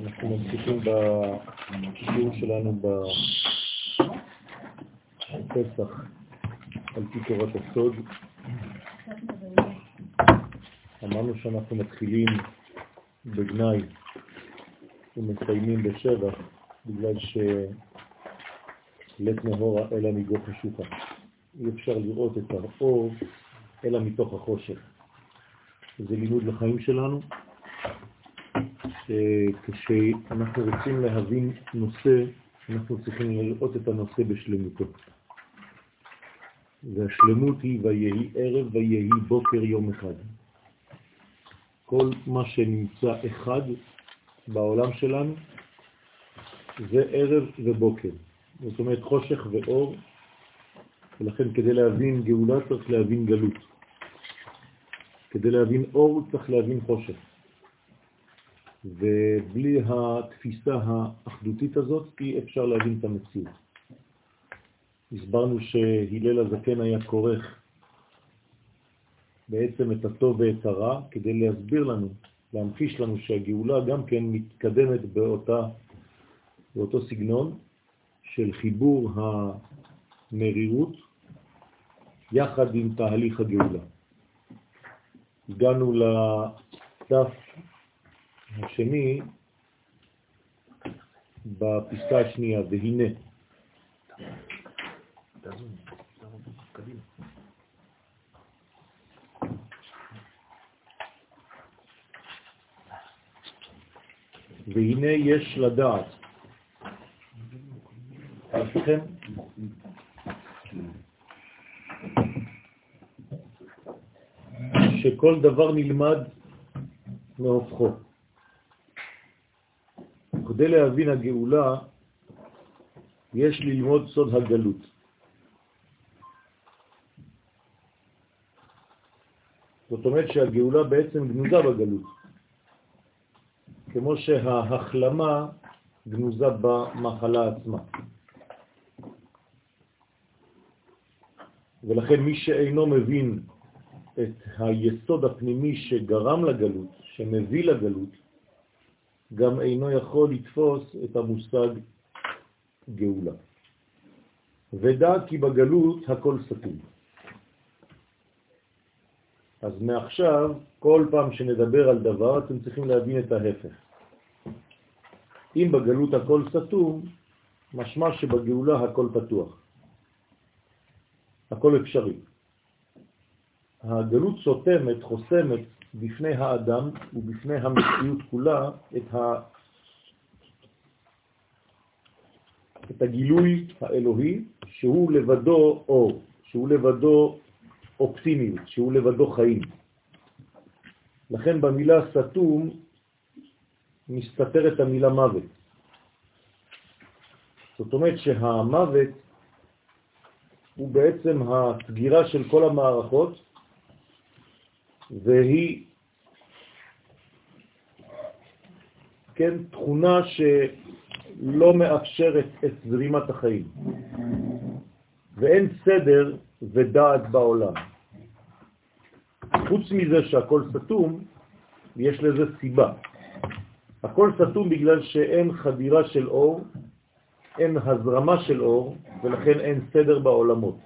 אנחנו ממשיכים בשיעור שלנו בפסח על פי תורת הסוד. אמרנו שאנחנו מתחילים בגנאי ומסיימים בשבח בגלל שלית נהורה אלא מגוף השוחה. אי אפשר לראות את האור אלא מתוך החושך. זה לימוד לחיים שלנו. כשאנחנו רוצים להבין נושא, אנחנו צריכים לראות את הנושא בשלמותו. והשלמות היא ויהי ערב ויהי בוקר יום אחד. כל מה שנמצא אחד בעולם שלנו זה ערב ובוקר. זאת אומרת חושך ואור, ולכן כדי להבין גאולה צריך להבין גלות. כדי להבין אור צריך להבין חושך. ובלי התפיסה האחדותית הזאת אי אפשר להבין את המציאות. הסברנו שהילל הזקן היה כורך בעצם את הטוב ואת הרע כדי להסביר לנו, להמחיש לנו שהגאולה גם כן מתקדמת באותה, באותו סגנון של חיבור המרירות יחד עם תהליך הגאולה. הגענו לדף השני בפסקה השנייה, והנה. והנה יש לדעת. שכל דבר נלמד מהופכו. כדי להבין הגאולה, יש ללמוד סוד הגלות. זאת אומרת שהגאולה בעצם גנוזה בגלות, כמו שההחלמה גנוזה במחלה עצמה. ולכן מי שאינו מבין את היסוד הפנימי שגרם לגלות, שמביא לגלות, גם אינו יכול לתפוס את המושג גאולה. ודע כי בגלות הכל סתום. אז מעכשיו, כל פעם שנדבר על דבר, אתם צריכים להבין את ההפך. אם בגלות הכל סתום, משמע שבגאולה הכל פתוח. הכל אפשרי. הגלות סותמת, חוסמת בפני האדם ובפני המציאות כולה את, ה... את הגילוי האלוהי שהוא לבדו אור, שהוא לבדו אופטימיות, שהוא לבדו חיים. לכן במילה סתום מסתתרת המילה מוות. זאת אומרת שהמוות הוא בעצם הסגירה של כל המערכות והיא כן, תכונה שלא מאפשרת את זרימת החיים. ואין סדר ודעת בעולם. חוץ מזה שהכל סתום, יש לזה סיבה. הכל סתום בגלל שאין חדירה של אור, אין הזרמה של אור, ולכן אין סדר בעולמות.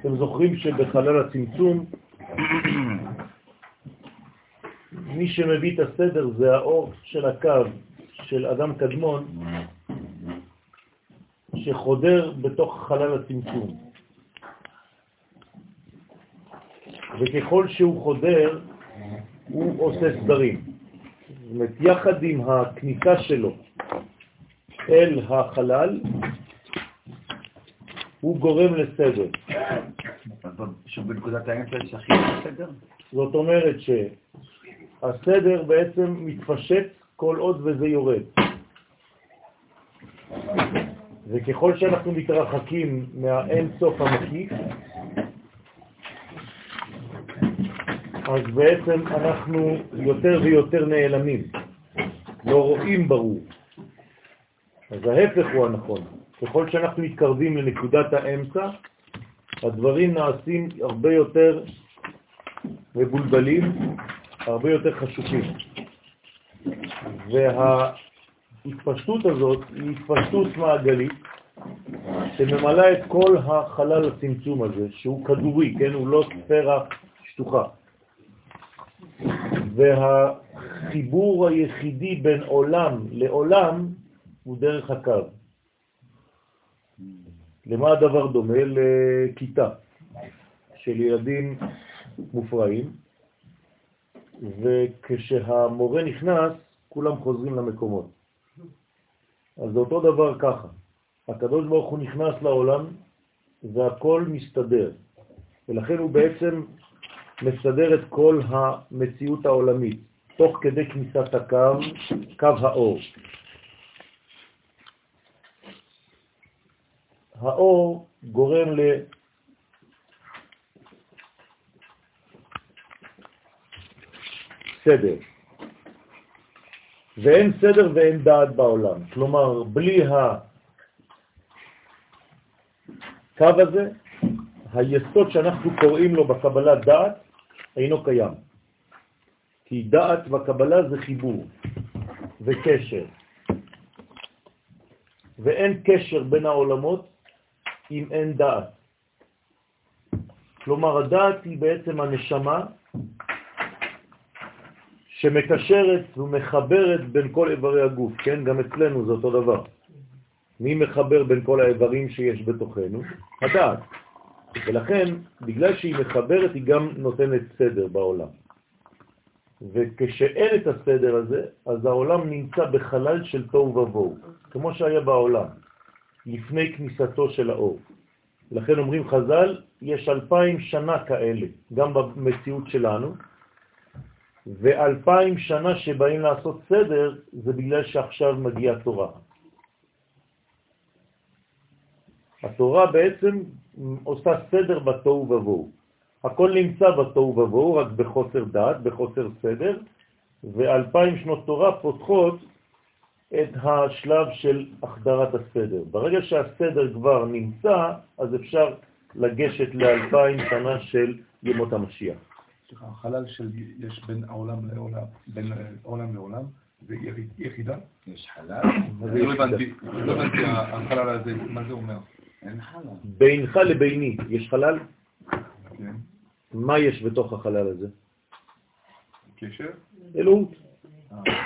אתם זוכרים שבחלל הצמצום מי שמביא את הסדר זה האור של הקו של אדם קדמון שחודר בתוך חלל הצמצום. וככל שהוא חודר, הוא עושה סדרים. זאת אומרת, יחד עם הכניסה שלו אל החלל, הוא גורם לסדר. שבנקודת האמצע יש הכי סדר? זאת אומרת שהסדר בעצם מתפשט כל עוד וזה יורד. וככל שאנחנו מתרחקים מהאין סוף המקיף, אז בעצם אנחנו יותר ויותר נעלמים, לא רואים ברור. אז ההפך הוא הנכון. ככל שאנחנו מתקרבים לנקודת האמצע, הדברים נעשים הרבה יותר מבולבלים, הרבה יותר חשוכים. וההתפשטות הזאת היא התפשטות מעגלית שממלאה את כל החלל הצמצום הזה, שהוא כדורי, כן? הוא לא ספירה שטוחה. והחיבור היחידי בין עולם לעולם הוא דרך הקו. למה הדבר דומה? לכיתה של ילדים מופרעים, וכשהמורה נכנס, כולם חוזרים למקומות. אז זה אותו דבר ככה. הקדוש ברוך הוא נכנס לעולם והכל מסתדר, ולכן הוא בעצם מסדר את כל המציאות העולמית, תוך כדי כניסת הקו, קו האור. האור גורם לסדר, ואין סדר ואין דעת בעולם. כלומר, בלי הקו הזה, היסוד שאנחנו קוראים לו בקבלה דעת אינו קיים. כי דעת בקבלה זה חיבור וקשר. ואין קשר בין העולמות אם אין דעת. כלומר, הדעת היא בעצם הנשמה שמקשרת ומחברת בין כל איברי הגוף, כן? גם אצלנו זה אותו דבר. מי מחבר בין כל האיברים שיש בתוכנו? הדעת. ולכן, בגלל שהיא מחברת, היא גם נותנת סדר בעולם. וכשאין את הסדר הזה, אז העולם נמצא בחלל של תוהו ובוהו, כמו שהיה בעולם. לפני כניסתו של האור. לכן אומרים חז"ל, יש אלפיים שנה כאלה, גם במציאות שלנו, ואלפיים שנה שבאים לעשות סדר, זה בגלל שעכשיו מגיעה תורה. התורה בעצם עושה סדר בתוהו ובוהו. הכל נמצא בתוהו ובוהו, רק בחוסר דעת, בחוסר סדר, ואלפיים שנות תורה פותחות את השלב של החדרת הסדר. ברגע שהסדר כבר נמצא, אז אפשר לגשת לאלפיים שנה של ימות המשיח. סליחה, החלל של יש בין העולם לעולם, בין עולם לעולם, זה יחידה? יש חלל? לא הבנתי, לא הבנתי, החלל הזה, מה זה אומר? אין חלל. בינך לביני, יש חלל? כן. מה יש בתוך החלל הזה? קשר? אלוהות.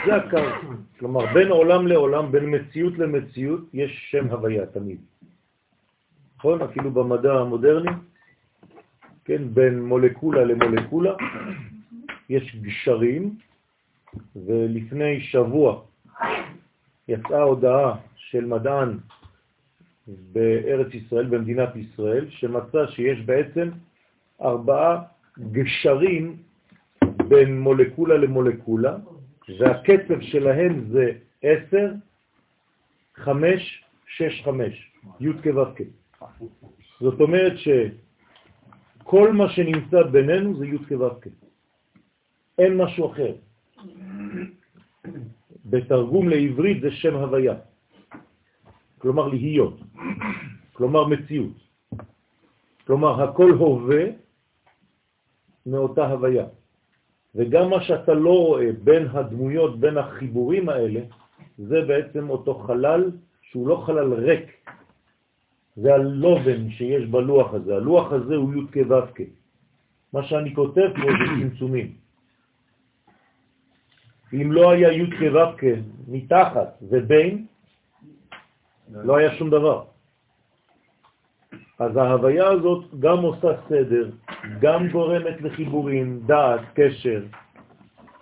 זה הקו. כלומר, בין עולם לעולם, בין מציאות למציאות, יש שם הוויה תמיד. נכון? אפילו במדע המודרני, כן, בין מולקולה למולקולה, יש גשרים, ולפני שבוע יצאה הודעה של מדען בארץ ישראל, במדינת ישראל, שמצא שיש בעצם ארבעה גשרים בין מולקולה למולקולה, והקצב שלהם זה 10, 5, 6, 5, י' כו' זאת אומרת שכל מה שנמצא בינינו זה י' כו' אין משהו אחר. בתרגום לעברית זה שם הוויה, כלומר להיות, כלומר מציאות. כלומר הכל הווה מאותה הוויה. וגם מה שאתה לא רואה בין הדמויות, בין החיבורים האלה, זה בעצם אותו חלל שהוא לא חלל ריק, זה הלובן שיש בלוח הזה. הלוח הזה הוא י' כו' מה שאני כותב פה זה צמצומים. אם לא היה י' כו' מתחת ובין, לא היה שום דבר. אז ההוויה הזאת גם עושה סדר, גם גורמת לחיבורים, דעת, קשר,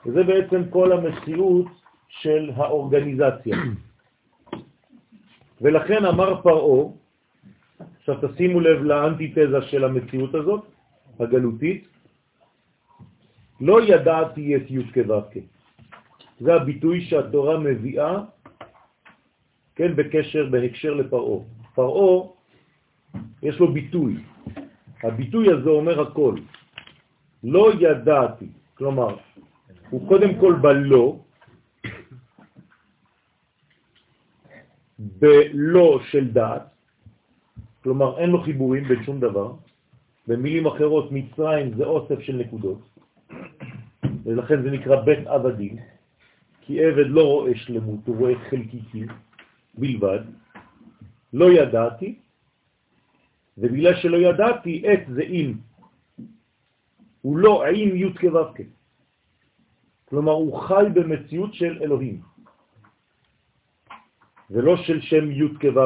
וזה בעצם כל המציאות של האורגניזציה. ולכן אמר פרעה, עכשיו תשימו לב לאנטיתזה של המציאות הזאת, הגלותית, לא ידעתי את י' כו' זה הביטוי שהתורה מביאה, כן, בקשר, בהקשר לפרעה. פרעה יש לו ביטוי. הביטוי הזה אומר הכל. לא ידעתי, כלומר, הוא קודם כל בלא, בלא של דעת, כלומר אין לו חיבורים בין שום דבר. במילים אחרות, מצרים זה אוסף של נקודות, ולכן זה נקרא בית עבדים, כי עבד לא רואה שלמות, הוא רואה חלקיקים בלבד. לא ידעתי, ובגלל שלא ידעתי, עת זה אם. הוא לא עם י' כו' כלומר, הוא חי במציאות של אלוהים, ולא של שם י' כו'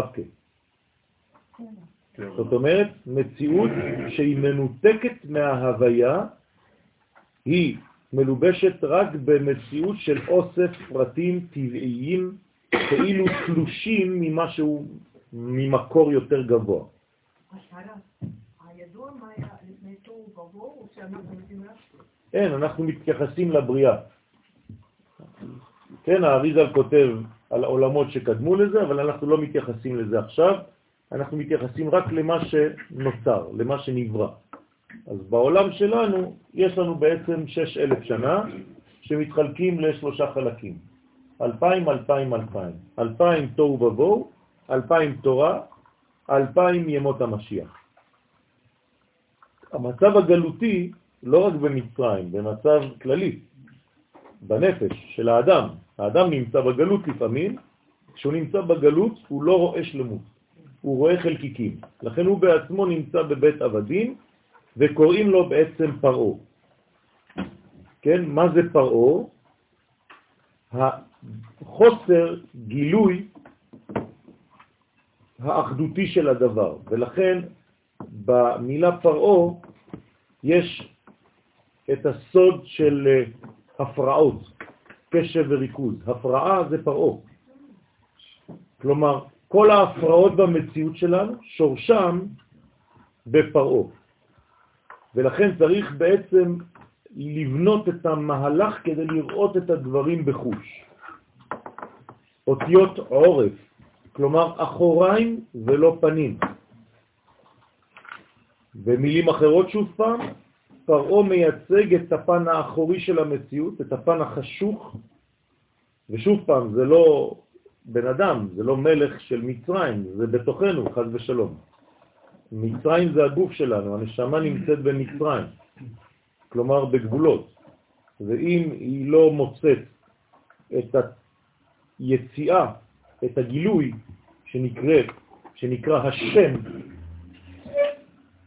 זאת אומרת, מציאות שהיא מנותקת מההוויה, היא מלובשת רק במציאות של אוסף פרטים טבעיים, כאילו תלושים ממשהו, ממקור יותר גבוה. אין, אנחנו מתייחסים לבריאה. כן, האריזל כותב על העולמות שקדמו לזה, אבל אנחנו לא מתייחסים לזה עכשיו, אנחנו מתייחסים רק למה שנוצר, למה שנברא. אז בעולם שלנו יש לנו בעצם 6,000 שנה שמתחלקים לשלושה חלקים. 2,000, 2,000, 2,000. 2,000 תוהו ובוהו, 2,000 תורה, 2,000 ימות המשיח. המצב הגלותי, לא רק במצרים, במצב כללי, בנפש של האדם. האדם נמצא בגלות לפעמים, כשהוא נמצא בגלות הוא לא רואה שלמות, הוא רואה חלקיקים. לכן הוא בעצמו נמצא בבית עבדים, וקוראים לו בעצם פרעו. כן, מה זה פרעו? החוסר גילוי האחדותי של הדבר, ולכן במילה פרעו יש את הסוד של אה, הפרעות, קשב וריכוז. הפרעה זה פרעו. כלומר, כל ההפרעות במציאות שלנו שורשם בפרעו. ולכן צריך בעצם לבנות את המהלך כדי לראות את הדברים בחוש. אותיות עורף, כלומר אחוריים ולא פנים. במילים אחרות שוב פעם, פרעו מייצג את הפן האחורי של המציאות, את הפן החשוך, ושוב פעם, זה לא בן אדם, זה לא מלך של מצרים, זה בתוכנו, חז ושלום. מצרים זה הגוף שלנו, הנשמה נמצאת במצרים, כלומר בגבולות, ואם היא לא מוצאת את היציאה, את הגילוי שנקרא, שנקרא השם,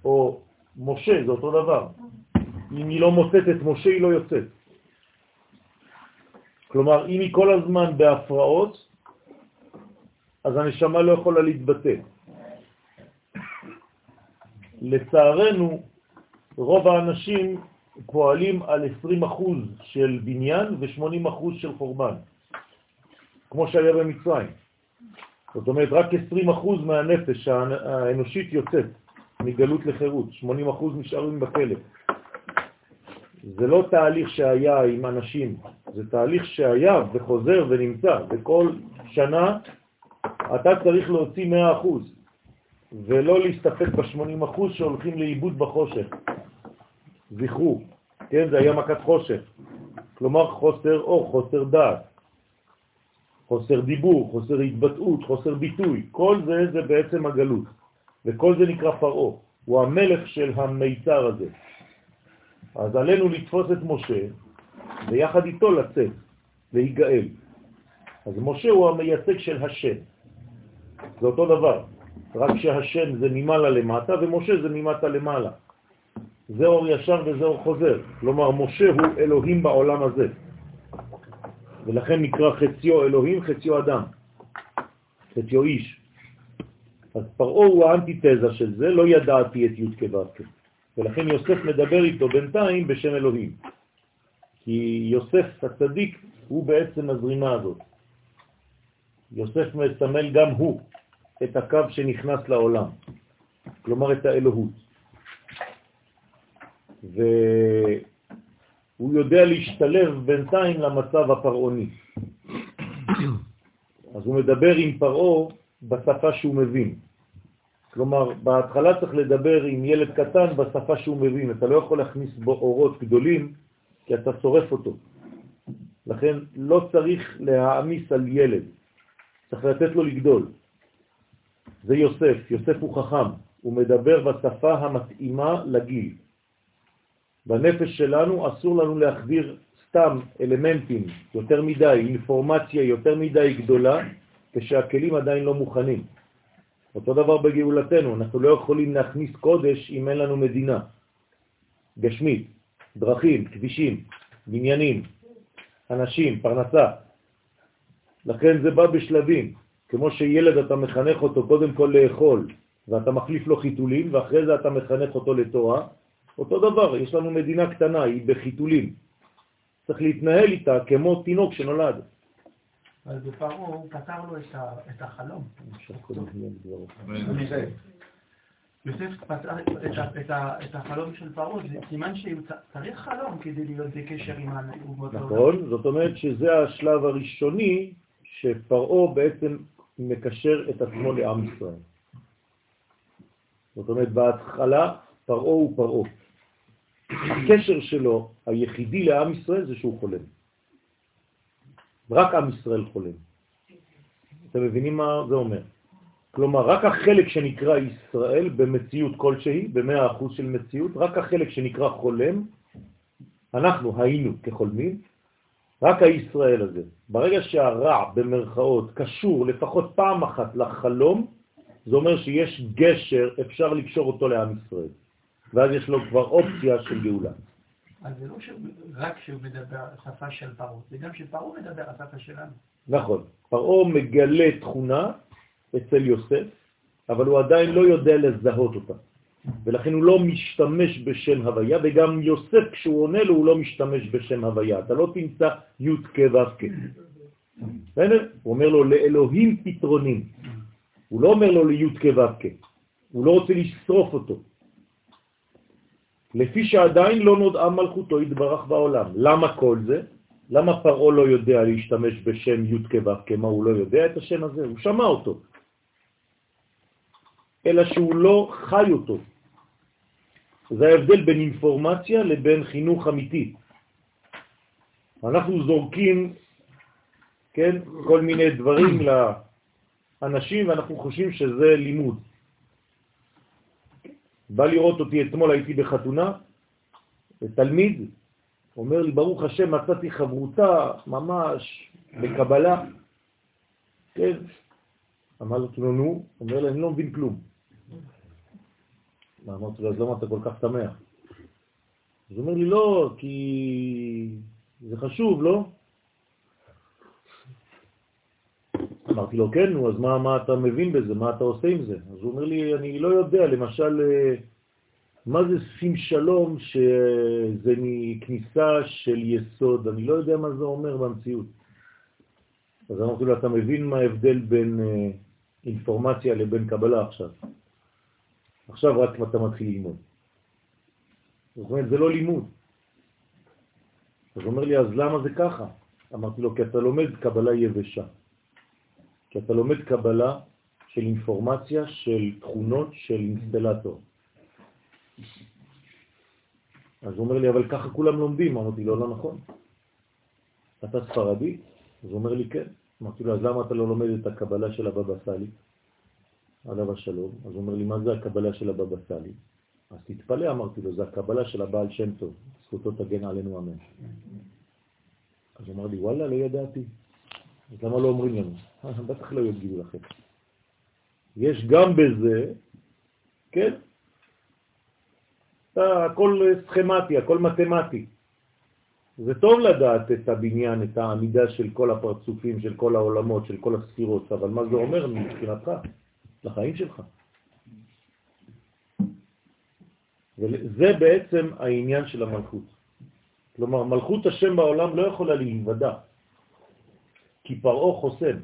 או משה, זה אותו דבר. אם היא לא מוצאת את משה, היא לא יוצאת. כלומר, אם היא כל הזמן בהפרעות, אז הנשמה לא יכולה להתבטא. לצערנו, רוב האנשים פועלים על 20% של בניין ו-80% של חורבן, כמו שהיה במצרים. זאת אומרת, רק 20% מהנפש האנושית יוצאת מגלות לחירות, 80% נשארים בכלא. זה לא תהליך שהיה עם אנשים, זה תהליך שהיה וחוזר ונמצא, וכל שנה אתה צריך להוציא 100%, ולא להסתפק ב-80% שהולכים לאיבוד בחושך. זכרו, כן, זה היה מכת חושך. כלומר חוסר אור, חוסר דעת, חוסר דיבור, חוסר התבטאות, חוסר ביטוי. כל זה זה בעצם הגלות, וכל זה נקרא פרעה. הוא המלך של המיצר הזה. אז עלינו לתפוס את משה, ויחד איתו לצאת, להיגאל. אז משה הוא המייצג של השם. זה אותו דבר, רק שהשם זה ממעלה למטה ומשה זה ממטה למעלה. זה אור ישר וזה אור חוזר. כלומר, משה הוא אלוהים בעולם הזה. ולכן נקרא חציו אלוהים, חציו אדם. חציו איש. אז פרעו הוא האנטיתזה של זה, לא ידעתי את י' כו' ולכן יוסף מדבר איתו בינתיים בשם אלוהים. כי יוסף הצדיק הוא בעצם הזרימה הזאת. יוסף מסמל גם הוא את הקו שנכנס לעולם, כלומר את האלוהות. והוא יודע להשתלב בינתיים למצב הפרעוני. אז הוא מדבר עם פרעו בשפה שהוא מבין. כלומר, בהתחלה צריך לדבר עם ילד קטן בשפה שהוא מבין. אתה לא יכול להכניס בו אורות גדולים, כי אתה שורף אותו. לכן לא צריך להעמיס על ילד. צריך לתת לו לגדול. זה יוסף, יוסף הוא חכם, הוא מדבר בשפה המתאימה לגיל. בנפש שלנו אסור לנו להחדיר סתם אלמנטים, יותר מדי, אינפורמציה יותר מדי גדולה, כשהכלים עדיין לא מוכנים. אותו דבר בגאולתנו, אנחנו לא יכולים להכניס קודש אם אין לנו מדינה. גשמית, דרכים, כבישים, בניינים, אנשים, פרנסה. לכן זה בא בשלבים. כמו שילד אתה מחנך אותו קודם כל לאכול, ואתה מחליף לו חיתולים, ואחרי זה אתה מחנך אותו לתורה, אותו דבר, יש לנו מדינה קטנה, היא בחיתולים. צריך להתנהל איתה כמו תינוק שנולד. אבל בפרעה הוא פתר לו את החלום. יוסף פתר את החלום של פרעה, זה סימן שהוא צריך חלום כדי להיות בקשר עם האומות נכון, זאת אומרת שזה השלב הראשוני שפרעה בעצם מקשר את עצמו לעם ישראל. זאת אומרת, בהתחלה פרעה הוא פרעה. הקשר שלו, היחידי לעם ישראל, זה שהוא חולם. רק עם ישראל חולם. אתם מבינים מה זה אומר? כלומר, רק החלק שנקרא ישראל במציאות כלשהי, במאה אחוז של מציאות, רק החלק שנקרא חולם, אנחנו היינו כחולמים, רק הישראל הזה. ברגע שהרע במרכאות קשור לפחות פעם אחת לחלום, זה אומר שיש גשר, אפשר לקשור אותו לעם ישראל. ואז יש לו כבר אופציה של גאולה. אז זה לא רק שהוא מדבר שפה של פרעה, זה גם שפרעה מדבר השפה שלנו. נכון, פרעה מגלה תכונה אצל יוסף, אבל הוא עדיין לא יודע לזהות אותה. ולכן הוא לא משתמש בשם הוויה, וגם יוסף כשהוא עונה לו הוא לא משתמש בשם הוויה. אתה לא תמצא י' כ' ו' כ'. הוא אומר לו לאלוהים פתרונים. הוא לא אומר לו לי' כ' ו' כ'. הוא לא רוצה לשרוף אותו. לפי שעדיין לא נודעה מלכותו יתברך בעולם. למה כל זה? למה פרעה לא יודע להשתמש בשם י' כ' ו' כ'? מה, הוא לא יודע את השם הזה? הוא שמע אותו. אלא שהוא לא חי אותו. זה ההבדל בין אינפורמציה לבין חינוך אמיתי. אנחנו זורקים, כן, כל מיני דברים לאנשים ואנחנו חושבים שזה לימוד. בא לראות אותי אתמול, הייתי בחתונה, תלמיד, אומר לי, ברוך השם, מצאתי חברותה ממש בקבלה. כן. אמרתי לו, נו, אומר לי, אני לא מבין כלום. אמרתי לו, אז למה אתה כל כך שמח? אז הוא אומר לי, לא, כי זה חשוב, לא? אמרתי לו, כן, אז מה, מה אתה מבין בזה? מה אתה עושה עם זה? אז הוא אומר לי, אני לא יודע, למשל, אה, מה זה שים שלום שזה מכניסה של יסוד? אני לא יודע מה זה אומר במציאות. אז אמרתי לו, אתה מבין מה ההבדל בין אה, אינפורמציה לבין קבלה עכשיו? עכשיו רק אתה מתחיל ללמוד. זאת אומרת, זה לא לימוד. אז הוא אומר לי, אז למה זה ככה? אמרתי לו, כי אתה לומד קבלה יבשה. כי אתה לומד קבלה של אינפורמציה, של תכונות של אינסטלטור. אז הוא אומר לי, אבל ככה כולם לומדים. אמרתי לו, לא נכון. אתה ספרדי? אז הוא אומר לי, כן. אמרתי לו, אז למה אתה לא לומד את הקבלה של הבבא סאלי? עליו השלום. אז הוא אומר לי, מה זה הקבלה של הבבא סאלי? אז תתפלא, אמרתי לו, זה הקבלה של הבעל שם טוב, זכותו תגן עלינו אמן. אז הוא אמר לי, וואלה, לא ידעתי. אז למה לא אומרים לנו? בטח לא יגידו לכם. יש גם בזה, כן? הכל סכמטי, הכל מתמטי. זה טוב לדעת את הבניין, את העמידה של כל הפרצופים, של כל העולמות, של כל הספירות, אבל מה זה אומר מבחינתך, לחיים שלך? וזה בעצם העניין של המלכות. כלומר, מלכות השם בעולם לא יכולה להיוודע, כי פרעה חוסם.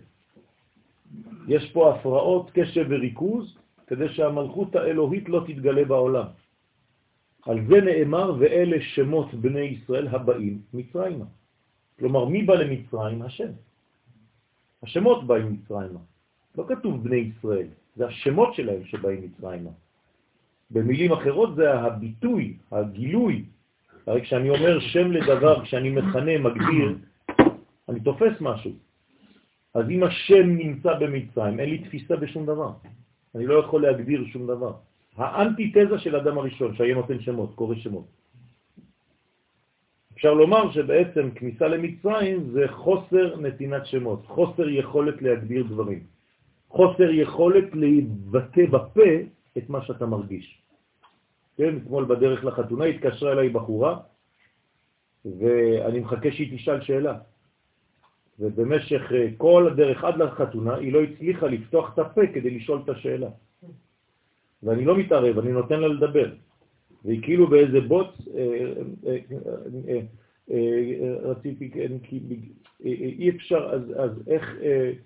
יש פה הפרעות קשב וריכוז כדי שהמלכות האלוהית לא תתגלה בעולם. על זה נאמר, ואלה שמות בני ישראל הבאים מצרימה. כלומר, מי בא למצרים? השם. השמות באים מצרימה. לא כתוב בני ישראל, זה השמות שלהם שבאים מצרימה. במילים אחרות זה הביטוי, הגילוי. הרי כשאני אומר שם לדבר, כשאני מכנה, מגדיר, אני תופס משהו. אז אם השם נמצא במצרים, אין לי תפיסה בשום דבר. אני לא יכול להגדיר שום דבר. האנטיתזה של אדם הראשון, שהיה נותן שמות, קורא שמות. אפשר לומר שבעצם כניסה למצרים זה חוסר נתינת שמות, חוסר יכולת להגדיר דברים, חוסר יכולת להתבטא בפה את מה שאתה מרגיש. כן, אתמול בדרך לחתונה התקשרה אליי בחורה, ואני מחכה שהיא תשאל שאלה. ובמשך אה, כל הדרך עד לחתונה היא לא הצליחה לפתוח את הפה כדי לשאול את השאלה. ואני לא מתערב, אני נותן לה לדבר. והיא כאילו באיזה בוץ, אה, אה, רציתי, אי אפשר, אז, אז איך,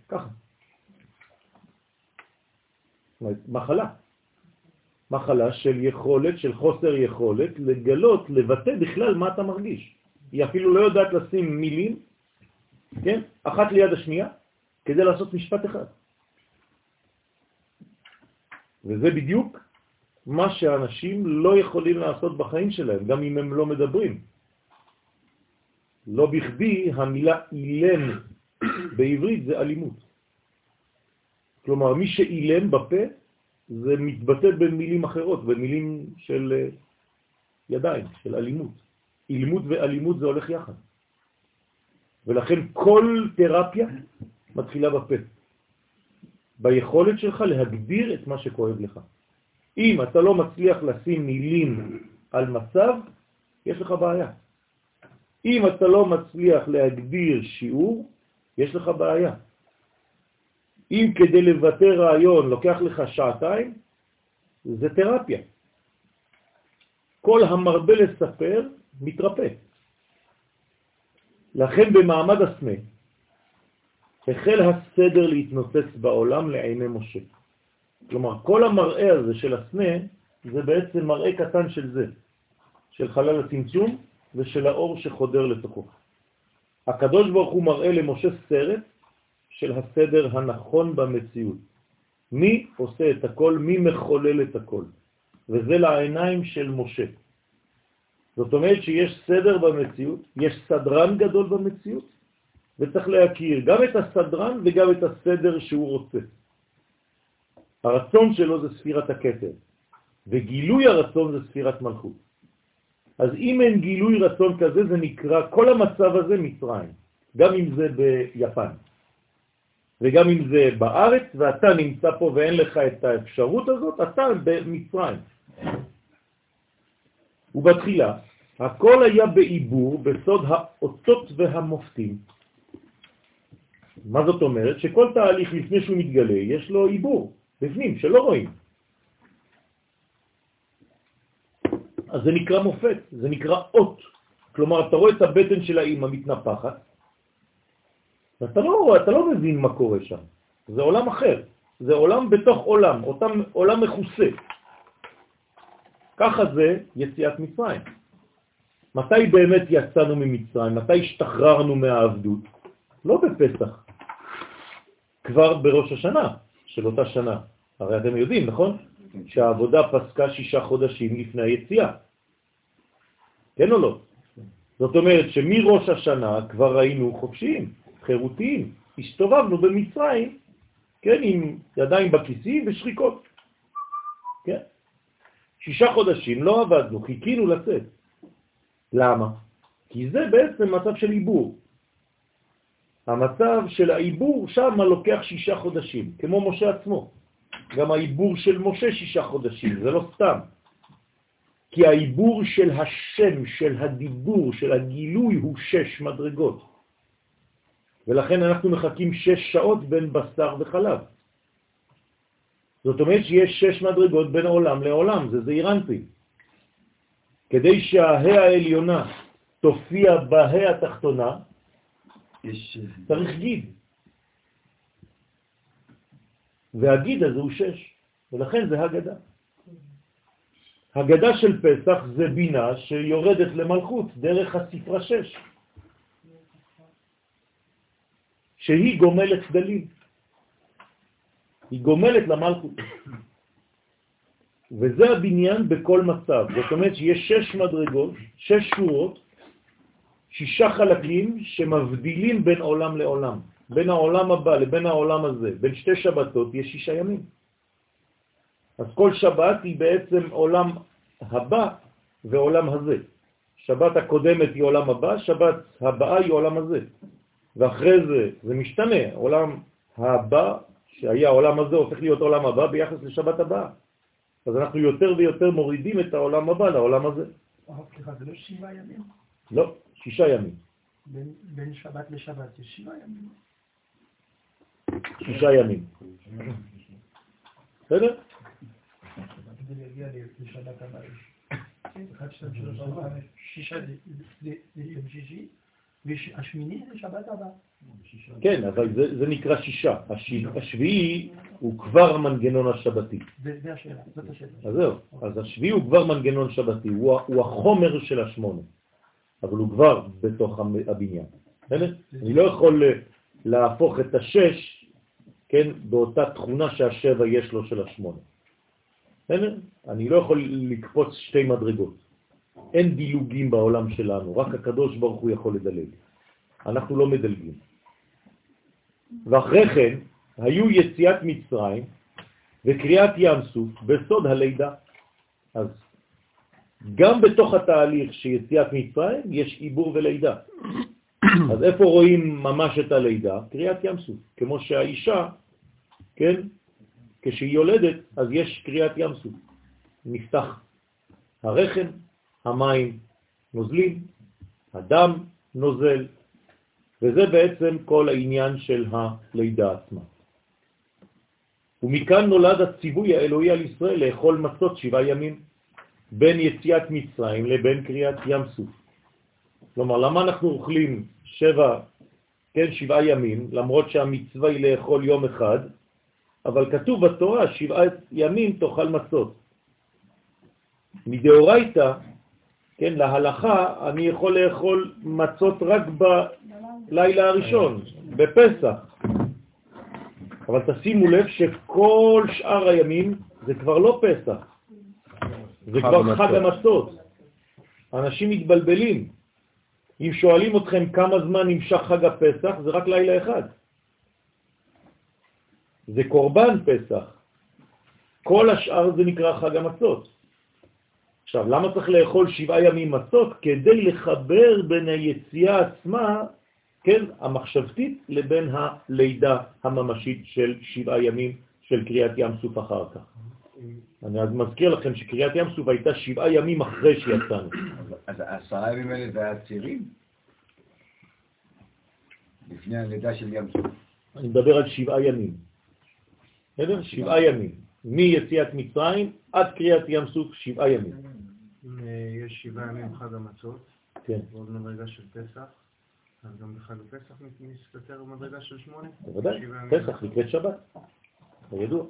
ככה. מחלה. מחלה של יכולת, של חוסר יכולת, לגלות, לבטא בכלל מה אתה מרגיש. היא אפילו לא יודעת לשים מילים, כן, אחת ליד השנייה, כדי לעשות משפט אחד. וזה בדיוק מה שאנשים לא יכולים לעשות בחיים שלהם, גם אם הם לא מדברים. לא בכדי המילה אילם בעברית זה אלימות. כלומר, מי שאילם בפה זה מתבטא במילים אחרות, במילים של אה, ידיים, של אלימות. אילמות ואלימות זה הולך יחד. ולכן כל תרפיה מתחילה בפה. ביכולת שלך להגדיר את מה שכואב לך. אם אתה לא מצליח לשים מילים על מצב, יש לך בעיה. אם אתה לא מצליח להגדיר שיעור, יש לך בעיה. אם כדי לבטא רעיון לוקח לך שעתיים, זה תרפיה. כל המרבה לספר מתרפא. לכן במעמד הסנה החל הסדר להתנוצץ בעולם לעיני משה. כלומר, כל המראה הזה של הסנה זה בעצם מראה קטן של זה, של חלל הצמצום ושל האור שחודר לתוכו. הקדוש ברוך הוא מראה למשה סרט של הסדר הנכון במציאות. מי עושה את הכל? מי מחולל את הכל? וזה לעיניים של משה. זאת אומרת שיש סדר במציאות, יש סדרן גדול במציאות, וצריך להכיר גם את הסדרן וגם את הסדר שהוא רוצה. הרצון שלו זה ספירת הכתר, וגילוי הרצון זה ספירת מלכות. אז אם אין גילוי רצון כזה, זה נקרא, כל המצב הזה מצרים, גם אם זה ביפן, וגם אם זה בארץ, ואתה נמצא פה ואין לך את האפשרות הזאת, אתה במצרים. ובתחילה הכל היה בעיבור בסוד האותות והמופתים. מה זאת אומרת? שכל תהליך לפני שהוא מתגלה, יש לו עיבור, בפנים, שלא רואים. אז זה נקרא מופת, זה נקרא אות. כלומר, אתה רואה את הבטן של האימא מתנפחת, ואתה לא, אתה לא מבין מה קורה שם. זה עולם אחר, זה עולם בתוך עולם, אותם, עולם מכוסה. ככה זה יציאת מצרים. מתי באמת יצאנו ממצרים? מתי השתחררנו מהעבדות? לא בפסח, כבר בראש השנה של אותה שנה. הרי אתם יודעים, נכון? שהעבודה פסקה שישה חודשים לפני היציאה. כן או לא? זאת אומרת שמראש השנה כבר היינו חופשיים, חירותיים, הסתובבנו במצרים, כן, עם ידיים בכיסים ושריקות. כן? שישה חודשים לא עבדנו, חיכינו לצאת. למה? כי זה בעצם מצב של עיבור. המצב של העיבור שם לוקח שישה חודשים, כמו משה עצמו. גם העיבור של משה שישה חודשים, זה לא סתם. כי העיבור של השם, של הדיבור, של הגילוי, הוא שש מדרגות. ולכן אנחנו מחכים שש שעות בין בשר וחלב. זאת אומרת שיש שש מדרגות בין עולם לעולם, זה זעירנטי. כדי שהה העליונה תופיע בה התחתונה, יש... צריך גיד. והגיד הזה הוא שש, ולכן זה הגדה. הגדה של פסח זה בינה שיורדת למלכות דרך הספרה שש, שהיא גומלת צדלים. היא גומלת למלכות. וזה הבניין בכל מצב. זאת אומרת שיש שש מדרגות, שש שורות, שישה חלקים שמבדילים בין עולם לעולם. בין העולם הבא לבין העולם הזה, בין שתי שבתות, יש שישה ימים. אז כל שבת היא בעצם עולם הבא ועולם הזה. שבת הקודמת היא עולם הבא, שבת הבאה היא עולם הזה. ואחרי זה, זה משתנה, עולם הבא, שהיה העולם הזה, הופך להיות עולם הבא ביחס לשבת הבאה. אז אנחנו יותר ויותר מורידים את העולם הבא לעולם הזה. סליחה, זה לא שבעה ימים? לא, שישה ימים. בין, בין שבת לשבת יש שבעה ימים. שישה ימים. בסדר? ארבע, שישה זה יום שישי, והשמיני זה שבת הבאה. כן, אבל זה, זה נקרא שישה. השביעי הוא כבר מנגנון השבתי. זה השאלה, זאת השאלה. אז זהו, אז השביעי הוא כבר מנגנון שבתי, הוא, הוא החומר של השמונה, אבל הוא כבר בתוך הבניין. אני לא יכול להפוך את השש, כן, באותה תכונה שהשבע יש לו של השמונה. אני לא יכול לקפוץ שתי מדרגות. אין דילוגים בעולם שלנו, רק הקדוש ברוך הוא יכול לדלג. אנחנו לא מדלגים. ואחרי כן היו יציאת מצרים וקריאת ים סוף בסוד הלידה. אז גם בתוך התהליך שיציאת מצרים יש עיבור ולידה. אז איפה רואים ממש את הלידה? קריאת ים סוף. כמו שהאישה, כן, כשהיא יולדת, אז יש קריאת ים סוף. נפתח הרחם, המים נוזלים, הדם נוזל, וזה בעצם כל העניין של הלידה עצמה. ומכאן נולד הציווי האלוהי על ישראל לאכול מצות שבעה ימים, בין יציאת מצרים לבין קריאת ים סוף. כלומר, למה אנחנו אוכלים שבע, כן, שבעה ימים, למרות שהמצווה היא לאכול יום אחד, אבל כתוב בתורה שבעה ימים תאכל מצות. מדאורייתא, כן, להלכה, אני יכול לאכול מצות רק בלילה הראשון, בפסח. אבל תשימו לב שכל שאר הימים זה כבר לא פסח, זה כבר חג המצות. אנשים מתבלבלים. אם שואלים אתכם כמה זמן נמשך חג הפסח, זה רק לילה אחד. זה קורבן פסח. כל השאר זה נקרא חג המצות. עכשיו, למה צריך לאכול שבעה ימים מצות? כדי לחבר בין היציאה עצמה, כן, המחשבתית, לבין הלידה הממשית של שבעה ימים של קריאת ים סוף אחר כך. אני אז מזכיר לכם שקריאת ים סוף הייתה שבעה ימים אחרי שיצאנו. אז העשרה ימים האלה זה היה צעירים? לפני הלידה של ים סוף. אני מדבר על שבעה ימים. בסדר? שבעה ימים. מיציאת מצרים עד קריאת ים סוף, שבעה ימים. יש שבעה ימים חג המצות, כן. ועוד מדרגה של פסח, אז גם בחג הפסח מסתתר מדרגה של שמונה? בוודאי, פסח נקראת שבת, כידוע.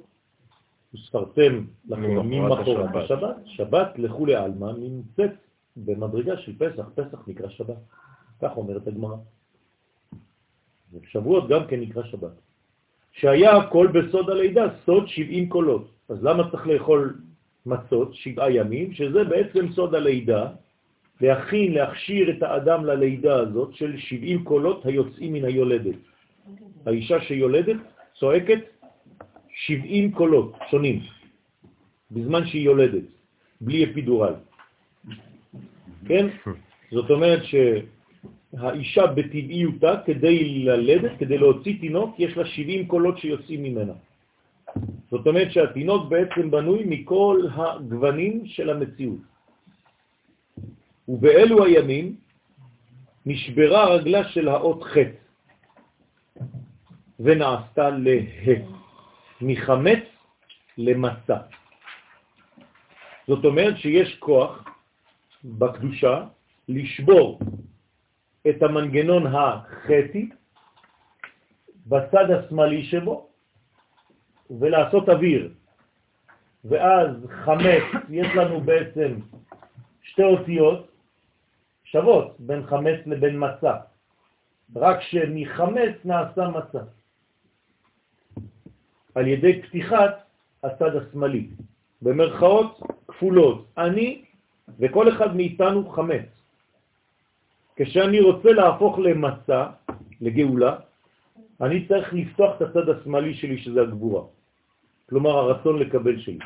וספרתם לכם ממחרת השבת, שבת לכו לעלמא נמצאת במדרגה של פסח, פסח נקרא שבת. כך אומרת הגמרא. שבועות גם כן נקרא שבת. שהיה הכל בסוד הלידה, סוד 70 קולות. אז למה צריך לאכול מצות, שבעה ימים, שזה בעצם סוד הלידה, להכין, להכשיר את האדם ללידה הזאת של 70 קולות היוצאים מן היולדת. האישה שיולדת צועקת 70 קולות שונים בזמן שהיא יולדת, בלי אפידורל. כן? זאת אומרת שהאישה בטבעיותה, כדי ללדת, כדי להוציא תינוק, יש לה 70 קולות שיוצאים ממנה. זאת אומרת שהתינוק בעצם בנוי מכל הגוונים של המציאות. ובאלו הימים נשברה רגלה של האות ח' ונעשתה לה, מחמץ למצה. זאת אומרת שיש כוח בקדושה לשבור את המנגנון החטי בצד השמאלי שבו ולעשות אוויר. ואז חמץ, יש לנו בעצם שתי אותיות שוות בין חמץ לבין מצה, רק שמחמץ נעשה מצה, על ידי פתיחת הצד השמאלי, במרכאות כפולות, אני וכל אחד מאיתנו חמץ. כשאני רוצה להפוך למצה, לגאולה, אני צריך לפתוח את הצד השמאלי שלי, שזה הגבורה. כלומר, הרצון לקבל שלי.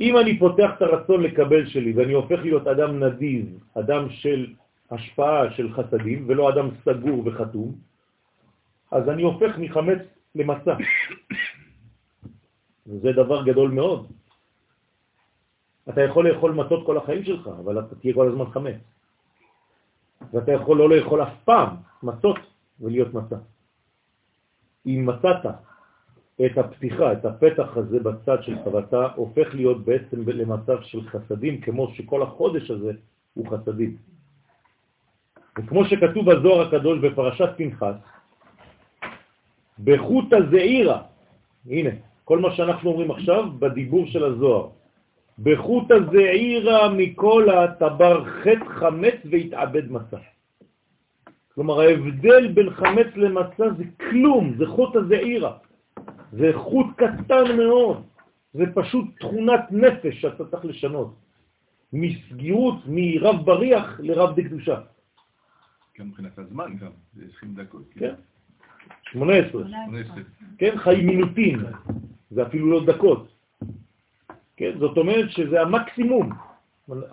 אם אני פותח את הרצון לקבל שלי ואני הופך להיות אדם נדיב, אדם של השפעה של חסדים, ולא אדם סגור וחתום, אז אני הופך מחמץ למצע. וזה דבר גדול מאוד. אתה יכול לאכול מצות כל החיים שלך, אבל אתה תהיה כל הזמן חמץ. ואתה יכול לא לאכול אף פעם מצות ולהיות מצה. אם מצאת את הפתיחה, את הפתח הזה בצד שלך, ואתה הופך להיות בעצם למצב של חסדים, כמו שכל החודש הזה הוא חסדים. וכמו שכתוב בזוהר הקדוש בפרשת פנחס, בחוט הזעירה, הנה, כל מה שאנחנו אומרים עכשיו בדיבור של הזוהר, בחוט הזעירה מכל התבר חטא חמץ והתאבד מצה. כלומר, ההבדל בין חמץ למצה זה כלום, זה חוט הזעירה. זה חוט קטן מאוד, זה פשוט תכונת נפש שאתה צריך לשנות. מסגירות, מרב בריח לרב דקדושה. גם מבחינת הזמן גם, זה 20 דקות. כן. 18. כן, חיים מינוטים, זה אפילו לא דקות. כן, זאת אומרת שזה המקסימום.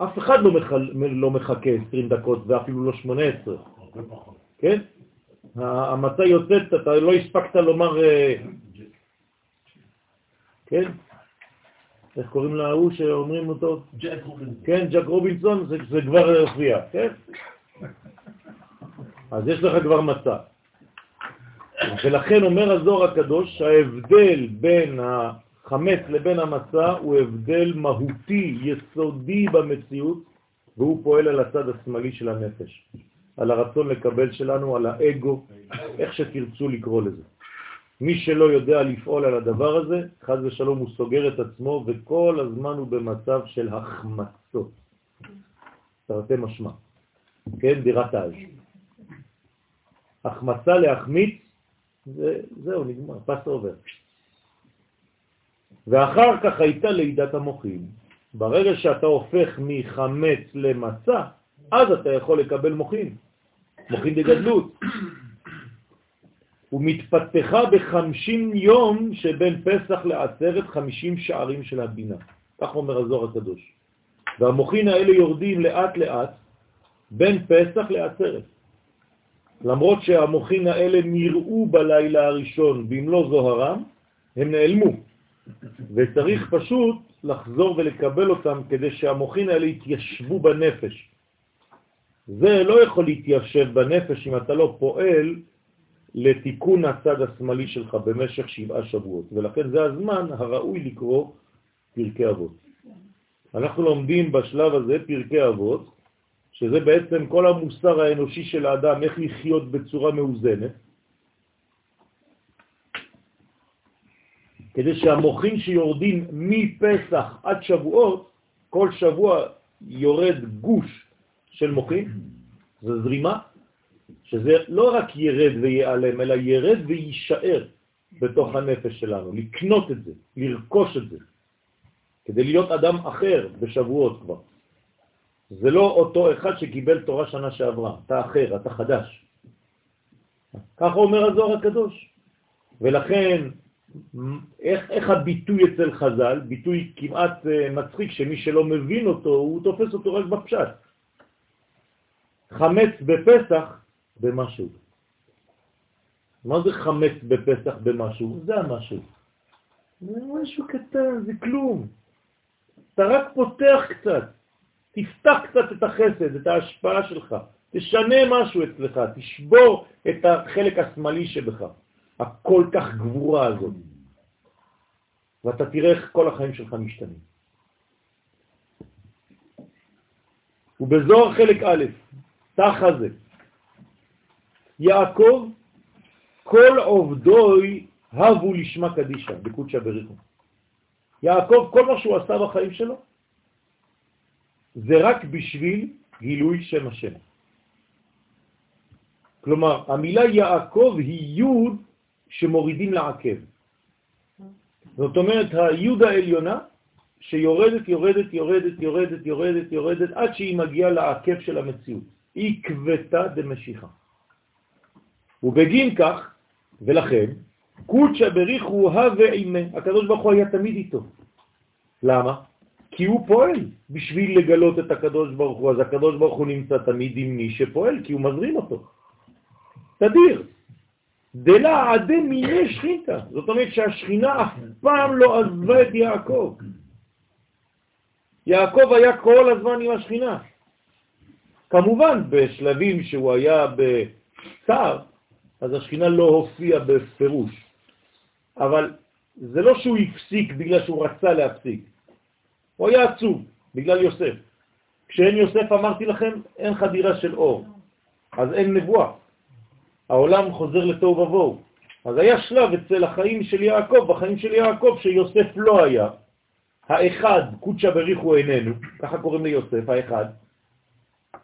אף אחד לא, מח... לא מחכה 20 דקות ואפילו לא 18. כן? המצה יוצאת, אתה לא הספקת לומר אה, כן? איך קוראים להוא שאומרים אותו? ג'ק רובינסון. כן, ג'ק רובינסון, זה, זה כבר הופיע, כן? אז יש לך כבר מצע. ולכן אומר הזוהר הקדוש, ההבדל בין החמץ לבין המצע הוא הבדל מהותי, יסודי במציאות, והוא פועל על הצד השמאלי של הנפש, על הרצון לקבל שלנו, על האגו, איך שתרצו לקרוא לזה. מי שלא יודע לפעול על הדבר הזה, חז ושלום הוא סוגר את עצמו וכל הזמן הוא במצב של החמצות. תרתי משמע, כן, דירת האש. החמצה להחמיץ, זה, זהו, נגמר, פס עובר. ואחר כך הייתה לידת המוחים. ברגע שאתה הופך מחמץ למצה, אז אתה יכול לקבל מוחים, מוחים בגדלות. ומתפתחה בחמשים יום שבין פסח לעצרת חמישים שערים של הבינה. כך אומר הזוהר הקדוש. והמוחין האלה יורדים לאט לאט בין פסח לעצרת. למרות שהמוחין האלה נראו בלילה הראשון, ואם לא זוהרם, הם נעלמו. וצריך פשוט לחזור ולקבל אותם כדי שהמוחין האלה יתיישבו בנפש. זה לא יכול להתיישב בנפש אם אתה לא פועל לתיקון הצד השמאלי שלך במשך שבעה שבועות, ולכן זה הזמן הראוי לקרוא פרקי אבות. אנחנו לומדים בשלב הזה פרקי אבות, שזה בעצם כל המוסר האנושי של האדם, איך לחיות בצורה מאוזנת, כדי שהמוחים שיורדים מפסח עד שבועות, כל שבוע יורד גוש של מוחים, זה זרימה, שזה לא רק ירד ויעלם, אלא ירד ויישאר בתוך הנפש שלנו, לקנות את זה, לרכוש את זה, כדי להיות אדם אחר בשבועות כבר. זה לא אותו אחד שקיבל תורה שנה שעברה, אתה אחר, אתה חדש. ככה אומר הזוהר הקדוש. ולכן, איך, איך הביטוי אצל חז"ל? ביטוי כמעט uh, מצחיק שמי שלא מבין אותו, הוא תופס אותו רק בפשט. חמץ בפסח במשהו. מה זה חמץ בפסח במשהו? זה המשהו. זה משהו קטן, זה כלום. אתה רק פותח קצת, תפתח קצת את החסד, את ההשפעה שלך, תשנה משהו אצלך, תשבור את החלק השמאלי שבך, הכל כך גבורה הזאת. ואתה תראה איך כל החיים שלך משתנים. ובזוהר חלק א', תח הזה, יעקב, כל עובדוי הבו לשמה קדישה, בקודשא בריחו. יעקב, כל מה שהוא עשה בחיים שלו, זה רק בשביל גילוי שם השם. כלומר, המילה יעקב היא יוד שמורידים לעקב. זאת אומרת, היוד העליונה שיורדת, יורדת, יורדת, יורדת, יורדת, יורדת, עד שהיא מגיעה לעקב של המציאות. היא כבטה דמשיכה. ובגין כך, ולכן, קודשא בריחו הווה עימה, הקדוש ברוך הוא היה תמיד איתו. למה? כי הוא פועל בשביל לגלות את הקדוש ברוך הוא, אז הקדוש ברוך הוא נמצא תמיד עם מי שפועל, כי הוא מזרים אותו. תדיר. דלה עדי מיני שכינתה. זאת אומרת שהשכינה אף פעם לא עזבה את יעקב. יעקב היה כל הזמן עם השכינה. כמובן, בשלבים שהוא היה בצער, אז השכינה לא הופיעה בפירוש. אבל זה לא שהוא הפסיק בגלל שהוא רצה להפסיק. הוא היה עצוב בגלל יוסף. כשאין יוסף, אמרתי לכם, אין חדירה של אור, אז אין נבואה. העולם חוזר לתוהו ובוהו. אז היה שלב אצל החיים של יעקב, בחיים של יעקב, שיוסף לא היה. האחד, קודשא בריחו איננו, ככה קוראים ליוסף, האחד.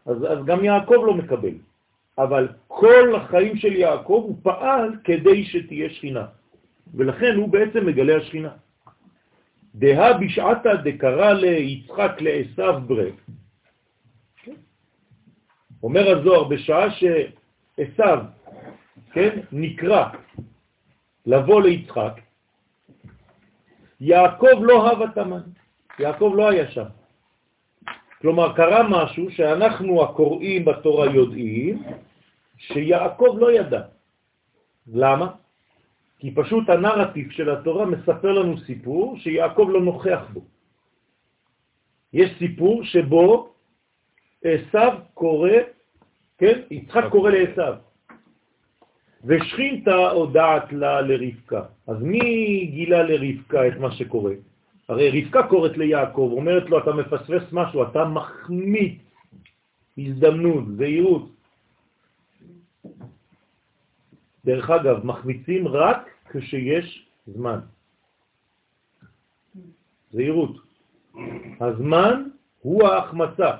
אז, אז גם יעקב לא מקבל. אבל כל החיים של יעקב הוא פעל כדי שתהיה שכינה. ולכן הוא בעצם מגלה השכינה. דה בשעתה דקרא ליצחק לעשו ברק. אומר הזוהר, בשעה שעשו, כן, נקרא לבוא ליצחק, יעקב לא הווה תמן, יעקב לא היה שם. כלומר, קרה משהו שאנחנו הקוראים בתורה יודעים, שיעקב לא ידע. למה? כי פשוט הנרטיב של התורה מספר לנו סיפור שיעקב לא נוכח בו. יש סיפור שבו עשיו קורא, כן, יצחק קורא לעשיו, ושכינתה הודעת לה לרבקה. אז מי גילה לרבקה את מה שקורה? הרי רבקה קוראת ליעקב, אומרת לו, אתה מפספס משהו, אתה מחמיץ הזדמנות, זהירות. דרך אגב, מחמיצים רק כשיש זמן. זהירות. הזמן הוא ההחמצה.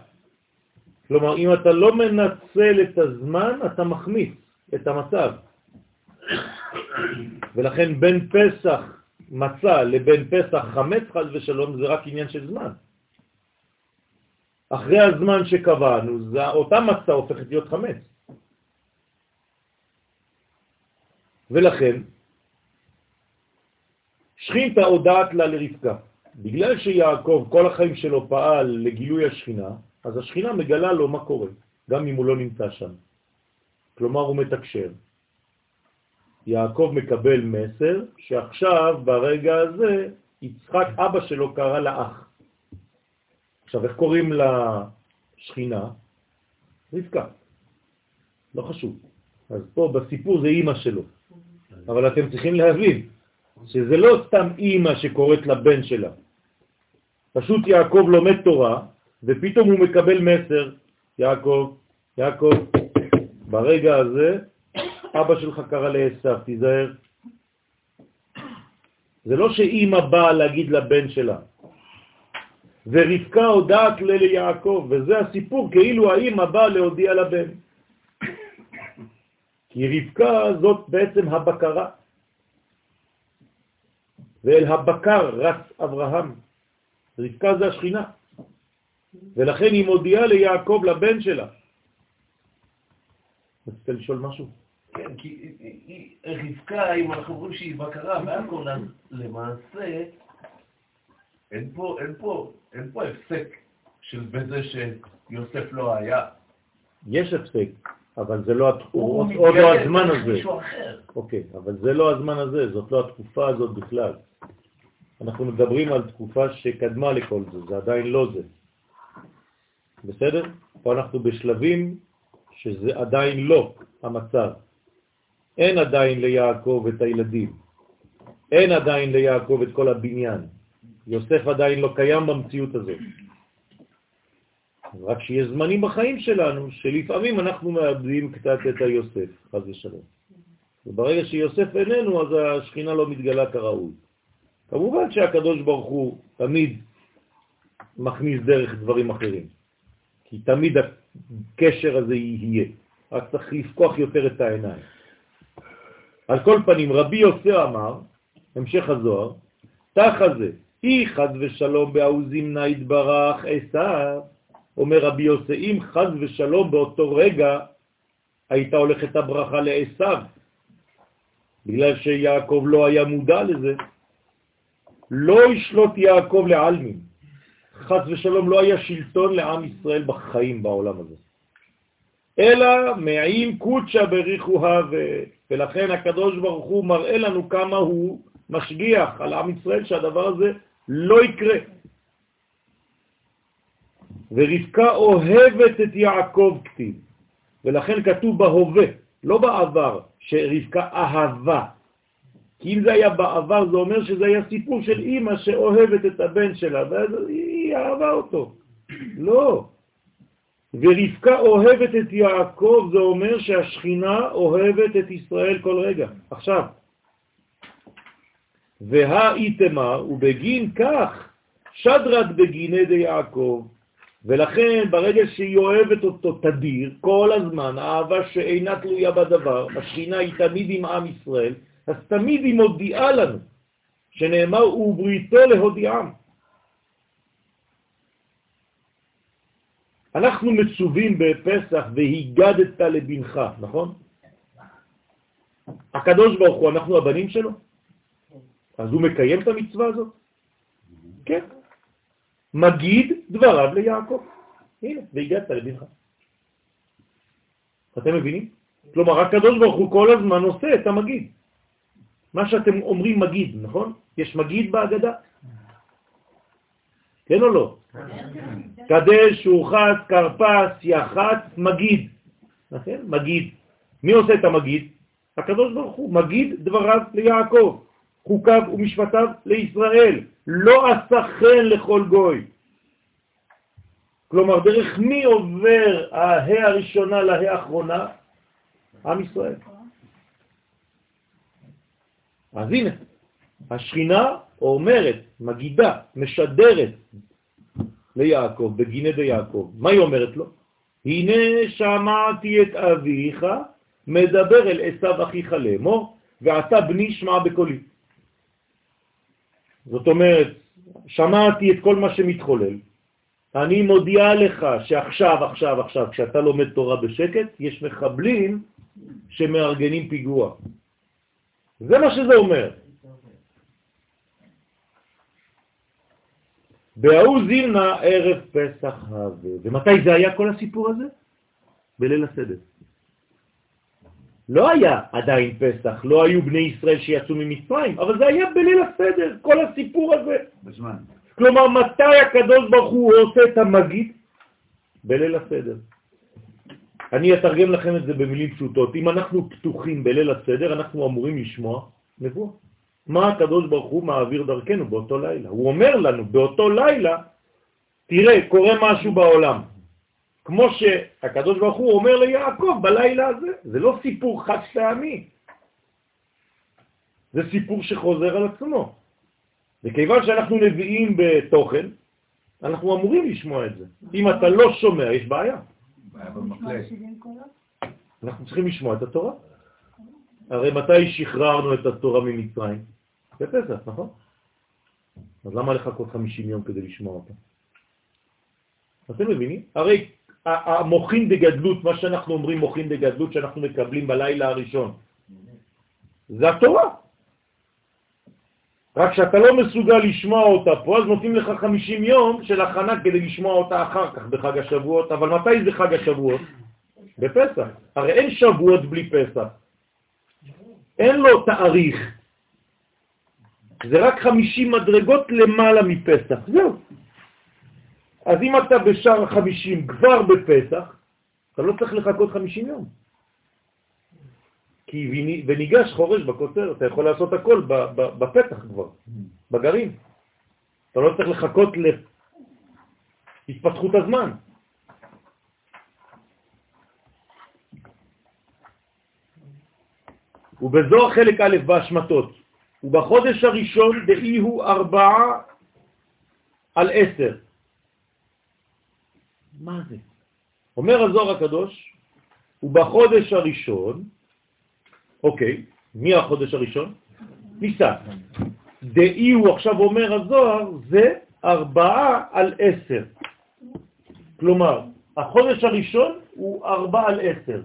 כלומר, אם אתה לא מנצל את הזמן, אתה מחמיץ את המצב. ולכן בין פסח מצה לבין פסח חמץ חז ושלום זה רק עניין של זמן. אחרי הזמן שקבענו, אותה מצה הופכת להיות חמץ. ולכן, שכינתה הודעת לה לרבקה. בגלל שיעקב כל החיים שלו פעל לגילוי השכינה, אז השכינה מגלה לו מה קורה, גם אם הוא לא נמצא שם. כלומר, הוא מתקשר. יעקב מקבל מסר שעכשיו, ברגע הזה, יצחק, אבא שלו, קרא לאח. עכשיו, איך קוראים לשכינה? רבקה. לא חשוב. אז פה בסיפור זה אימא שלו. אבל אתם צריכים להבין שזה לא סתם אימא שקוראת לבן שלה. פשוט יעקב לומד תורה, ופתאום הוא מקבל מסר, יעקב, יעקב, ברגע הזה אבא שלך קרא לעשו, תיזהר. זה לא שאימא באה להגיד לבן שלה. ורבקה הודעת ליעקב, וזה הסיפור, כאילו האימא באה להודיע לבן. כי רבקה זאת בעצם הבקרה. ואל הבקר רץ אברהם. רבקה זה השכינה. ולכן היא מודיעה ליעקב, לבן שלה. רצית לשאול משהו? כן, כי רבקה, אם אנחנו אומרים שהיא בקרה והכל, אז למעשה אין פה, אין פה, אין פה הפסק של בזה שיוסף לא היה. יש הפסק, אבל זה לא, עוד לא הזמן הזה. אחר. אוקיי, אבל זה לא הזמן הזה, זאת לא התקופה הזאת בכלל. אנחנו מדברים על תקופה שקדמה לכל זה, זה עדיין לא זה. בסדר? פה אנחנו בשלבים שזה עדיין לא המצב. אין עדיין ליעקב את הילדים. אין עדיין ליעקב את כל הבניין. יוסף עדיין לא קיים במציאות הזאת. רק שיש זמנים בחיים שלנו שלפעמים אנחנו מאבדים קצת את היוסף, חז ושלום. וברגע שיוסף איננו, אז השכינה לא מתגלה כראוי. כמובן שהקדוש ברוך הוא תמיד מכניס דרך דברים אחרים, כי תמיד הקשר הזה יהיה, רק צריך לפקוח יותר את העיניים. על כל פנים, רבי יוסף אמר, המשך הזוהר, תחה זה, אי חד ושלום בעוזים נא יתברך עשיו, אומר רבי יוסף, אם חד ושלום באותו רגע הייתה הולכת הברכה לעשיו, בגלל שיעקב לא היה מודע לזה, לא ישלוט יעקב לעלמין. חס ושלום לא היה שלטון לעם ישראל בחיים בעולם הזה. אלא מעין קודשא בריחוה, ו... ולכן הקדוש ברוך הוא מראה לנו כמה הוא משגיח על עם ישראל שהדבר הזה לא יקרה. ורבקה אוהבת את יעקב כתיב, ולכן כתוב בהווה, לא בעבר, שרבקה אהבה. כי אם זה היה בעבר, זה אומר שזה היה סיפור של אימא שאוהבת את הבן שלה, ואז היא אהבה אותו. לא. ורבקה אוהבת את יעקב, זה אומר שהשכינה אוהבת את ישראל כל רגע. עכשיו, והאיתמר, ובגין כך שדרת בגיני די יעקב, ולכן ברגע שהיא אוהבת אותו תדיר, כל הזמן, האהבה שאינה תלויה בדבר, השכינה היא תמיד עם עם ישראל, אז תמיד היא מודיעה לנו, שנאמר, ובריתו להודיעם. אנחנו מצווים בפסח והיגדת לבנך, נכון? הקדוש ברוך הוא, אנחנו הבנים שלו? אז הוא מקיים את המצווה הזאת? כן. מגיד דבריו ליעקב. הנה, והגעת לבנך. אתם מבינים? כלומר, הקדוש ברוך הוא כל הזמן עושה את המגיד. מה שאתם אומרים מגיד, נכון? יש מגיד בהגדה? כן או לא? קדש, שורחת, קרפס, יחת, מגיד. נכון? מגיד. מי עושה את המגיד? הקדוש ברוך הוא מגיד דבריו ליעקב, חוקיו ומשפטיו לישראל. לא עשה חן לכל גוי. כלומר, דרך מי עובר ההא הראשונה להא האחרונה? עם ישראל. אז הנה, השכינה אומרת, מגידה, משדרת ליעקב, בגיני דיעקב. מה היא אומרת לו? הנה שמעתי את אביך מדבר אל עשיו אחיך לאמור, ואתה בני שמע בקולי. זאת אומרת, שמעתי את כל מה שמתחולל, אני מודיע לך שעכשיו, עכשיו, עכשיו, כשאתה לומד תורה בשקט, יש מחבלים שמארגנים פיגוע. זה מה שזה אומר. בהוא זימנה ערב פסח הזה. ומתי זה היה כל הסיפור הזה? בליל הסדר. לא היה עדיין פסח, לא היו בני ישראל שיצאו ממצרים, אבל זה היה בליל הסדר, כל הסיפור הזה. בזמן. כלומר, מתי הקדוש ברוך הוא עושה את המגיד? בליל הסדר. אני אתרגם לכם את זה במילים פשוטות. אם אנחנו פתוחים בליל הסדר, אנחנו אמורים לשמוע נבואה. מה הקדוש ברוך הוא מעביר דרכנו באותו לילה? הוא אומר לנו, באותו לילה, תראה, קורה משהו בעולם. כמו שהקדוש ברוך הוא אומר ליעקב בלילה הזה. זה לא סיפור חד פעמי. זה סיפור שחוזר על עצמו. וכיוון שאנחנו נביאים בתוכן, אנחנו אמורים לשמוע את זה. אם אתה לא שומע, יש בעיה. אנחנו צריכים לשמוע את התורה. הרי מתי שחררנו את התורה ממצרים? בפסח, נכון? אז למה לחכות 50 יום כדי לשמוע אותה? אתם מבינים? הרי המוחין דגדלות, מה שאנחנו אומרים מוחין דגדלות שאנחנו מקבלים בלילה הראשון, זה התורה. רק שאתה לא מסוגל לשמוע אותה פה, אז נותנים לך 50 יום של הכנה כדי לשמוע אותה אחר כך בחג השבועות, אבל מתי זה חג השבועות? בפסח. הרי אין שבועות בלי פסח. אין לו תאריך. זה רק 50 מדרגות למעלה מפסח, זהו. אז אם אתה בשער 50 כבר בפסח, אתה לא צריך לחכות 50 יום. כי וניגש חורש בכותר, אתה יכול לעשות הכל בפתח כבר, בגרעין. אתה לא צריך לחכות להתפתחות הזמן. ובזו חלק א' בהשמטות, ובחודש הראשון דאי הוא ארבעה על עשר. מה זה? אומר הזוהר הקדוש, ובחודש הראשון אוקיי, מי החודש הראשון? ניסן. דאי הוא עכשיו אומר הזוהר, זה ארבעה על עשר. כלומר, החודש הראשון הוא ארבע על עשר.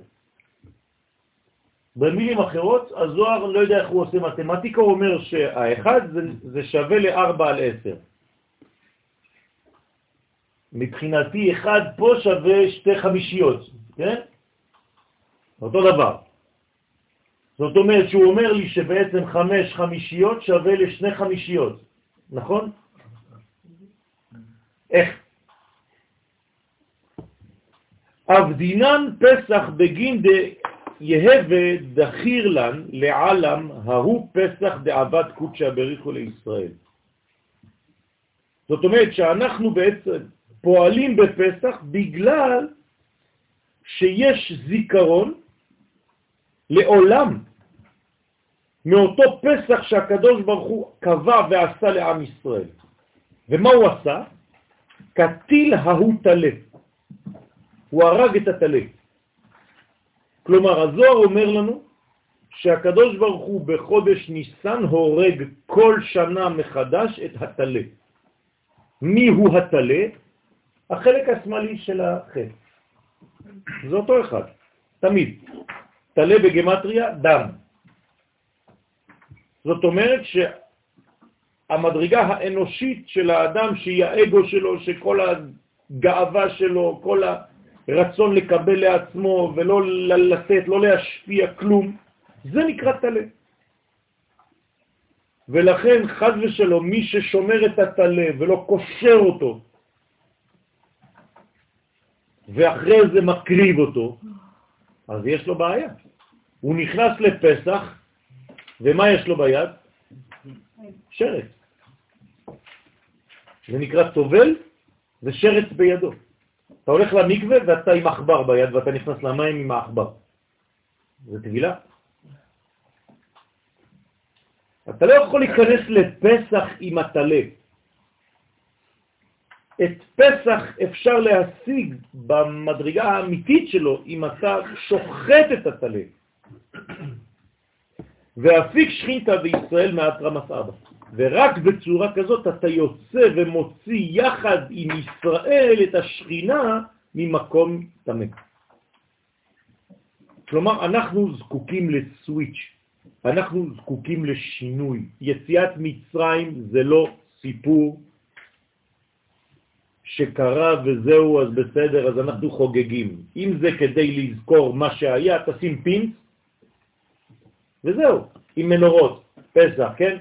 במילים אחרות, הזוהר לא יודע איך הוא עושה מתמטיקה, הוא אומר שהאחד זה, זה שווה ל-4 על 10. מבחינתי אחד פה שווה שתי חמישיות, כן? אותו דבר. זאת אומרת שהוא אומר לי שבעצם חמש חמישיות שווה לשני חמישיות, נכון? איך? אבדינן פסח בגין יהווה דחיר לן לעלם ההוא פסח דעבד קודשא בריחו לישראל. זאת אומרת שאנחנו בעצם פועלים בפסח בגלל שיש זיכרון לעולם מאותו פסח שהקדוש ברוך הוא קבע ועשה לעם ישראל. ומה הוא עשה? כתיל ההוא תלה. הוא הרג את התלה. כלומר, הזוהר אומר לנו שהקדוש ברוך הוא בחודש ניסן הורג כל שנה מחדש את התלה. מי הוא התלה? החלק השמאלי של החטא. זה אותו אחד, תמיד. תלה בגמטריה, דם. זאת אומרת שהמדרגה האנושית של האדם, שהיא האגו שלו, שכל הגאווה שלו, כל הרצון לקבל לעצמו ולא לתת, לא להשפיע כלום, זה נקרא תלה. ולכן חז ושלום, מי ששומר את התלה ולא קושר אותו, ואחרי זה מקריב אותו, אז יש לו בעיה. הוא נכנס לפסח, ומה יש לו ביד? שרץ. זה נקרא טובל ושרץ בידו. אתה הולך למקווה ואתה עם עכבר ביד ואתה נכנס למים עם העכבר. זה טבילה. אתה לא יכול להיכנס לפסח עם הטלה. את פסח אפשר להשיג במדרגה האמיתית שלו אם אתה שוחט את הטלה. ואפיק שכינתה בישראל מעט רמס אבא. ורק בצורה כזאת אתה יוצא ומוציא יחד עם ישראל את השכינה ממקום תמה. כלומר, אנחנו זקוקים לסוויץ', אנחנו זקוקים לשינוי. יציאת מצרים זה לא סיפור שקרה וזהו, אז בסדר, אז אנחנו חוגגים. אם זה כדי לזכור מה שהיה, תשים פינס, וזהו, עם מנורות, פסח, כן?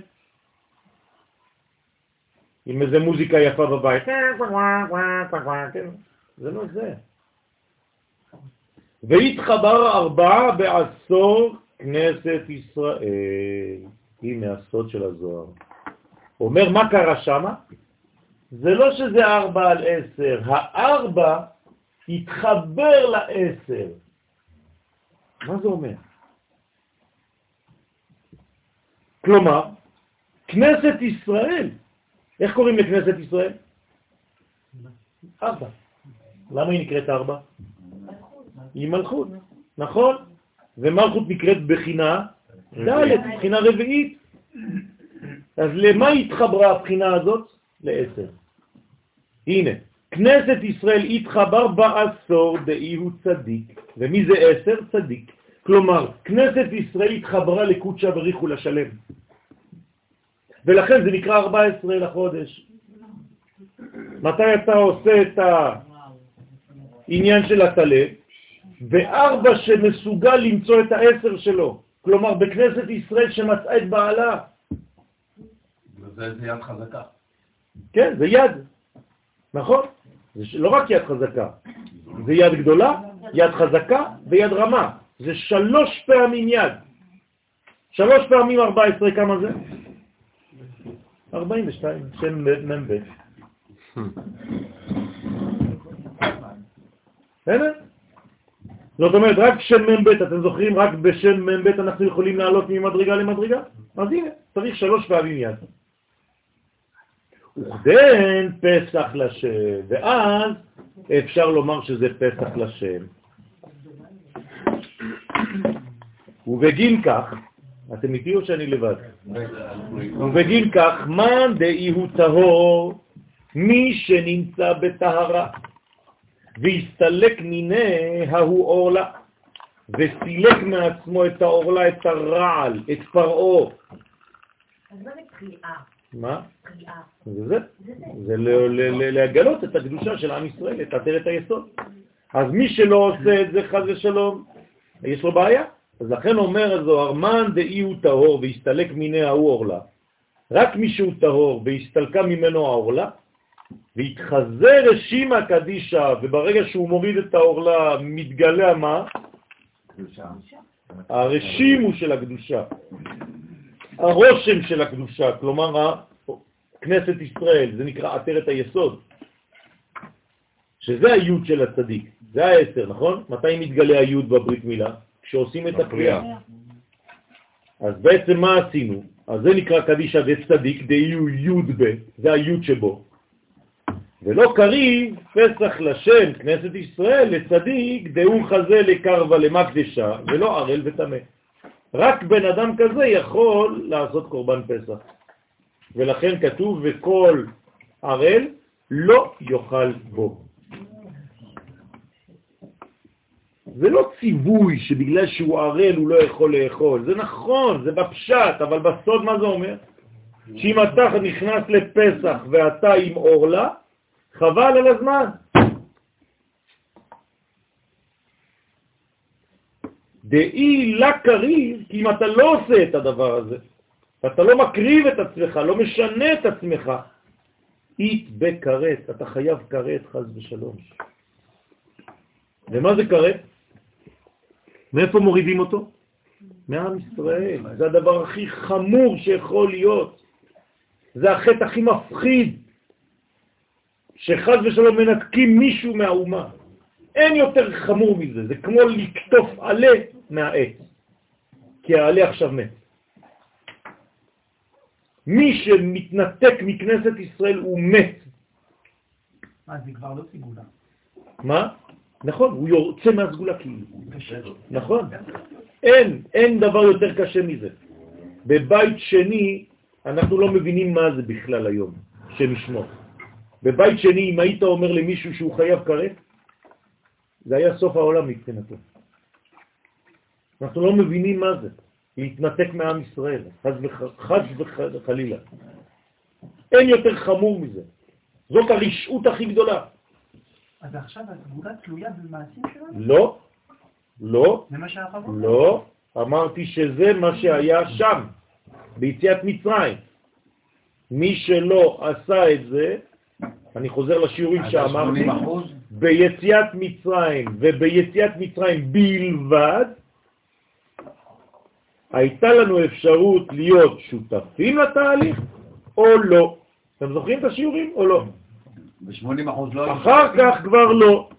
עם איזה מוזיקה יפה בבית, כן? זה לא זה. והתחבר ארבעה בעשור כנסת ישראל. הנה הסוד של הזוהר. אומר, מה קרה שמה? זה לא שזה ארבע על עשר, הארבע התחבר לעשר. מה זה אומר? כלומר, כנסת ישראל, איך קוראים לכנסת ישראל? ארבע. למה היא נקראת ארבע? היא מלכות, נכון? ומלכות נקראת בחינה ד', בחינה רביעית. אז למה התחברה הבחינה הזאת? לעשר. הנה, כנסת ישראל התחבר בעשור דאי הוא צדיק. ומי זה עשר? צדיק. כלומר, כנסת ישראל התחברה לקודשה בריחו לשלם. ולכן זה נקרא 14 לחודש. מתי אתה עושה את העניין של התלה? וארבע שמסוגל למצוא את העשר שלו. כלומר, בכנסת ישראל שמצאה את בעלה. זה יד חזקה. כן, זה יד, נכון? זה לא רק יד חזקה, זה יד גדולה, יד חזקה ויד רמה. זה שלוש פעמים יד. שלוש פעמים 14, כמה זה? 42, שם מ"ב. בסדר? זאת אומרת, רק שם מ"ב, אתם זוכרים, רק בשם מ"ב אנחנו יכולים לעלות ממדרגה למדרגה? אז הנה, צריך שלוש פעמים יד. וכדן פסח לשם, ואז אפשר לומר שזה פסח לשם. ובגין כך, אתם איתי או שאני לבד? ובגין כך, מן דאי הוא טהור, מי שנמצא בטהרה, והסתלק מיני ההוא אורלה. וסילק מעצמו את העורלה, את הרעל, את פרעו. אז מה זה קריאה? מה? קריאה. זה זה. זה לגלות את הקדושה של עם ישראל, את עטרת היסוד. אז מי שלא עושה את זה, חז ושלום, יש לו בעיה. אז לכן אומר הזוהר, מן דאי הוא טהור והסתלק מיני ההוא עורלה. רק מי שהוא טהור והסתלקה ממנו העורלה, והתחזה רשימה קדישה, וברגע שהוא מוריד את העורלה, מתגלה מה? הרשימו של הקדושה, הרושם של הקדושה, כלומר כנסת ישראל, זה נקרא עטרת היסוד, שזה היוד של הצדיק, זה העשר, נכון? מתי מתגלה היוד בברית מילה? כשעושים את הקריאה. אז בעצם מה עשינו? אז זה נקרא קדישה דצדיק, דהיו יוד ב, זה היוד שבו. ולא קריב פסח לשם כנסת ישראל לצדיק דהו חזה לקרבה למקדשה ולא ערל וטמא. רק בן אדם כזה יכול לעשות קורבן פסח. ולכן כתוב וכל ערל לא יאכל בו. זה לא ציווי שבגלל שהוא ערל הוא לא יכול לאכול, זה נכון, זה בפשט, אבל בסוד מה זה אומר? שאם אתה נכנס לפסח ואתה עם אורלה, חבל על הזמן. דאי לה קריב, כי אם אתה לא עושה את הדבר הזה, אתה לא מקריב את עצמך, לא משנה את עצמך, אית בקרת, אתה חייב קרת חז ושלום. ומה זה קרת? מאיפה מורידים אותו? מעם ישראל. זה הדבר הכי חמור שיכול להיות. זה החטא הכי מפחיד, שחז ושלום מנתקים מישהו מהאומה. אין יותר חמור מזה, זה כמו לקטוף עלה מהעץ, כי העלה עכשיו מת. מי שמתנתק מכנסת ישראל הוא מת. מה, זה כבר לא סגולה. מה? נכון, הוא יוצא מהסגולה כאילו. נכון. אין, אין דבר יותר קשה מזה. בבית שני אנחנו לא מבינים מה זה בכלל היום, שם ישמור. בבית שני, אם היית אומר למישהו שהוא חייב כרת, זה היה סוף העולם מבחינתו. אנחנו לא מבינים מה זה, להתנתק מעם ישראל, חז וחלילה. אין יותר חמור מזה. זאת הרשעות הכי גדולה. אז עכשיו הסגולה תלויה במעשים שלנו? לא, לא, זה מה שהרב אומר? לא, אמרתי שזה מה שהיה שם, ביציאת מצרים. מי שלא עשה את זה, אני חוזר לשיעורים שאמרתי, ביציאת מצרים וביציאת מצרים בלבד, הייתה לנו אפשרות להיות שותפים לתהליך או לא. אתם זוכרים את השיעורים או לא? ב-80 אחוז לא... אחר כך כבר לא.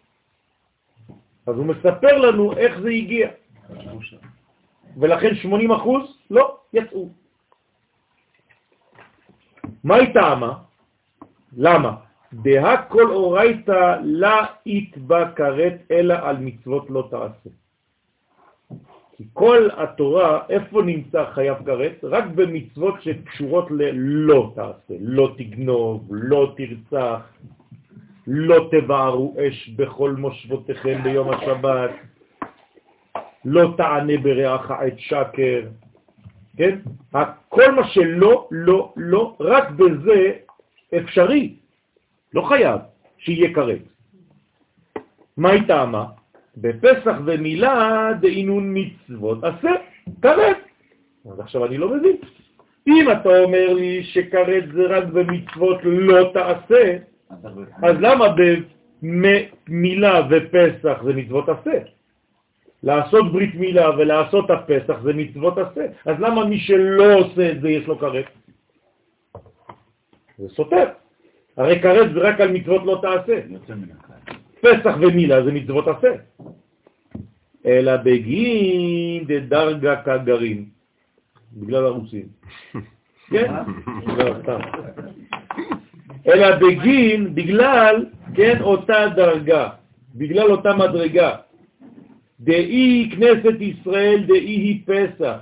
אז הוא מספר לנו איך זה הגיע. ולכן 80 אחוז לא יצאו. מה היא טעמה? למה? דה כל אורייתא לה יתבע כרת אלא על מצוות לא תעשה. כי כל התורה, איפה נמצא חייב כרת? רק במצוות שקשורות ללא תעשה, לא תגנוב, לא תרצח, לא תבערו אש בכל מושבותיכם ביום השבת, לא תענה ברעך את שקר, כן? כל מה שלא, לא, לא, רק בזה אפשרי, לא חייב שיהיה כרת. מה היא טעמה? בפסח ומילה דהינון מצוות עשה, כרת. אז עכשיו אני לא מבין. אם אתה אומר לי שכרת זה רק במצוות לא תעשה, אז למה במילה ופסח זה מצוות עשה? לעשות ברית מילה ולעשות הפסח זה מצוות עשה. אז למה מי שלא עושה את זה יש לו כרת? זה סותר. הרי כרת זה רק על מצוות לא תעשה. פסח ומילה זה מצוות עשה. אלא בגין דדרגה כגרעין, בגלל הרוסים. כן? לא, סתם. אלא בגין, בגלל, כן, אותה דרגה, בגלל אותה מדרגה. דאי כנסת ישראל, דאי היא פסח,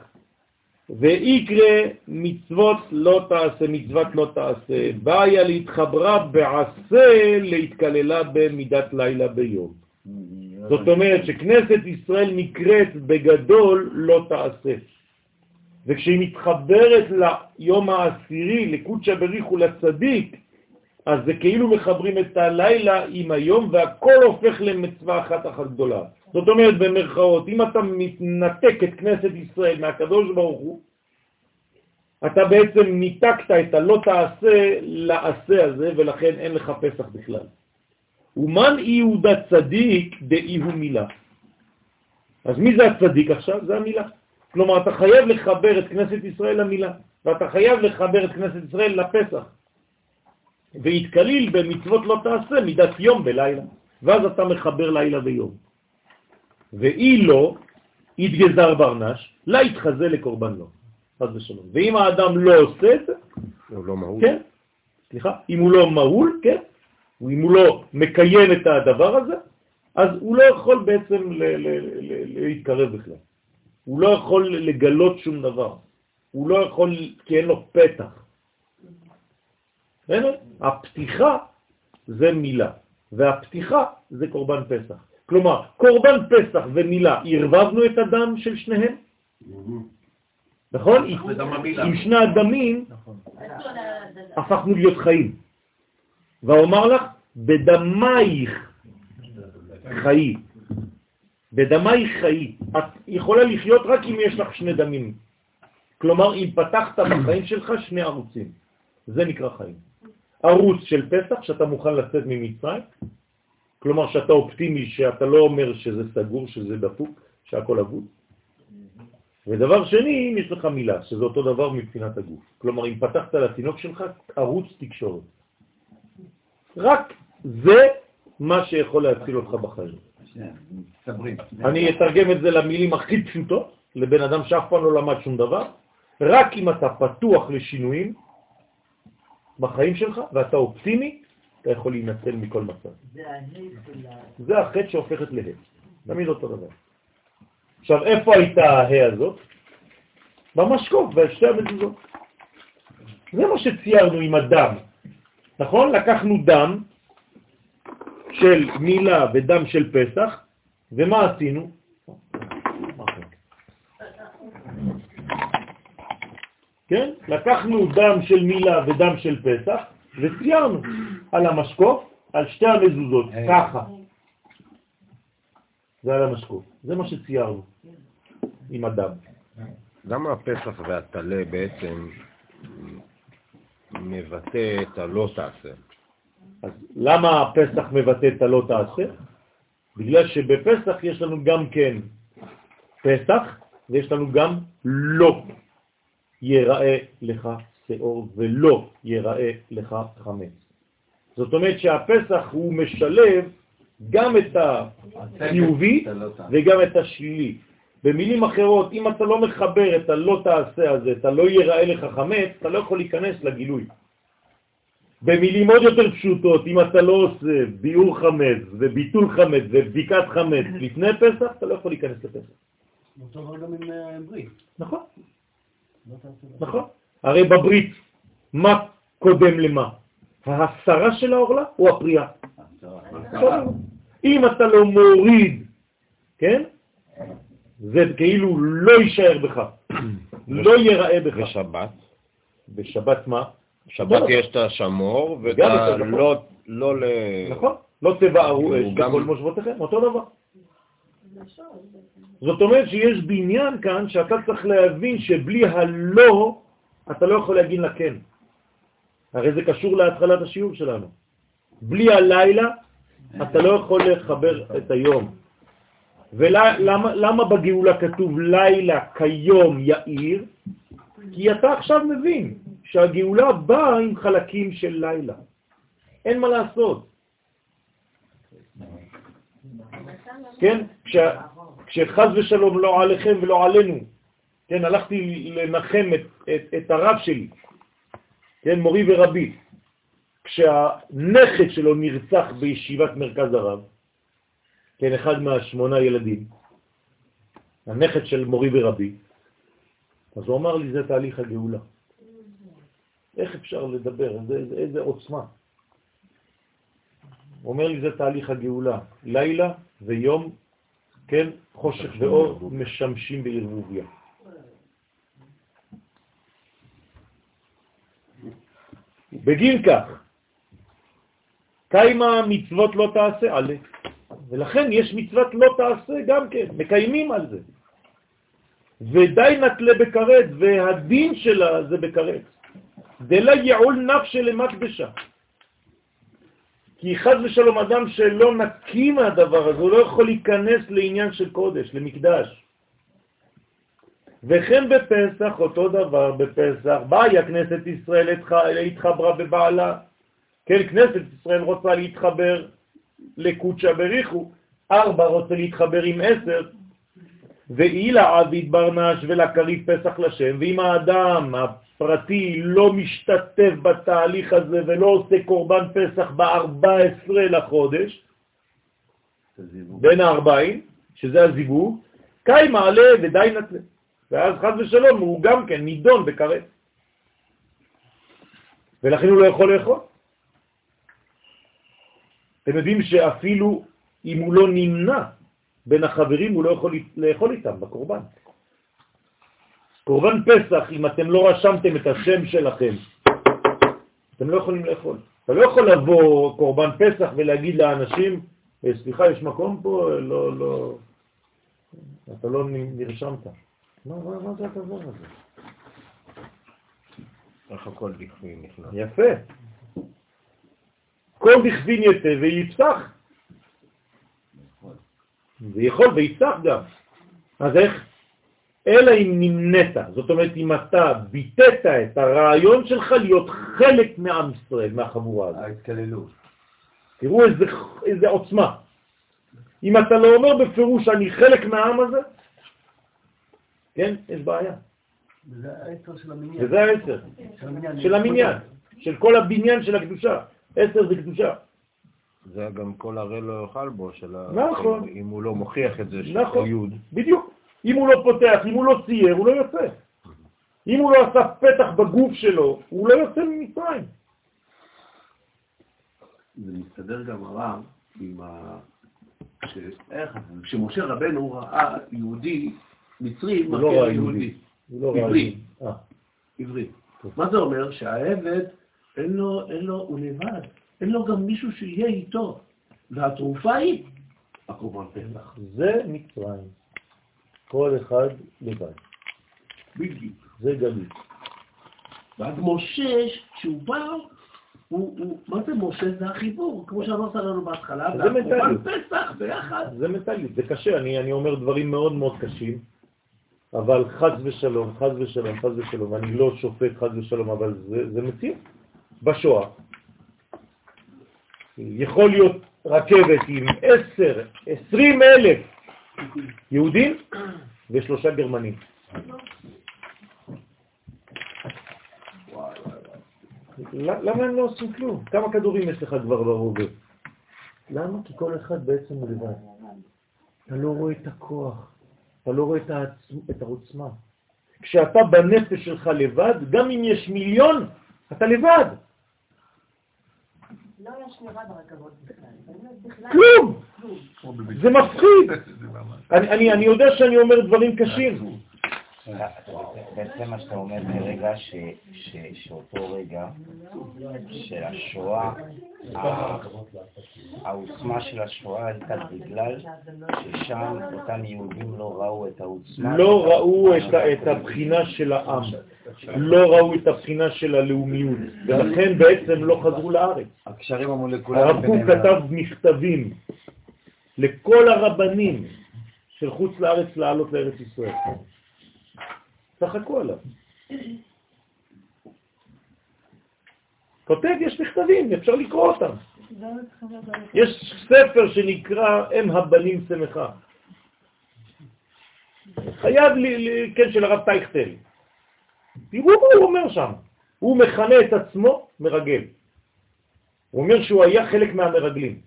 ויקרא מצוות לא תעשה, מצוות לא תעשה, באה להתחברה בעשה להתקללה במידת לילה ביום. זאת אומרת שכנסת ישראל נקראת בגדול לא תעשה. וכשהיא מתחברת ליום העשירי, לקודשא בריחו לצדיק, אז זה כאילו מחברים את הלילה עם היום והכל הופך למצווה אחת אחת גדולה. זאת אומרת, במרכאות, אם אתה מתנתק את כנסת ישראל מהקדוש ברוך הוא, אתה בעצם ניתקת את הלא תעשה לעשה הזה, ולכן אין לך פסח בכלל. ומן יהודה צדיק דאי הוא מילה. אז מי זה הצדיק עכשיו? זה המילה. כלומר, אתה חייב לחבר את כנסת ישראל למילה, ואתה חייב לחבר את כנסת ישראל לפסח. והתקליל במצוות לא תעשה מידת יום בלילה, ואז אתה מחבר לילה ויום. ואי לא, יתגזר ברנש, לא יתחזה לקורבן לו, חס ושלום. ואם האדם לא עושה את זה, הוא לא מהול. כן, סליחה, אם הוא לא מהול, כן, אם הוא לא מקיים את הדבר הזה, אז הוא לא יכול בעצם להתקרב בכלל. הוא לא יכול לגלות שום דבר. הוא לא יכול, כי אין לו פתח. הפתיחה זה מילה, והפתיחה זה קורבן פסח. כלומר, קורבן פסח ומילה, ערבבנו את הדם של שניהם? נכון? עם שני הדמים הפכנו להיות חיים. ואומר לך, בדמייך חיי. בדמייך חיי. את יכולה לחיות רק אם יש לך שני דמים. כלומר, אם פתחת בחיים שלך שני ערוצים. זה נקרא חיים. ערוץ של פסח, שאתה מוכן לצאת ממצרים, כלומר שאתה אופטימי, שאתה לא אומר שזה סגור, שזה דפוק, שהכל אבוד. ודבר שני, אם יש לך מילה, שזה אותו דבר מבחינת הגוף. כלומר, אם פתחת לתינוק שלך ערוץ תקשורת. רק זה מה שיכול להציל אותך בחיים. אני אתרגם את זה למילים הכי פשוטות, לבן אדם שאף פעם לא למד שום דבר, רק אם אתה פתוח לשינויים בחיים שלך ואתה אופטימי, אתה יכול להינצל מכל מצב. זה החטא שהופכת לה', תמיד אותו דבר. עכשיו, איפה הייתה הה' הזאת? במשקוף, בשתי המזוזות. זה מה שציירנו עם הדם. נכון? לקחנו דם של מילה ודם של פסח, ומה עשינו? כן? לקחנו דם של מילה ודם של פסח וציירנו על המשקוף, על שתי המזוזות, ככה. זה על המשקוף. זה מה שציירנו עם הדם. למה הפסח והטלה בעצם מבטא את הלא תעשה? אז למה הפסח מבטא את הלא תעשה? בגלל שבפסח יש לנו גם כן פסח ויש לנו גם לא יראה לך שאור ולא יראה לך חמץ. זאת אומרת שהפסח הוא משלב גם את החיובי וגם את השלילי. במילים אחרות, אם אתה לא מחבר את הלא תעשה הזה, אתה לא יראה לך חמץ, אתה לא יכול להיכנס לגילוי. במילים עוד יותר פשוטות, אם אתה לא עושה ביאור חמץ וביטול חמץ ובדיקת חמץ לפני פסח, אתה לא יכול להיכנס לפסח. אותו דבר גם עם אה, ברית. נכון. נכון. הרי בברית, מה קודם למה? ההסרה של האורלה או הפריאה? אם אתה לא מוריד, כן? זה כאילו לא יישאר בך, לא ייראה בך. בשבת? בשבת מה? בשבת יש את השמור ואת הלא... לא ל... נכון, לא תבערו אש בכל מושבותיכם, אותו דבר. זאת אומרת שיש בעניין כאן שאתה צריך להבין שבלי הלא אתה לא יכול להגיד לה כן. הרי זה קשור להתחלת השיעור שלנו. בלי הלילה אתה לא יכול לחבר את היום. ולמה בגאולה כתוב לילה כיום יאיר? כי אתה עכשיו מבין שהגאולה באה עם חלקים של לילה. אין מה לעשות. כן? כש, כשחז ושלום לא עליכם ולא עלינו, כן, הלכתי לנחם את, את, את הרב שלי, כן, מורי ורבי, כשהנכד שלו נרצח בישיבת מרכז הרב, כן, אחד מהשמונה ילדים, הנכד של מורי ורבי, אז הוא אמר לי, זה תהליך הגאולה. איך אפשר לדבר? איזה, איזה עוצמה. הוא אומר לי זה תהליך הגאולה, לילה ויום, כן, חושך ואור משמשים בערבוביה. בגין כך, קיימה מצוות לא תעשה עלה, ולכן יש מצוות לא תעשה גם כן, מקיימים על זה. ודי נטלה בקרץ, והדין שלה זה בקרץ. דלה יעול נפש למקדשה. כי חז ושלום אדם שלא נקי מהדבר הזה, הוא לא יכול להיכנס לעניין של קודש, למקדש. וכן בפסח, אותו דבר בפסח, באה כנסת ישראל התחברה בבעלה. כן, כנסת ישראל רוצה להתחבר לקודשא בריחו, ארבע רוצה להתחבר עם עשר, ואי לעביד ברנש ולקריב פסח לשם, ואם האדם הפרטי לא משתתף בתהליך הזה ולא עושה קורבן פסח ב-14 לחודש, בין הארבעים, שזה הזיווג, קאי מעלה ודי נטלה. ואז חז ושלום הוא גם כן נידון בקרב. ולכן הוא לא יכול לאכול. אתם יודעים שאפילו אם הוא לא נמנע בין החברים, הוא לא יכול לאכול איתם בקורבן. קורבן פסח, אם אתם לא רשמתם את השם שלכם, אתם לא יכולים לאכול. אתה לא יכול לבוא קורבן פסח ולהגיד לאנשים, אה, סליחה, יש מקום פה? לא, לא, אתה לא נרשמת. מה, זה הדבר הזה? איך הכל בכפין נכנס. יפה. כל בכפין יתה ויפתח. ויכול ויפתח גם. אז איך? אלא אם נמנית, זאת אומרת אם אתה ביטאת את הרעיון שלך להיות חלק מעם ישראל, מהחבורה הזאת. ההתקללות. תראו איזה, איזה עוצמה. אם אתה לא אומר בפירוש אני חלק מהעם הזה, כן, יש בעיה. וזה העשר של המניין. וזה העשר, של המניין. של כל הבניין של הקדושה. עשר זה קדושה. זה גם כל הרי לא יאכל בו, של ה... נכון. אם הוא לא מוכיח את זה, נכון. של יוד. בדיוק. אם הוא לא פותח, אם הוא לא צייר, הוא לא יוצא. אם הוא לא עשה פתח בגוף שלו, הוא לא יוצא ממצרים. זה מסתדר גם הרב עם ה... ש... איך... כשמשה רבנו ראה יהודי מצרי לא מכה ראה יהודי. לא עברי. אה, עברי. מה זה אומר? שהעבד, אין לו, אין לו, הוא לבד. אין לו גם מישהו שיהיה איתו. והתרופה היא הקורבן פסח. זה מצרים. כל אחד לבד. בדיוק. זה גלות. ואז משה, כשהוא בא, הוא, הוא, מה זה משה? זה החיבור, כמו שאמרת לנו בהתחלה, זה מנטליות. פסח ביחד. זה מנטליות, זה קשה, אני, אני אומר דברים מאוד מאוד קשים, אבל חז ושלום, חז ושלום, חז ושלום, אני לא שופט חז ושלום, אבל זה, זה מציאות. בשואה, יכול להיות רכבת עם עשר, עשרים אלף יהודים ושלושה גרמנים. למה הם לא עושים כלום? כמה כדורים יש לך כבר ברובה? למה? כי כל אחד בעצם הוא לבד. אתה לא רואה את הכוח, אתה לא רואה את, העצ... את העוצמה. כשאתה בנפש שלך לבד, גם אם יש מיליון, אתה לבד. לא היה שמירה ברכבות בכלל. כלום! זה מפחיד. אני יודע שאני אומר דברים קשים. בעצם מה שאתה אומר ש, שאותו רגע של השואה, העוצמה של השואה הייתה בגלל ששם אותם יהודים לא ראו את העוצמה. לא ראו את הבחינה של העם, לא ראו את הבחינה של הלאומיות, ולכן בעצם לא חזרו לארץ. הקשרים המולקולריים הרב קוק כתב מכתבים לכל הרבנים של חוץ לארץ לעלות לארץ ישראל. צחקו עליו. כותב, יש מכתבים, אפשר לקרוא אותם. יש ספר שנקרא אם הבנים שמחה. חייב לי, כן, של הרב טייכטל. תראו מה הוא אומר שם. הוא מכנה את עצמו מרגל. הוא אומר שהוא היה חלק מהמרגלים.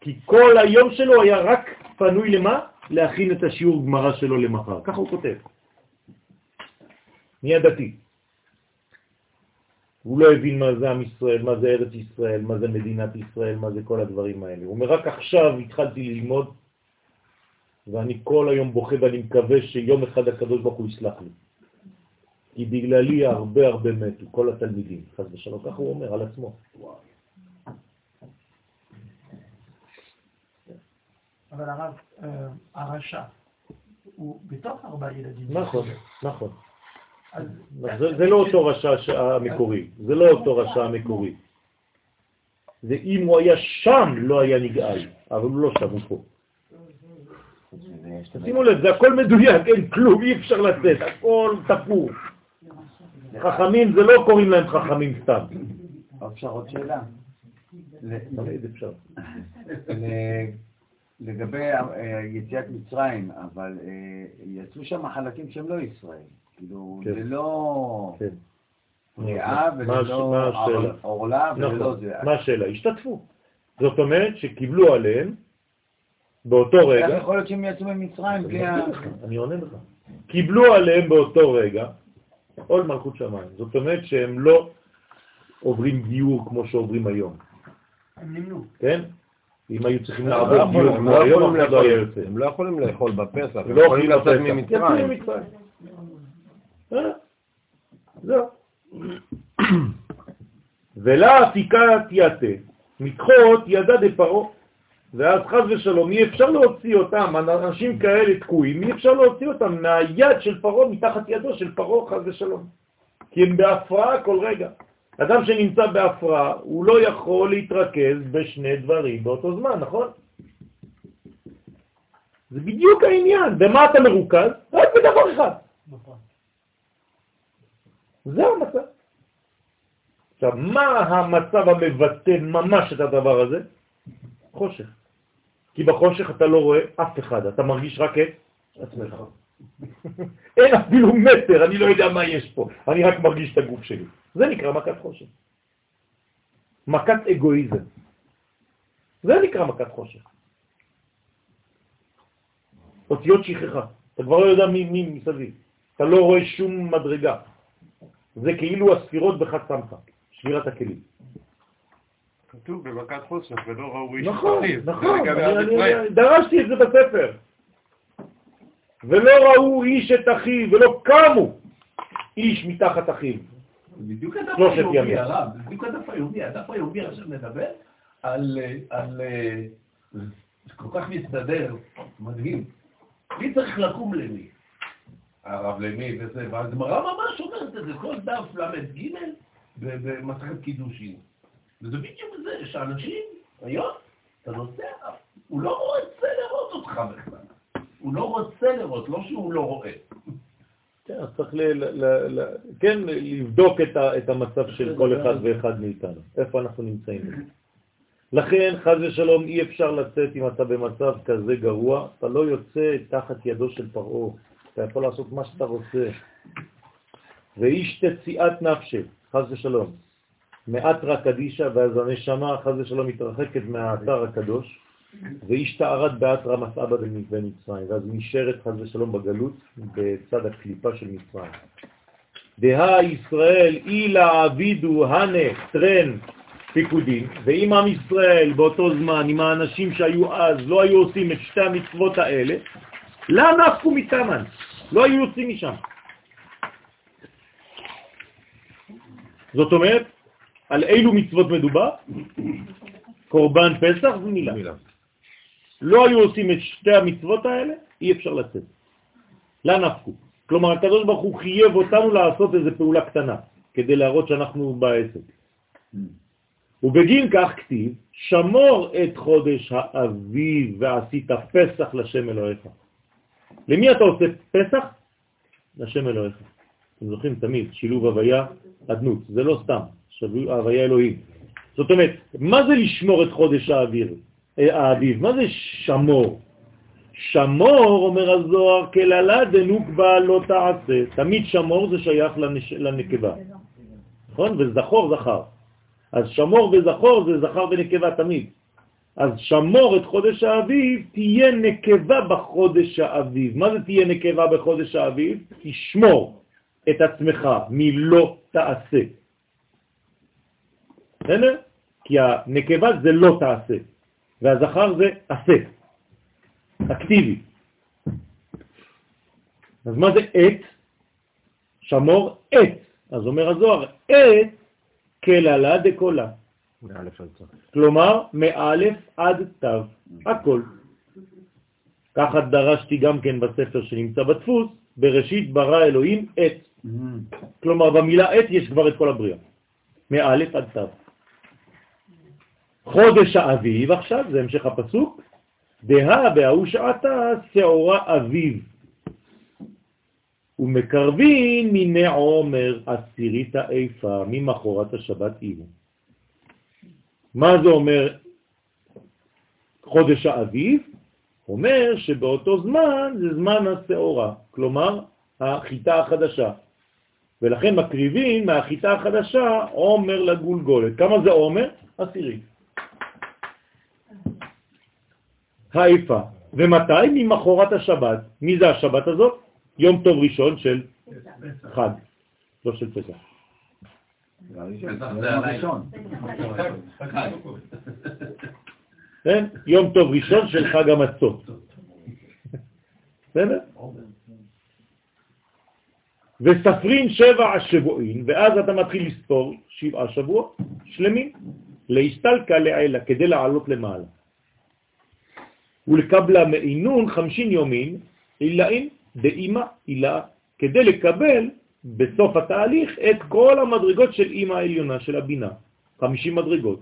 כי כל היום שלו היה רק פנוי למה? להכין את השיעור גמרא שלו למחר. ככה הוא כותב. נהיה דתי. הוא לא הבין מה זה עם ישראל, מה זה ארץ ישראל, מה זה מדינת ישראל, מה זה כל הדברים האלה. הוא אומר, רק עכשיו התחלתי ללמוד, ואני כל היום בוכה ואני מקווה שיום אחד הקדוש ברוך הוא יסלח לי. כי בגללי הרבה הרבה מתו, כל התלמידים, חס ושלום, ככה הוא אומר על עצמו. אבל הרב, אה, הרשע, הוא בתוך ארבעה ילדים. נכון, נכון. אז זה, לא אותו רשע המקורי, זה לא אותו רשע המקורי. זה אם הוא היה שם לא היה נגאל, אבל הוא לא שם, הוא פה. שימו לב, זה הכל מדויק, אין כלום, אי אפשר לצאת, הכל תפור. חכמים זה לא קוראים להם חכמים סתם. אפשר עוד שאלה? תמיד אפשר. לגבי אה, יציאת מצרים, אבל אה, יצאו שם חלקים שהם לא ישראל. כאילו, כן. זה לא כן. הש- ולא? עורלה ולא נכון, זה. מה השאלה? השתתפו. זאת אומרת שקיבלו עליהם באותו איך רגע, יכול להיות שהם יצאו ממצרים בלי ה... אני עונה לך, קיבלו עליהם באותו רגע עול מלכות שמיים. זאת אומרת שהם לא עוברים גיור כמו שעוברים היום, הם נמנו. כן? אם היו צריכים לא לעבור גיור כמו לא היום, לא. הם לא יכולים לאכול בפסח, הם לא יכולים לצאת ממצרים. אה, זהו. ולה אפיקת יתה, מתחות ידה דפרעה. ואז חז ושלום, אי אפשר להוציא אותם, אנשים כאלה תקועים, אי אפשר להוציא אותם מהיד של פרעה, מתחת ידו של פרעה, חז ושלום. כי הם בהפרעה כל רגע. אדם שנמצא בהפרעה, הוא לא יכול להתרכז בשני דברים באותו זמן, נכון? זה בדיוק העניין. במה אתה מרוכז? רק בדבר אחד. נכון. זה המצב. עכשיו, מה המצב המבטא ממש את הדבר הזה? חושך. כי בחושך אתה לא רואה אף אחד, אתה מרגיש רק את עצמך. אין אפילו מטר, אני לא יודע מה יש פה, אני רק מרגיש את הגוף שלי. זה נקרא מכת חושך. מכת אגואיזם. זה נקרא מכת חושך. אותיות שכחה. אתה כבר לא יודע מי, מי מסביב. אתה לא רואה שום מדרגה. זה כאילו הספירות בחד סמכה, שבירת הכלים. כתוב במכת חושך, ולא ראו איש נכון. נכון, דרשתי את זה בספר. ולא ראו איש את אחיו, ולא קמו איש מתחת אחיו. זה בדיוק הדף היומי. הרב, בדיוק הדף היומי. הדף היומי עכשיו מדבר על... על אה, זה כל כך מסתדר, מדהים. מי צריך לקום למי? הרב למי וזה, והגמרא ממש אומרת את זה, כל דף ל"ג במסכת קידושין. וזה בדיוק זה, שאנשים, היום, אתה נוסע, הוא לא רוצה לראות אותך בכלל. הוא לא רוצה לראות, לא שהוא לא רואה. כן, אז צריך ל, ל, ל, ל, כן, לבדוק את, ה, את המצב של כל אחד ואחד מאיתנו, איפה אנחנו נמצאים. לכן, חז ושלום, אי אפשר לצאת אם אתה במצב כזה גרוע, אתה לא יוצא תחת ידו של פרעה, אתה יכול לעשות מה שאתה רוצה. ואיש תציאת נפשי, חז ושלום, מאתרא קדישא, ואז הנשמה, חז ושלום, מתרחקת מהאתר הקדוש, ואיש תערת באתרא מסעבה במצרים, ואז נשארת חז ושלום בגלות בצד הקליפה של מצרים. דהה ישראל אילה עבידו הנה טרן פיקודים, ואם עם ישראל באותו זמן, עם האנשים שהיו אז, לא היו עושים את שתי המצוות האלה, לא נפקו מתאמן, לא היו יוצאים משם. זאת אומרת, על אילו מצוות מדובר? קורבן פסח ומילה. מילה. לא היו עושים את שתי המצוות האלה, אי אפשר לצאת. לא נפקו. כלומר, הקדוש ברוך הוא חייב אותנו לעשות איזו פעולה קטנה, כדי להראות שאנחנו בעסק. ובגין כך כתיב, שמור את חודש האביב ועשית פסח לשם אלוהיך. למי אתה עושה פסח? לשם אלוהיך. אתם זוכרים תמיד, שילוב הוויה, אדנות. זה לא סתם, שילוב הוויה אלוהים. זאת אומרת, מה זה לשמור את חודש האוויר? אה, האביב? מה זה שמור? שמור, אומר הזוהר, כללה דנוקבה לא תעשה. תמיד שמור זה שייך לנש... לנקבה. נכון? וזכור זכר. אז שמור וזכור זה זכר ונקבה תמיד. אז שמור את חודש האביב, תהיה נקבה בחודש האביב. מה זה תהיה נקבה בחודש האביב? תשמור את עצמך מלא תעשה. בסדר? כי הנקבה זה לא תעשה, והזכר זה עשה, אקטיבי. אז מה זה עת? שמור עת. אז אומר הזוהר, עת כללה דקולה. כלומר, מאלף עד תו, הכל. ככה דרשתי גם כן בספר שנמצא בדפוס, בראשית ברא אלוהים עת. כלומר, במילה עת יש כבר את כל הבריאה, מאלף עד תו. חודש האביב עכשיו, זה המשך הפסוק, דהה בהוא שעתה שעורה אביב. ומקרבין מיני עומר עשירית האיפה ממחורת השבת אימו. מה זה אומר חודש האביב? אומר שבאותו זמן זה זמן השעורה, כלומר החיטה החדשה. ולכן מקריבים מהחיטה החדשה עומר לגולגולת. כמה זה עומר? עשירית. האיפה. ומתי? ממחורת השבת. מי זה השבת הזאת? יום טוב ראשון של חג, לא של פסח. כן? יום טוב ראשון של חג המצות. בסדר? וספרים שבע השבועים, ואז אתה מתחיל לספור שבעה שבועות שלמים, להסתלקה לעילה, כדי לעלות למעלה. ולקבלה מעינון חמשין יומין, אילאים דאימא אילה, כדי לקבל בסוף התהליך את כל המדרגות של אימא העליונה, של הבינה, 50 מדרגות.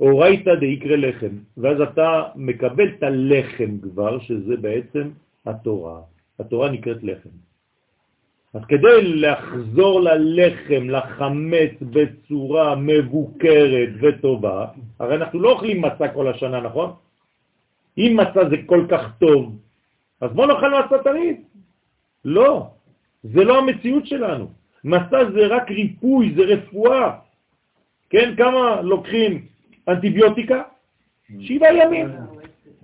אורייתא דיקרא לחם, ואז אתה מקבל את הלחם כבר, שזה בעצם התורה. התורה נקראת לחם. אז כדי לחזור ללחם, לחמץ בצורה מבוקרת וטובה, הרי אנחנו לא אוכלים מצה כל השנה, נכון? אם מצה זה כל כך טוב, אז בוא נאכל מצה תמיד. לא, זה לא המציאות שלנו. מסע זה רק ריפוי, זה רפואה. כן, כמה לוקחים אנטיביוטיקה? שבעה ימים.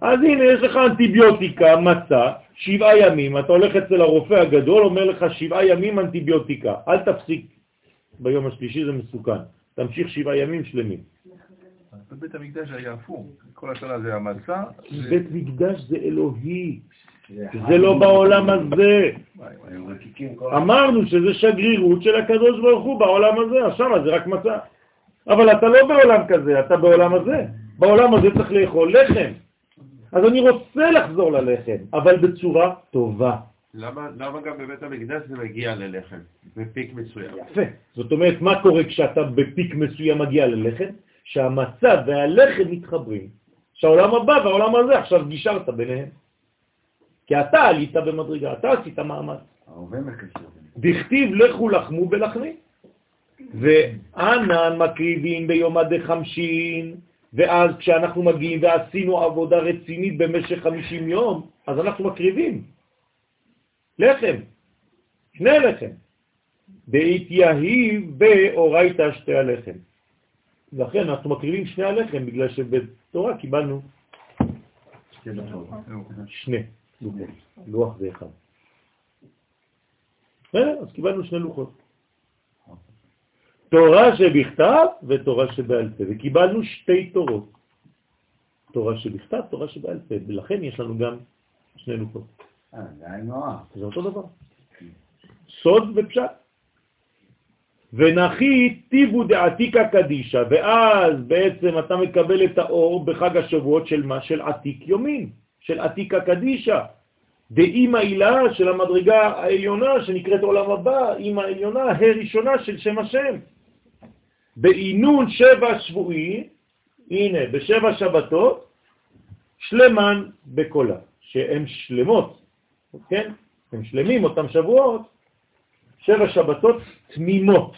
אז הנה, יש לך אנטיביוטיקה, מסע, שבעה ימים, אתה הולך אצל הרופא הגדול, אומר לך שבעה ימים אנטיביוטיקה, אל תפסיק ביום השלישי, זה מסוכן. תמשיך שבעה ימים שלמים. בבית המקדש היה הפוך, כל השנה זה המצה. בית מקדש זה אלוהי, זה לא בעולם הזה. אמרנו שזה שגרירות של הקדוש ברוך הוא בעולם הזה, עכשיו זה רק מצה. אבל אתה לא בעולם כזה, אתה בעולם הזה. בעולם הזה צריך לאכול לחם. אז אני רוצה לחזור ללחם, אבל בצורה טובה. למה, למה גם בבית המקדש זה מגיע ללחם, בפיק מסוים? יפה. זאת אומרת, מה קורה כשאתה בפיק מסוים מגיע ללחם? שהמצה והלחם מתחברים. שהעולם הבא והעולם הזה עכשיו גישרת ביניהם. כי אתה עלית במדרגה, אתה עשית מאמץ. דכתיב לכו לחמו ולחמי. וענן מקריבים ביום עדי חמשין, ואז כשאנחנו מגיעים ועשינו עבודה רצינית במשך חמישים יום, אז אנחנו מקריבים. לחם, שני לחם. בהתייהיב באורייתא שתי הלחם. לכן אנחנו מקריבים שני הלחם, בגלל שבתורה קיבלנו שני. לוחות. לוח זה אחד. אז קיבלנו שני לוחות. תורה שבכתב ותורה שבעל פה, וקיבלנו שתי תורות. תורה שבכתב, תורה שבעל פה, ולכן יש לנו גם שני לוחות. אה, זה אותו דבר. סוד ופשט. ונחי טיבו דעתיקה קדישה, ואז בעצם אתה מקבל את האור בחג השבועות של מה? של עתיק יומין. של עתיקה קדישה, דאימא הילה של המדרגה העליונה שנקראת עולם הבא, אימא העליונה, הראשונה של שם השם. בעינון שבע שבועי, הנה, בשבע שבתות, שלמן בקולה, שהן שלמות, כן? הם שלמים אותם שבועות, שבע שבתות תמימות.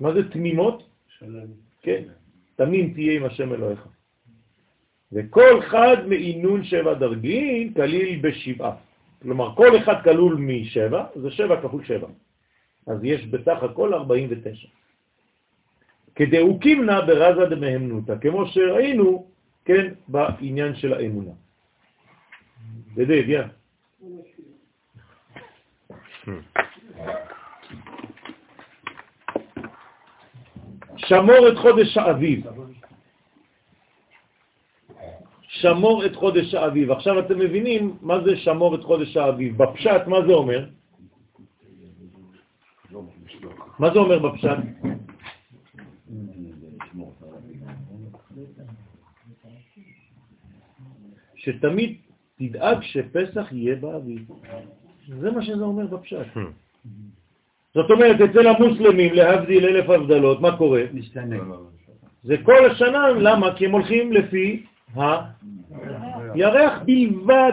מה זה תמימות? שלם. כן, תמים תהיה עם השם אלוהיך. וכל חד מעינון שבע דרגין כליל בשבעה. כלומר, כל אחד כלול משבע, זה שבע כפול שבע. אז יש בסך הכל 49. כדאוקים נא ברזה דמהמנותא, כמו שראינו, כן, בעניין של האמונה. דדי, יא. שמור את חודש האביב. שמור את חודש האביב. עכשיו אתם מבינים מה זה שמור את חודש האביב. בפשט, מה זה אומר? מה זה אומר בפשט? שתמיד תדאג שפסח יהיה באביב. זה מה שזה אומר בפשט. זאת אומרת, אצל המוסלמים, להבדיל אלף הבדלות, מה קורה? משתנה. זה כל השנה, למה? כי הם הולכים לפי הירח בלבד.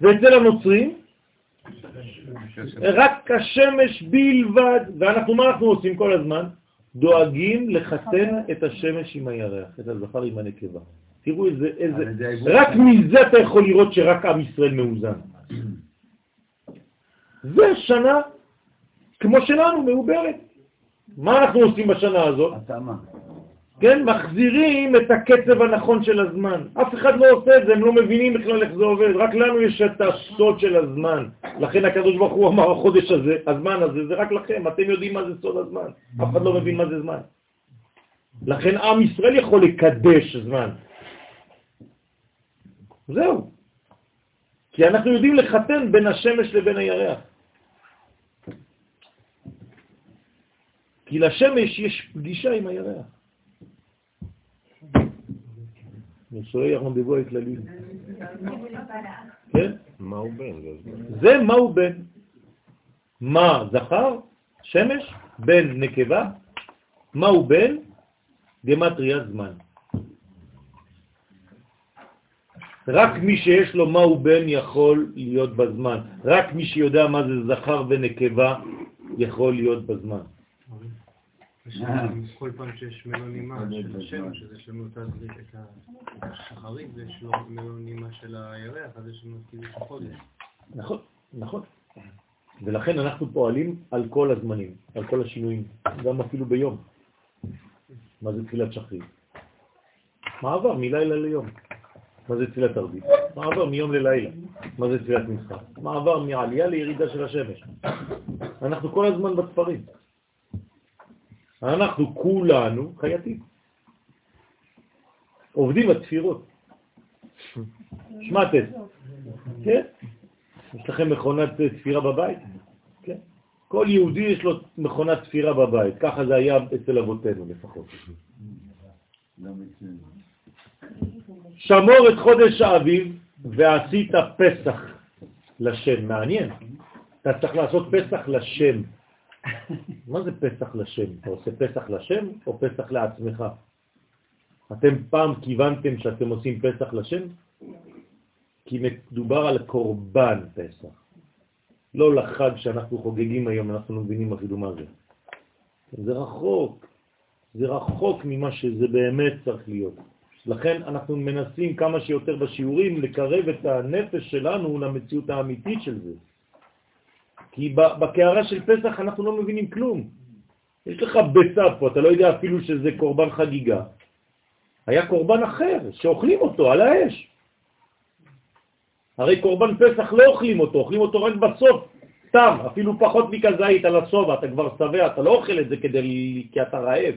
ואצל הנוצרים, רק השמש בלבד. ואנחנו, מה אנחנו עושים כל הזמן? דואגים לחתן את השמש עם הירח, את הזכר עם הנקבה. תראו איזה, איזה, רק מזה אתה יכול לראות שרק עם ישראל מאוזן. זה שנה כמו שלנו, מעוברת. מה אנחנו עושים בשנה הזאת? התאמה. כן, מחזירים את הקצב הנכון של הזמן. אף אחד לא עושה את זה, הם לא מבינים בכלל איך זה עובד. רק לנו יש את הסוד של הזמן. לכן הקדוש ברוך הוא אמר, החודש הזה, הזמן הזה, זה רק לכם. אתם יודעים מה זה סוד הזמן. אף אחד לא מבין מה זה זמן. לכן עם ישראל יכול לקדש זמן. זהו. כי אנחנו יודעים לחתן בין השמש לבין הירח. כי לשמש יש פגישה עם הירח. נישואי הרנדבו הכללי. כן? מה הוא בן? זה מה הוא בן. מה זכר? שמש? בן נקבה? מה הוא בן? גמטריה זמן. רק מי שיש לו מה הוא בן יכול להיות בזמן. רק מי שיודע מה זה זכר ונקבה יכול להיות בזמן. כל פעם שיש מלונימה של השמש, אז יש לנו את השחרית ויש לו מלונימה של הירח, אז יש לנו כאילו את החודש. נכון, נכון. ולכן אנחנו פועלים על כל הזמנים, על כל השינויים, גם אפילו ביום. מה זה תפילת שחרית? מעבר מלילה ליום. מה זה תפילת ערבית? מעבר מיום ללילה. מה זה תפילת מנחה? מעבר מעלייה לירידה של השמש. אנחנו כל הזמן בספרים. אנחנו כולנו חייטים. עובדים בתפירות. שמעתם? כן? יש לכם מכונת תפירה בבית? כן. כל יהודי יש לו מכונת תפירה בבית, ככה זה היה אצל אבותינו לפחות. שמור את חודש האביב ועשית פסח לשם. מעניין. אתה צריך לעשות פסח לשם. מה זה פסח לשם? אתה עושה פסח לשם או פסח לעצמך? אתם פעם כיוונתם שאתם עושים פסח לשם? כי מדובר על קורבן פסח. לא לחג שאנחנו חוגגים היום, אנחנו לא מבינים אפילו מה זה. זה רחוק, זה רחוק ממה שזה באמת צריך להיות. לכן אנחנו מנסים כמה שיותר בשיעורים לקרב את הנפש שלנו למציאות האמיתית של זה. כי בקערה של פסח אנחנו לא מבינים כלום. יש לך ביצה פה, אתה לא יודע אפילו שזה קורבן חגיגה. היה קורבן אחר, שאוכלים אותו על האש. הרי קורבן פסח לא אוכלים אותו, אוכלים אותו רק בסוף, סתם, אפילו פחות מכזית על הסובה, אתה כבר שבע, אתה לא אוכל את זה כדי, כי אתה רעב.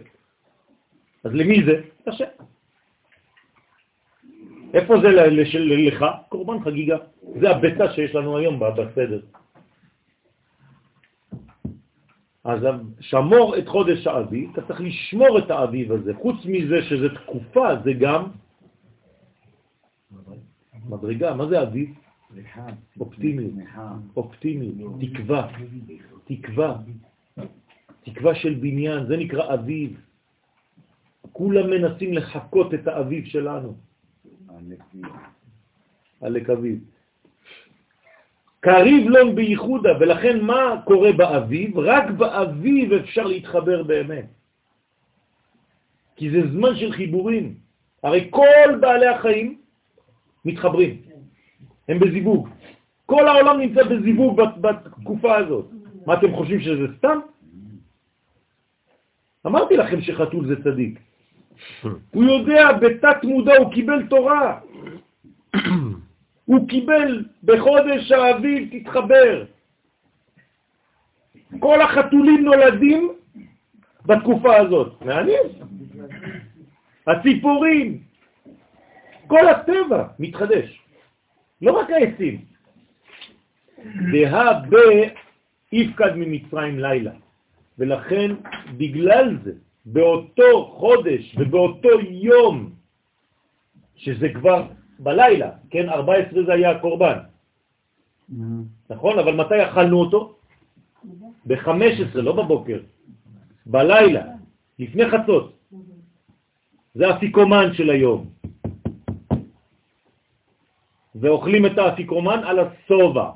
אז למי זה? קשה. איפה זה לך? קורבן חגיגה. זה הביצה שיש לנו היום בסדר. אז שמור את חודש האביב, אתה צריך לשמור את האביב הזה. חוץ מזה שזה תקופה, זה גם מדרגה. מה זה אביב? אופטימיות, אופטימיות, תקווה, תקווה, תקווה של בניין, זה נקרא אביב. כולם מנסים לחכות את האביב שלנו. עלק אביב. קריב לון בייחודה, ולכן מה קורה באביב? רק באביב אפשר להתחבר באמת. כי זה זמן של חיבורים. הרי כל בעלי החיים מתחברים, הם בזיווג. כל העולם נמצא בזיווג בתקופה הזאת. מה אתם חושבים שזה סתם? אמרתי לכם שחתול זה צדיק. הוא יודע, בתת מודע הוא קיבל תורה. הוא קיבל בחודש האביב, תתחבר. כל החתולים נולדים בתקופה הזאת. מעניין. הציפורים, כל הטבע מתחדש, לא רק העצים. דהה ביפקד ממצרים לילה, ולכן בגלל זה, באותו חודש ובאותו יום, שזה כבר בלילה, כן, 14 זה היה הקורבן, נכון? אבל מתי אכלנו אותו? ב-15, לא בבוקר, בלילה, לפני חצות. זה אפיקומן של היום. ואוכלים את האפיקומן על הסובה.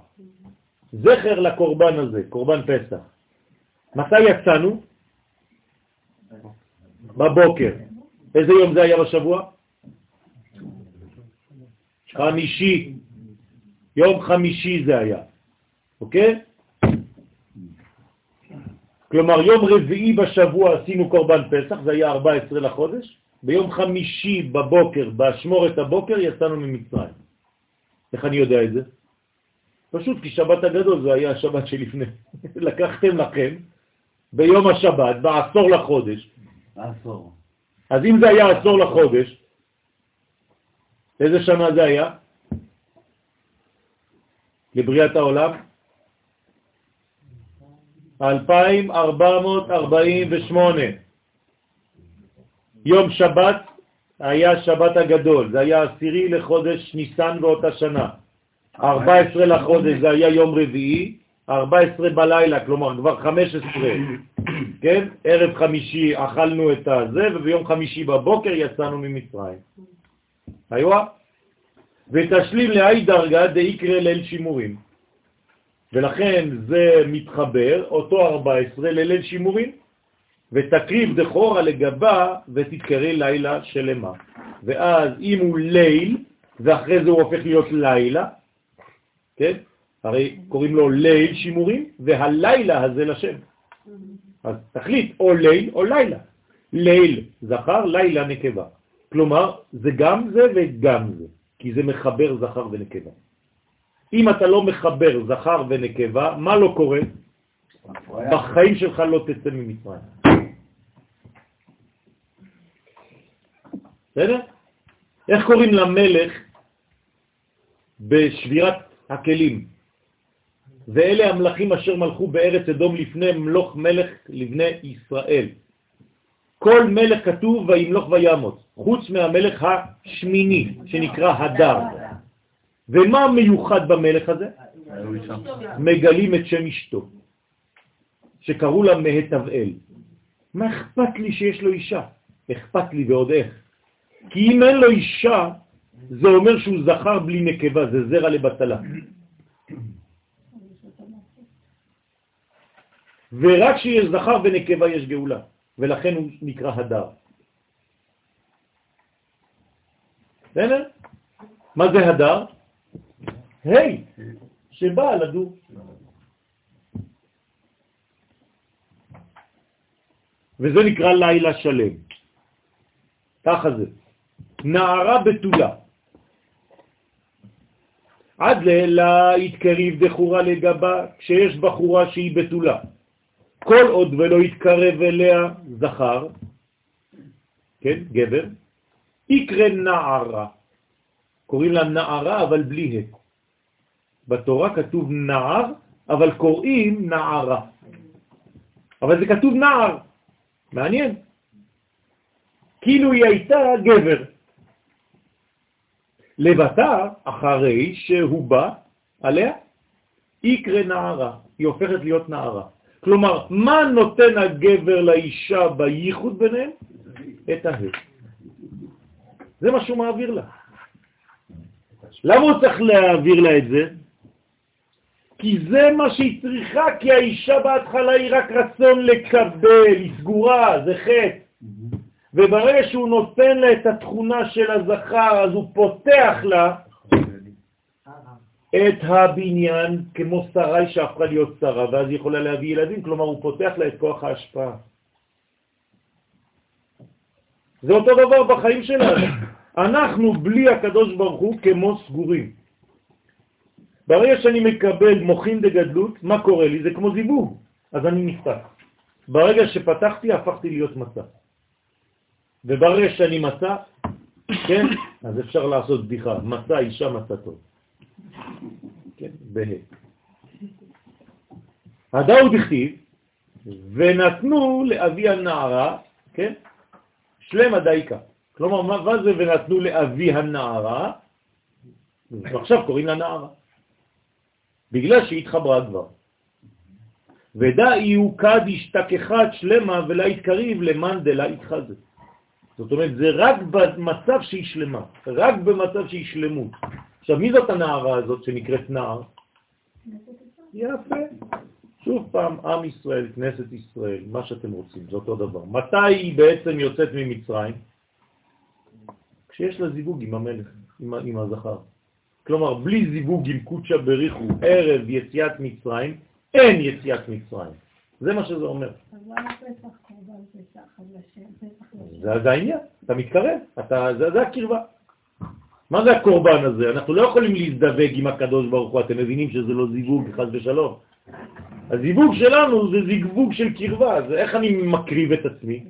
זכר לקורבן הזה, קורבן פסח. מתי יצאנו? בבוקר. איזה יום זה היה בשבוע? חמישי. יום חמישי זה היה, אוקיי? כלומר, יום רביעי בשבוע עשינו קורבן פסח, זה היה 14 לחודש, ביום חמישי בבוקר, באשמורת הבוקר, יצאנו ממצרים. איך אני יודע את זה? פשוט כי שבת הגדול זה היה השבת שלפני. לקחתם לכם ביום השבת, בעשור לחודש. עשור. אז אם זה היה עשור לחודש, איזה שנה זה היה? לבריאת העולם? 2448. יום שבת היה שבת הגדול, זה היה עשירי לחודש ניסן באותה שנה. 14 לחודש זה היה יום רביעי, 14 בלילה, כלומר כבר 15, כן? ערב חמישי אכלנו את הזה, וביום חמישי בבוקר יצאנו ממצרים. היו? ותשלים לאי דרגה דאיקרא ליל שימורים. ולכן זה מתחבר, אותו 14 לליל שימורים, ותקריב דחורה לגבה ותתקרא לילה שלמה. ואז אם הוא ליל, ואחרי זה הוא הופך להיות לילה, כן? הרי קוראים לו ליל שימורים, והלילה הזה לשם. אז תחליט או ליל או לילה. ליל זכר, לילה נקבה. כלומר, זה גם זה וגם זה, כי זה מחבר זכר ונקבה. אם אתה לא מחבר זכר ונקבה, מה לא קורה? בחיים שלך לא תצא ממצרים. בסדר? איך קוראים למלך בשבירת הכלים? ואלה המלכים אשר מלכו בארץ אדום לפני מלוך מלך לבני ישראל. כל מלך כתוב וימלוך וימות, חוץ מהמלך השמיני שנקרא הדר. ומה מיוחד במלך הזה? מגלים את שם אשתו, שקראו לה מהתבאל. מה אכפת לי שיש לו אישה? אכפת לי ועוד איך. כי אם אין לו אישה, זה אומר שהוא זכר בלי נקבה, זה זרע לבטלה. ורק כשיש זכר ונקבה יש גאולה, ולכן הוא נקרא הדר. בסדר? מה זה הדר? היי, שבא לדור. וזה נקרא לילה שלם. ככה זה. נערה בתולה. עד לילה יתקריב דחורה לגבה, כשיש בחורה שהיא בתולה. כל עוד ולא יתקרב אליה זכר, כן, גבר, יקרא נערה. קוראים לה נערה אבל בלי הק. בתורה כתוב נער, אבל קוראים נערה. אבל זה כתוב נער. מעניין. כאילו היא הייתה גבר. לבטה, אחרי שהוא בא עליה, יקרה נערה. היא הופכת להיות נערה. כלומר, מה נותן הגבר לאישה בייחוד ביניהם? את ההד. זה מה שהוא מעביר לה. למה הוא צריך להעביר לה את זה? כי זה מה שהיא צריכה, כי האישה בהתחלה היא רק רצון לקבל, היא סגורה, זה חטא. וברגע שהוא נותן לה את התכונה של הזכר, אז הוא פותח לה את הבניין כמו שרי שהפכה להיות שרה, ואז היא יכולה להביא ילדים, כלומר הוא פותח לה את כוח ההשפעה. זה אותו דבר בחיים שלנו. אנחנו בלי הקדוש ברוך הוא כמו סגורים. ברגע שאני מקבל מוכין דגדלות, מה קורה לי? זה כמו זיווג, אז אני נפתח. ברגע שפתחתי הפכתי להיות מצה. וברגע שאני מצה, כן, אז אפשר לעשות בדיחה. מצה אישה מצה טוב. כן, בה. הדאוד הכתיב, ונתנו לאבי הנערה, כן, שלם הדייקה. כלומר, מה זה ונתנו לאבי הנערה? ועכשיו קוראים לה נערה. בגלל שהיא התחברה כבר. ודא יהיו כד השתכחת שלמה ולא יתקריב למאן דלה יתחזה. זאת אומרת, זה רק במצב שהיא שלמה, רק במצב שהיא שלמות. עכשיו, מי זאת הנערה הזאת שנקראת נער? יפה. שוב פעם, עם ישראל, כנסת ישראל, מה שאתם רוצים, זה אותו דבר. מתי היא בעצם יוצאת ממצרים? כשיש לה זיווג עם המלך, עם, עם הזכר. כלומר, בלי זיווג עם קודשא בריחו ערב יציאת מצרים, אין יציאת מצרים. זה מה שזה אומר. אז למה פסח קורבן פסח? פסח זה, זה העניין, אתה מתקרב, אתה, זה, זה הקרבה. מה זה הקורבן הזה? אנחנו לא יכולים להזדווג עם הקדוש ברוך הוא, אתם מבינים שזה לא זיווג, חס ושלום. הזיווג שלנו זה זיווג של קרבה, זה איך אני מקריב את עצמי?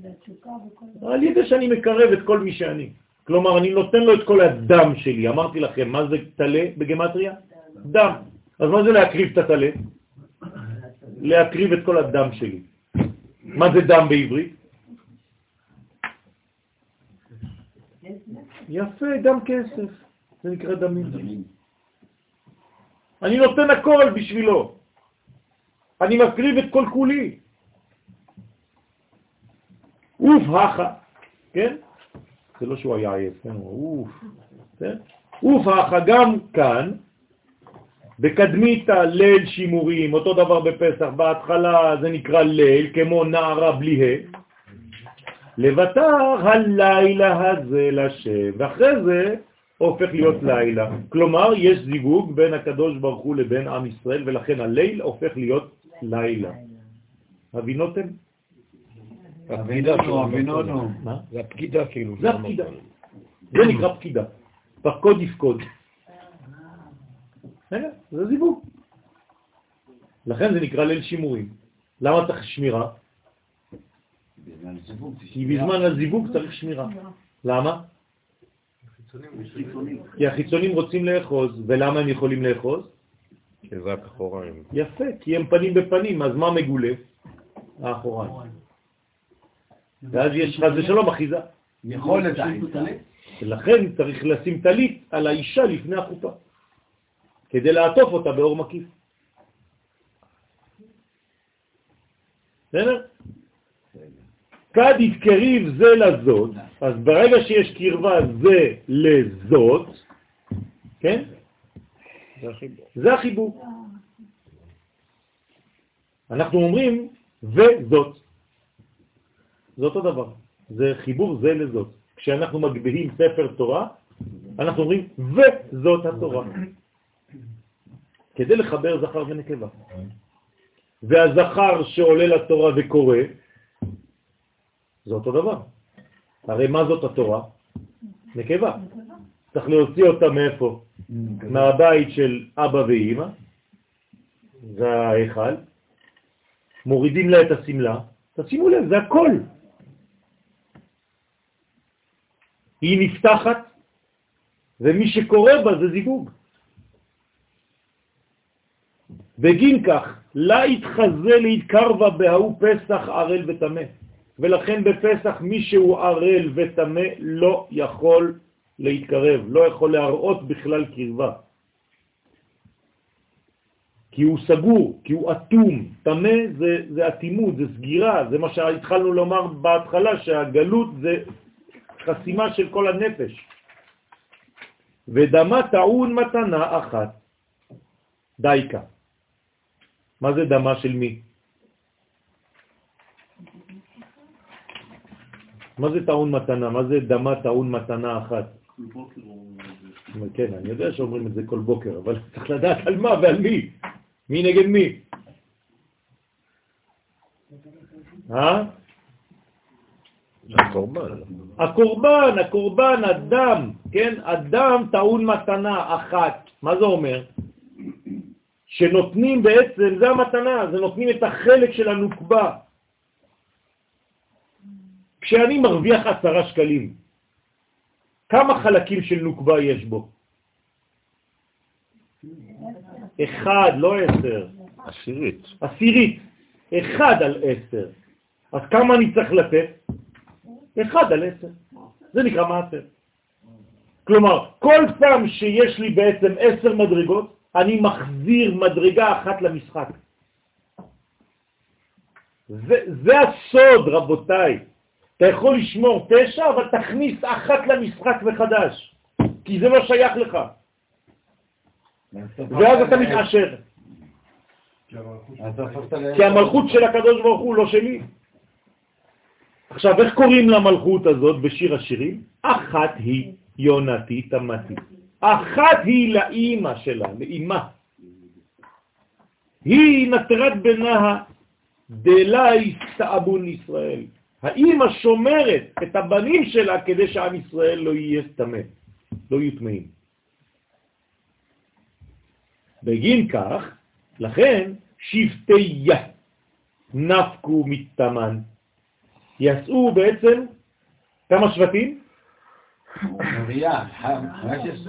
על ידי שאני מקרב את כל מי שאני. כלומר, אני נותן לו את כל הדם שלי. אמרתי לכם, מה זה תלה בגמטריה? דם. אז מה זה להקריב את התלה? להקריב את כל הדם שלי. מה זה דם בעברית? יפה, דם כסף. זה נקרא דמים. אני נותן הכל בשבילו. אני מקריב את כל כולי. אוף הכה, כן? זה לא שהוא היה עייף, כן? אוף, כן? אוף הכה גם כאן, בקדמית ליל שימורים, אותו דבר בפסח, בהתחלה זה נקרא ליל, כמו נערה בלי ה', לבטר הלילה הזה לשם, ואחרי זה הופך להיות לילה. כלומר, יש זיווג בין הקדוש ברוך הוא לבין עם ישראל, ולכן הליל הופך להיות לילה. הבינותם? הפקידה שלו, הבינונו. מה? זה הפקידה כאילו. זה הפקידה. זה נקרא פקידה. פקוד יפקוד. זה זיווג. לכן זה נקרא ליל שימורים. למה צריך שמירה? כי בזמן הזיווג צריך שמירה. למה? כי החיצונים רוצים לאחוז, ולמה הם יכולים לאחוז? כי זה רק אחוריים. יפה, כי הם פנים בפנים, אז מה מגולה? האחוריים. ואז יש חז ושלום אחיזה. יכולת האחיזה. ולכן צריך לשים טלית על האישה לפני החופה, כדי לעטוף אותה באור מקיף. בסדר? כד יתקריב זה לזאת, אז ברגע שיש קרבה זה לזאת, כן? זה החיבור. אנחנו אומרים וזאת. זה אותו דבר. זה חיבור זה לזאת. כשאנחנו מגביהים ספר תורה, אנחנו אומרים וזאת התורה. כדי לחבר זכר ונקבה. והזכר שעולה לתורה וקורא, זה אותו דבר. הרי מה זאת התורה? נקבה. צריך להוציא אותה מאיפה? מהבית של אבא ואימא, זה ההיכל, מורידים לה את הסמלה, תשימו לב, זה הכל. היא נפתחת, ומי שקורא בה זה זיווג. בגין כך, לה יתחזה להתקרבה בהוא פסח ערל ותמה. ולכן בפסח מי שהוא ערל ותמה לא יכול להתקרב, לא יכול להראות בכלל קרבה. כי הוא סגור, כי הוא אטום. תמה זה, זה אטימות, זה סגירה, זה מה שהתחלנו לומר בהתחלה, שהגלות זה חסימה של כל הנפש. ודמה טעון מתנה אחת, דייקה. מה זה דמה של מי? מה זה טעון מתנה? מה זה דמה טעון מתנה אחת? כן, אני יודע שאומרים את זה כל בוקר, אבל צריך לדעת על מה ועל מי. מי נגד מי? אה? הקורבן. הקורבן, הקורבן, הדם, כן? הדם טעון מתנה אחת. מה זה אומר? שנותנים בעצם, זה המתנה, זה נותנים את החלק של הנוקבה. כשאני מרוויח עשרה שקלים, כמה חלקים של נוקבה יש בו? אחד, לא עשר. עשירית. עשירית. אחד על עשר. אז כמה אני צריך לתת? אחד על עשר. זה נקרא מעשר. כלומר, כל פעם שיש לי בעצם עשר מדרגות, אני מחזיר מדרגה אחת למשחק. זה, זה הסוד, רבותיי. אתה יכול לשמור תשע, אבל תכניס אחת למשחק מחדש, כי זה לא שייך לך. ואז אתה מתעשר. כי המלכות של הקדוש ברוך הוא לא שלי. עכשיו, איך קוראים למלכות הזאת בשיר השירים? אחת היא יונתי תמתי. אחת היא לאימא שלה, לאימא. היא נטרת בנה דלי סתאבון ישראל. האימא שומרת את הבנים שלה כדי שעם ישראל לא יהיה סתמה, לא יהיו טמאים. בגין כך, לכן שבטי יה נפקו מתמן. יצאו בעצם כמה שבטים?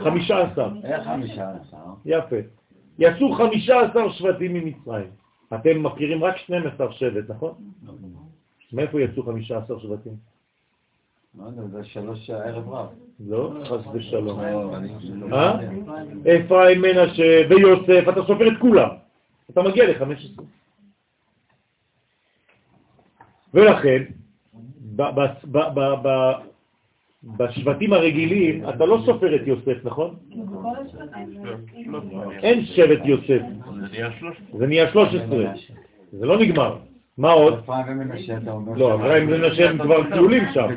חמישה עשר. איך חמישה עשר? יפה. יצאו חמישה עשר שבטים ממצרים. אתם מכירים רק 12 שבט, נכון? מאיפה יצאו חמישה עשר שבטים? לא זה שלוש ערב רב. לא, חס ושלום. אה? אפרים, מנשה ויוסף, אתה סופר את כולם. אתה מגיע ל-15. ולכן, בשבטים הרגילים אתה לא סופר את יוסף, נכון? אין שבט יוסף. זה נהיה 13. זה לא נגמר. מה עוד? אפרים ומנשה, אתה אומר. לא, אפרים ומנשה הם כבר כלולים שם.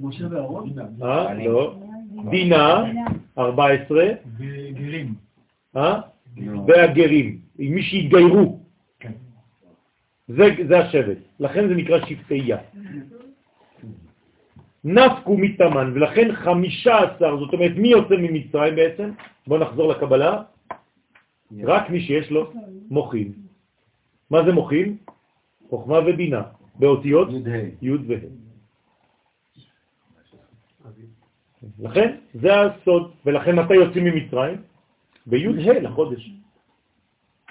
משה ואהרון? אה? לא. דינה, 14. וגרים. אה? והגרים, מי שהתגיירו. כן. זה, השבט, לכן זה נקרא שבטי נפקו מתאמן, ולכן חמישה עשר, זאת אומרת, מי יוצא ממצרים בעצם? בואו נחזור לקבלה. רק מי שיש לו מוחים. מה זה מוחים? חוכמה ובינה, באותיות י' וה'. לכן, זה הסוד, ולכן מתי יוצאים ממצרים? בי' ה' לחודש.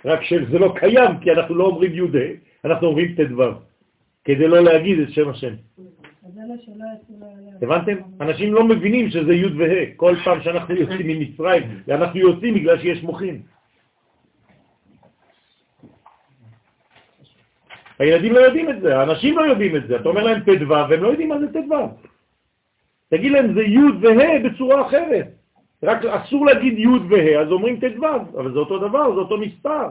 רק שזה לא קיים, כי אנחנו לא אומרים י' ה', אנחנו אומרים ט"ו, כדי לא להגיד את שם השם. הבנתם? אנשים לא מבינים שזה י' וה', כל פעם שאנחנו יוצאים ממצרים, אנחנו יוצאים בגלל שיש מוחים. הילדים לא יודעים את זה, האנשים לא יודעים את זה, אתה אומר להם ט"ו והם לא יודעים מה זה ט"ו. תגיד להם זה י' וה' בצורה אחרת. רק אסור להגיד י' וה', אז אומרים ט"ו, אבל זה אותו דבר, זה אותו מספר.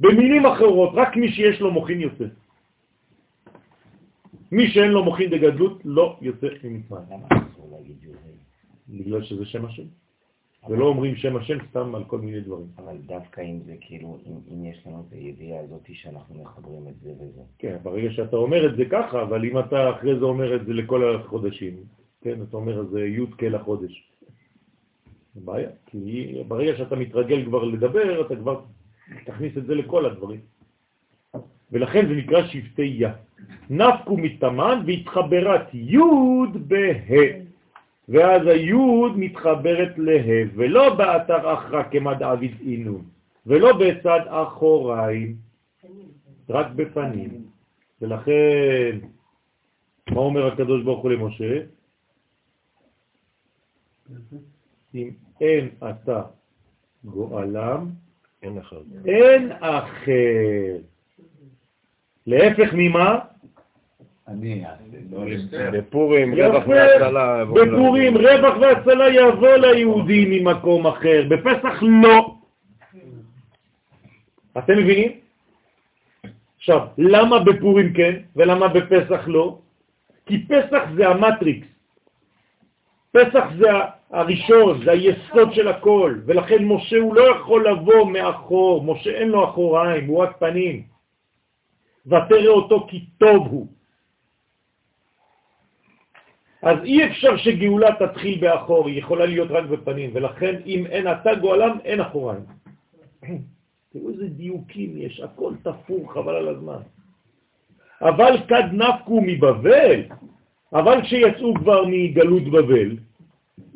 במילים אחרות, רק מי שיש לו מוכין יוצא. מי שאין לו מוכין בגדלות לא יוצא ממצרים. בגלל שזה שם השם. ולא אומרים שם השם סתם על כל מיני דברים. אבל דווקא אם זה כאילו, אם, אם יש לנו את הידיעה הזאת שאנחנו מחברים את זה וזה. כן, ברגע שאתה אומר את זה ככה, אבל אם אתה אחרי זה אומר את זה לכל החודשים, כן, אתה אומר זה י' כל החודש. זה בעיה, כי ברגע שאתה מתרגל כבר לדבר, אתה כבר תכניס את זה לכל הדברים. ולכן זה נקרא שבטי יא. נפקו מתאמן והתחברת י' בה'. ואז היוד מתחברת לה, ולא באתר אחרא כמד עביד אינון, ולא בצד אחוריים, רק בפנים. ולכן, מה אומר הקדוש ברוך הוא למשה? אם אין אתה גואלם, אין אחר. אין אחר. להפך ממה? אני אעשה, לא בפורים רווח והצלה. יבוא בפורים. רווח והצלה יבוא ליהודים ממקום אחר, בפסח לא. אתם מבינים? עכשיו, למה בפורים כן ולמה בפסח לא? כי פסח זה המטריקס. פסח זה הראשון, זה היסוד של הכל, ולכן משה הוא לא יכול לבוא מאחור, משה אין לו אחוריים, הוא רק פנים. ותראה אותו כי טוב הוא. אז אי אפשר שגאולה תתחיל באחור, היא יכולה להיות רק בפנים, ולכן אם אין אתה גואלם, אין אחוריים. תראו איזה דיוקים יש, הכל תפור, חבל על הזמן. אבל כד נפקו מבבל, אבל כשיצאו כבר מגלות בבל,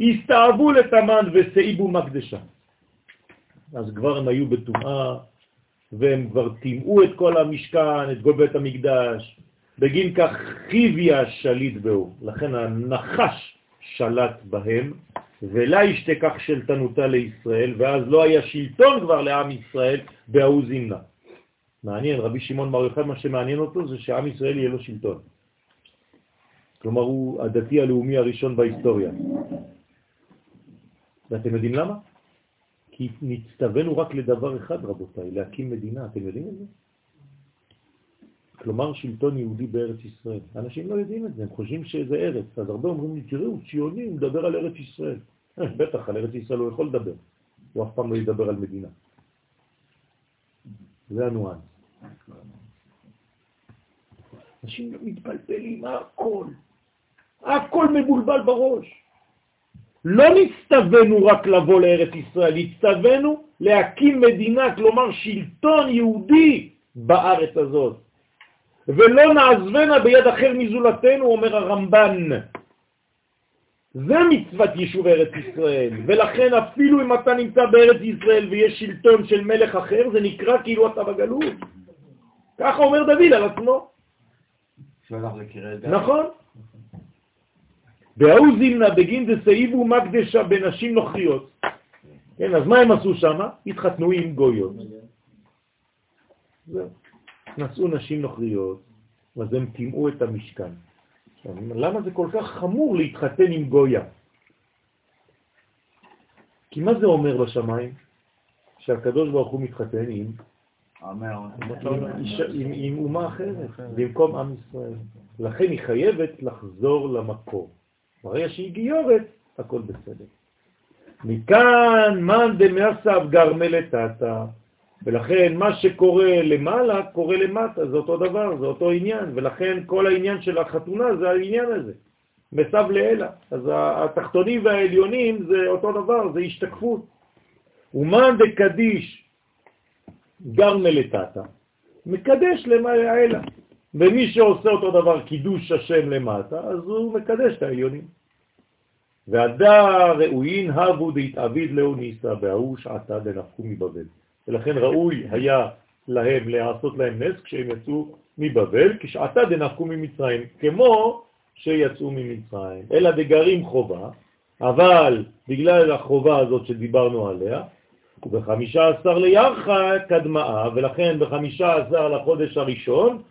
הסתאבו לתמן וסעיבו מקדשה. אז כבר הם היו בטומאה, והם כבר טימאו את כל המשכן, את כל בית המקדש. בגין כך חיביה שליט בהו. לכן הנחש שלט בהם, ולה ישתכח שלטנותה לישראל, ואז לא היה שלטון כבר לעם ישראל בהוא זמנה. מעניין, רבי שמעון בר יוחד, מה שמעניין אותו זה שעם ישראל יהיה לו שלטון. כלומר, הוא הדתי הלאומי הראשון בהיסטוריה. ואתם יודעים למה? כי נצטווינו רק לדבר אחד, רבותיי, להקים מדינה. אתם יודעים את זה? כלומר שלטון יהודי בארץ ישראל. אנשים לא יודעים את זה, הם חושבים שזה ארץ. אז הרבה אומרים לי, תראו, ציוני, הוא מדבר על ארץ ישראל. בטח, על ארץ ישראל הוא יכול לדבר. הוא אף פעם לא ידבר על מדינה. זה הנואנס. אנשים מתבלבלים, הכל. הכל מבולבל בראש. לא נצטווינו רק לבוא לארץ ישראל, נצטווינו להקים מדינה, כלומר שלטון יהודי בארץ הזאת. ולא נעזבנה ביד אחר מזולתנו, אומר הרמב"ן. זה מצוות יישוב ארץ ישראל, ולכן אפילו אם אתה נמצא בארץ ישראל ויש שלטון של מלך אחר, זה נקרא כאילו אתה בגלות. ככה אומר דוד על עצמו. נכון. בהוא זימנה בגין דסעיבו מקדשה בנשים נוכריות. כן, אז מה הם עשו שם? התחתנו עם גויות. זהו. נשאו נשים נוכריות, אז הם טימאו את המשכן. למה זה כל כך חמור להתחתן עם גויה? כי מה זה אומר בשמיים? שהקדוש ברוך הוא מתחתן עם, עם, אומה אחרת, במקום עם ישראל. לכן היא חייבת לחזור למקור. ברגע שהיא גיורת, הכל בסדר. מכאן מאן דמאסב גרמלתתא, ולכן מה שקורה למעלה קורה למטה, זה אותו דבר, זה אותו עניין, ולכן כל העניין של החתונה זה העניין הזה, מסב לאלה. אז התחתונים והעליונים זה אותו דבר, זה השתקפות. ומאן דקדיש גרמלתתא, מקדש למעלה. ומי שעושה אותו דבר קידוש השם למטה, אז הוא מקדש את העליונים. והדר ראויין הבו דהתעביד לאו ניסה, בהוא שעתה דנפקו מבבל. ולכן ראוי היה להם לעשות להם נס כשהם יצאו מבבל, כשעתה דנפקו ממצרים, כמו שיצאו ממצרים. אלא דגרים חובה, אבל בגלל החובה הזאת שדיברנו עליה, ובחמישה עשר לירחה קדמאה, ולכן בחמישה עשר לחודש הראשון,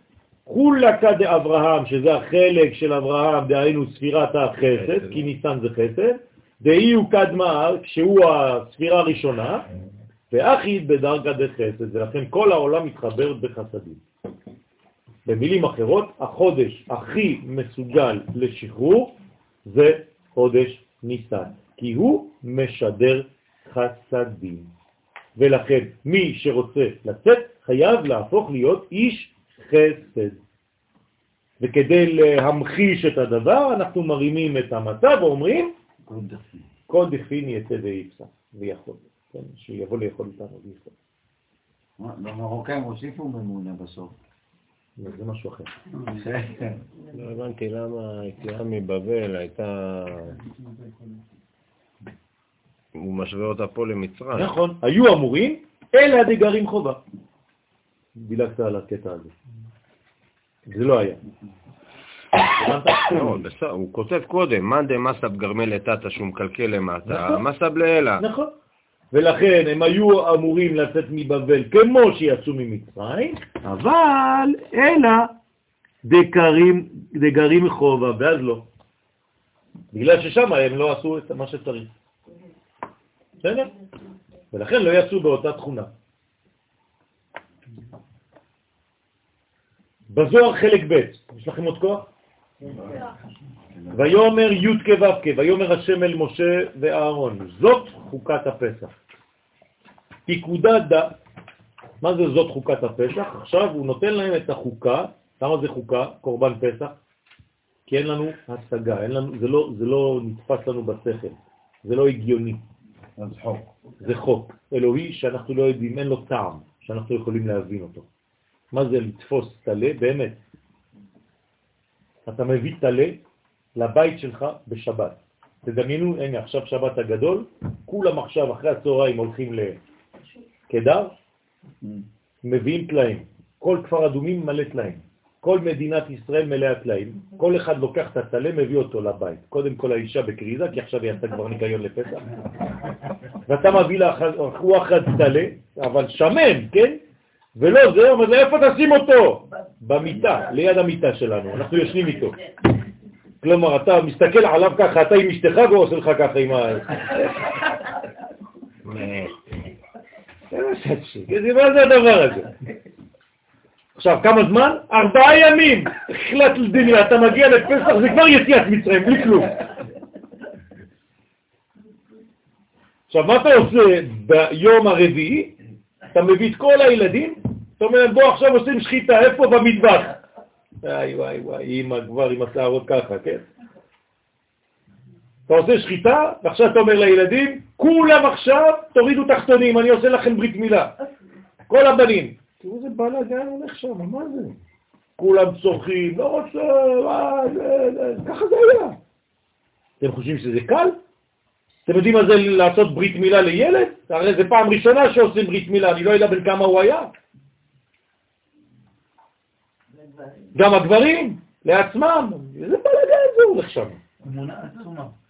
חולקה דאברהם, שזה החלק של אברהם, דהיינו ספירת החסד, כי ניסן זה חסד, דהי הוא קדמה, שהוא הספירה הראשונה, ואחיד בדרגה דחסד, ולכן כל העולם מתחבר בחסדים. במילים אחרות, החודש הכי מסוגל לשחרור זה חודש ניסן, כי הוא משדר חסדים. ולכן מי שרוצה לצאת חייב להפוך להיות איש חסד. וכדי להמחיש את הדבר, אנחנו מרימים את המצב ואומרים, כל דכפין יצא ויפסח, ויכול, כן, שיבוא לאכול איתנו ויכול. במרוקאים הוסיפו ממונה בסוף. זה משהו אחר. לא הבנתי למה היציאה מבבל הייתה... הוא משווה אותה פה למצרים. נכון, היו אמורים, אלה דגרים חובה. דילגת על הקטע הזה. זה לא היה. לא, הוא כותב קודם, מאן דמסב גרמל לטאטה שהוא מקלקל למטה, נכון. מסב לאלה. נכון. ולכן הם היו אמורים לצאת מבבל כמו שיצאו ממצרים, אבל אלא דקרים, דגרים חובה, ואז לא. בגלל ששם הם לא עשו את מה שצריך. בסדר? ולכן לא יצאו באותה תכונה. בזוהר חלק ב', יש לכם עוד כוח? ויומר י' כו' כ', ויומר השם אל משה ואהרון, זאת חוקת הפסח. פיקודה דה, מה זה זאת חוקת הפסח? עכשיו הוא נותן להם את החוקה, למה זה חוקה? קורבן פסח? כי אין לנו השגה, אין לנו, זה, לא, זה לא נתפס לנו בשכל, זה לא הגיוני. זה חוק. זה חוק אלוהי שאנחנו לא יודעים, אין לו טעם, שאנחנו יכולים להבין אותו. מה זה לתפוס טלה? באמת. אתה מביא טלה לבית שלך בשבת. תדמיינו, הנה עכשיו שבת הגדול, כולם עכשיו אחרי הצהריים הולכים לקדר, מביאים טלאים. כל כפר אדומים מלא טלאים. כל מדינת ישראל מלאה טלאים. כל אחד לוקח את הטלה, מביא אותו לבית. קודם כל האישה בקריזה, כי עכשיו היא עשתה כבר ניקיון לפסח. ואתה מביא לה רוח אחד טלה, אבל שמן, כן? ולא זה, אבל איפה תשים אותו? במיטה, ליד המיטה שלנו, אנחנו יושנים איתו. כלומר, אתה מסתכל עליו ככה, אתה עם אשתך והוא עושה לך ככה עם ה... מה זה הדבר הזה? עכשיו, כמה זמן? ארבעה ימים. החלט לדניה, אתה מגיע לפסח, זה כבר יציאת מצרים, בלי כלום. עכשיו, מה אתה עושה ביום הרביעי? אתה מביא את כל הילדים, אתה אומר בוא עכשיו עושים שחיטה, איפה? במטבח. וואי וואי וואי, אימא כבר עם השערות ככה, כן? אתה עושה שחיטה, ועכשיו אתה אומר לילדים, כולם עכשיו תורידו תחתונים, אני עושה לכם ברית מילה. כל הבנים. תראו איזה בלאגן הולך שם, מה זה? כולם צורכים, לא רוצה, מה זה, זה, ככה זה היה. אתם חושבים שזה קל? אתם יודעים מה זה לעשות ברית מילה לילד? הרי זה פעם ראשונה שעושים ברית מילה, אני לא יודע בין כמה הוא היה. גם הגברים, לעצמם, איזה בלגן זה הולך שם.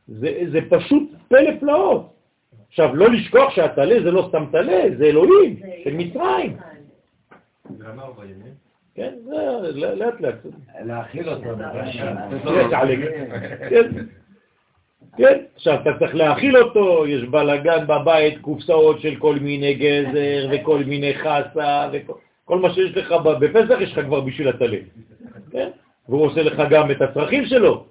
זה, זה פשוט פלא פלאות. עכשיו, לא לשכוח שהטלה זה לא סתם טלה, זה אלוהים של מצרים. כן, זה לאט לאט. להאכיל אותו. כן, כן, עכשיו אתה צריך להאכיל אותו, יש בלגן בבית, קופסאות של כל מיני גזר וכל מיני חסה וכל מה שיש לך בפסח יש לך כבר בשביל הטלה. כן? והוא עושה לך גם את הצרכים שלו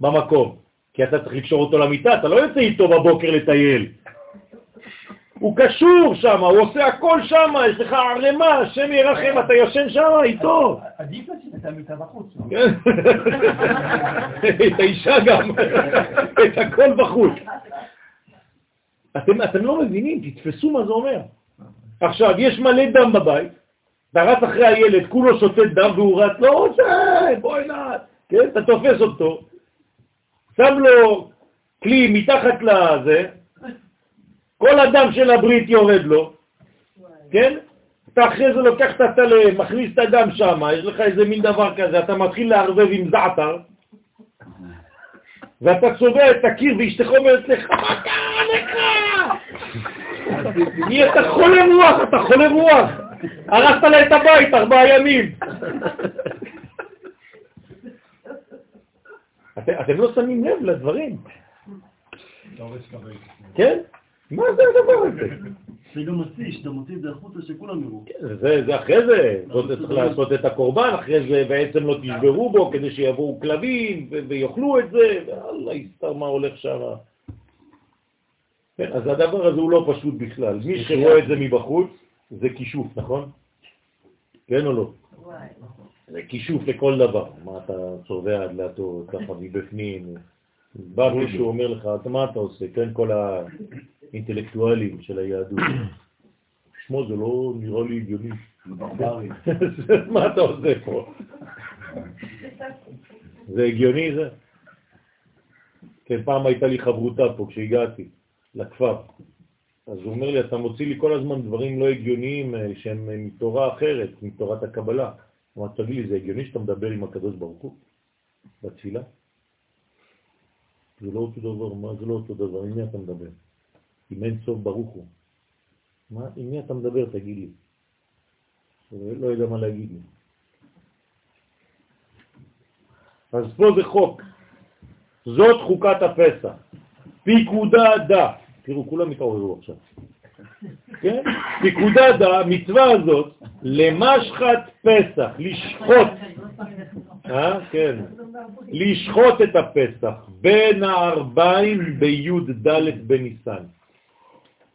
במקום, כי אתה צריך לקשור אותו למיטה, אתה לא יוצא איתו בבוקר לטייל. הוא קשור שם, הוא עושה הכל שם, יש לך ערמה, השם ירחם, אתה יושן שם איתו. עדיף לשים את המיטה בחוץ. לא? כן, את האישה גם, את הכל בחוץ. אתם לא מבינים, תתפסו מה זה אומר. עכשיו, יש מלא דם בבית, אתה רץ אחרי הילד, כולו שותה דם והוא רץ, לא רוצה, בואי נעת, כן? אתה תופס אותו, שם לו כלי מתחת לזה, כל הדם של הברית יורד לו, כן? אתה אחרי זה לוקח את הטלה, מכניס את הדם שם, יש לך איזה מין דבר כזה, אתה מתחיל לערבב עם זעתר, ואתה צובע את הקיר ואשתך אומרת לך, מה קרה לך? אתה חולה רוח, אתה חולה רוח. הרסת לה את הבית ארבעה ימים. אתם, אתם לא שמים לב לדברים. כן? מה זה הדבר הזה? זה גם מוציא, שאתה מוציא את זה החוצה שכולם יראו. זה אחרי זה, זה צריך לעשות את הקורבן, אחרי זה בעצם לא תשברו בו כדי שיבואו כלבים ויאכלו את זה, ואללה, יסתר מה הולך שם. כן, אז הדבר הזה הוא לא פשוט בכלל. מי שרואה את זה מבחוץ, זה כישוף, נכון? כן או לא? זה כישוף לכל דבר. מה אתה צובע עד לאתו ככה מבפנים? בא מישהו אומר לך, מה אתה עושה? כן, כל האינטלקטואלים של היהדות. שמו זה לא נראה לי הגיוני. מה אתה עושה פה? זה הגיוני זה? כן, פעם הייתה לי חברותה פה כשהגעתי לכפר. אז הוא אומר לי, אתה מוציא לי כל הזמן דברים לא הגיוניים אה, שהם מתורה אחרת, מתורת הקבלה. הוא אמר, תגיד לי, זה הגיוני שאתה מדבר עם הקדוש ברוך הוא בתפילה? זה לא אותו דבר, מה זה לא אותו דבר? עם מי אתה מדבר? עם אין סוף ברוך הוא. מה, עם מי אתה מדבר, תגיד לי. לא יודע מה להגיד לי. אז פה זה חוק. זאת חוקת הפסח. פיקודה דה. תראו, כולם התעוררו עכשיו. כן? פיקודה דה, מצווה הזאת, למשחת פסח, לשחוט, אה? כן, לשחוט את הפסח בין הארבעים בי"ד בניסן.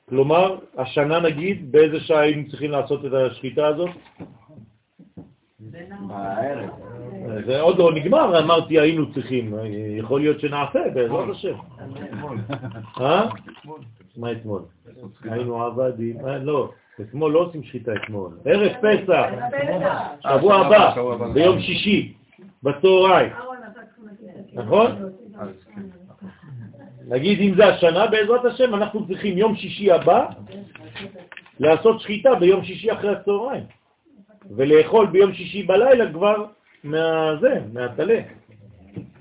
כלומר, השנה נגיד, באיזה שעה היינו צריכים לעשות את השחיטה הזאת? בערב. זה עוד לא נגמר, אמרתי היינו צריכים, יכול להיות שנעשה בעזרת השם. אה? מה אתמול? היינו עבדים, אה, לא, אתמול לא עושים שחיטה אתמול, ערב פסח, שבוע הבא, ביום שישי. בצהריים, נכון? נגיד אם זה השנה, בעזרת השם, אנחנו צריכים יום שישי הבא לעשות שחיטה ביום שישי אחרי הצהריים, ולאכול ביום שישי בלילה כבר מהזה, מהטלה.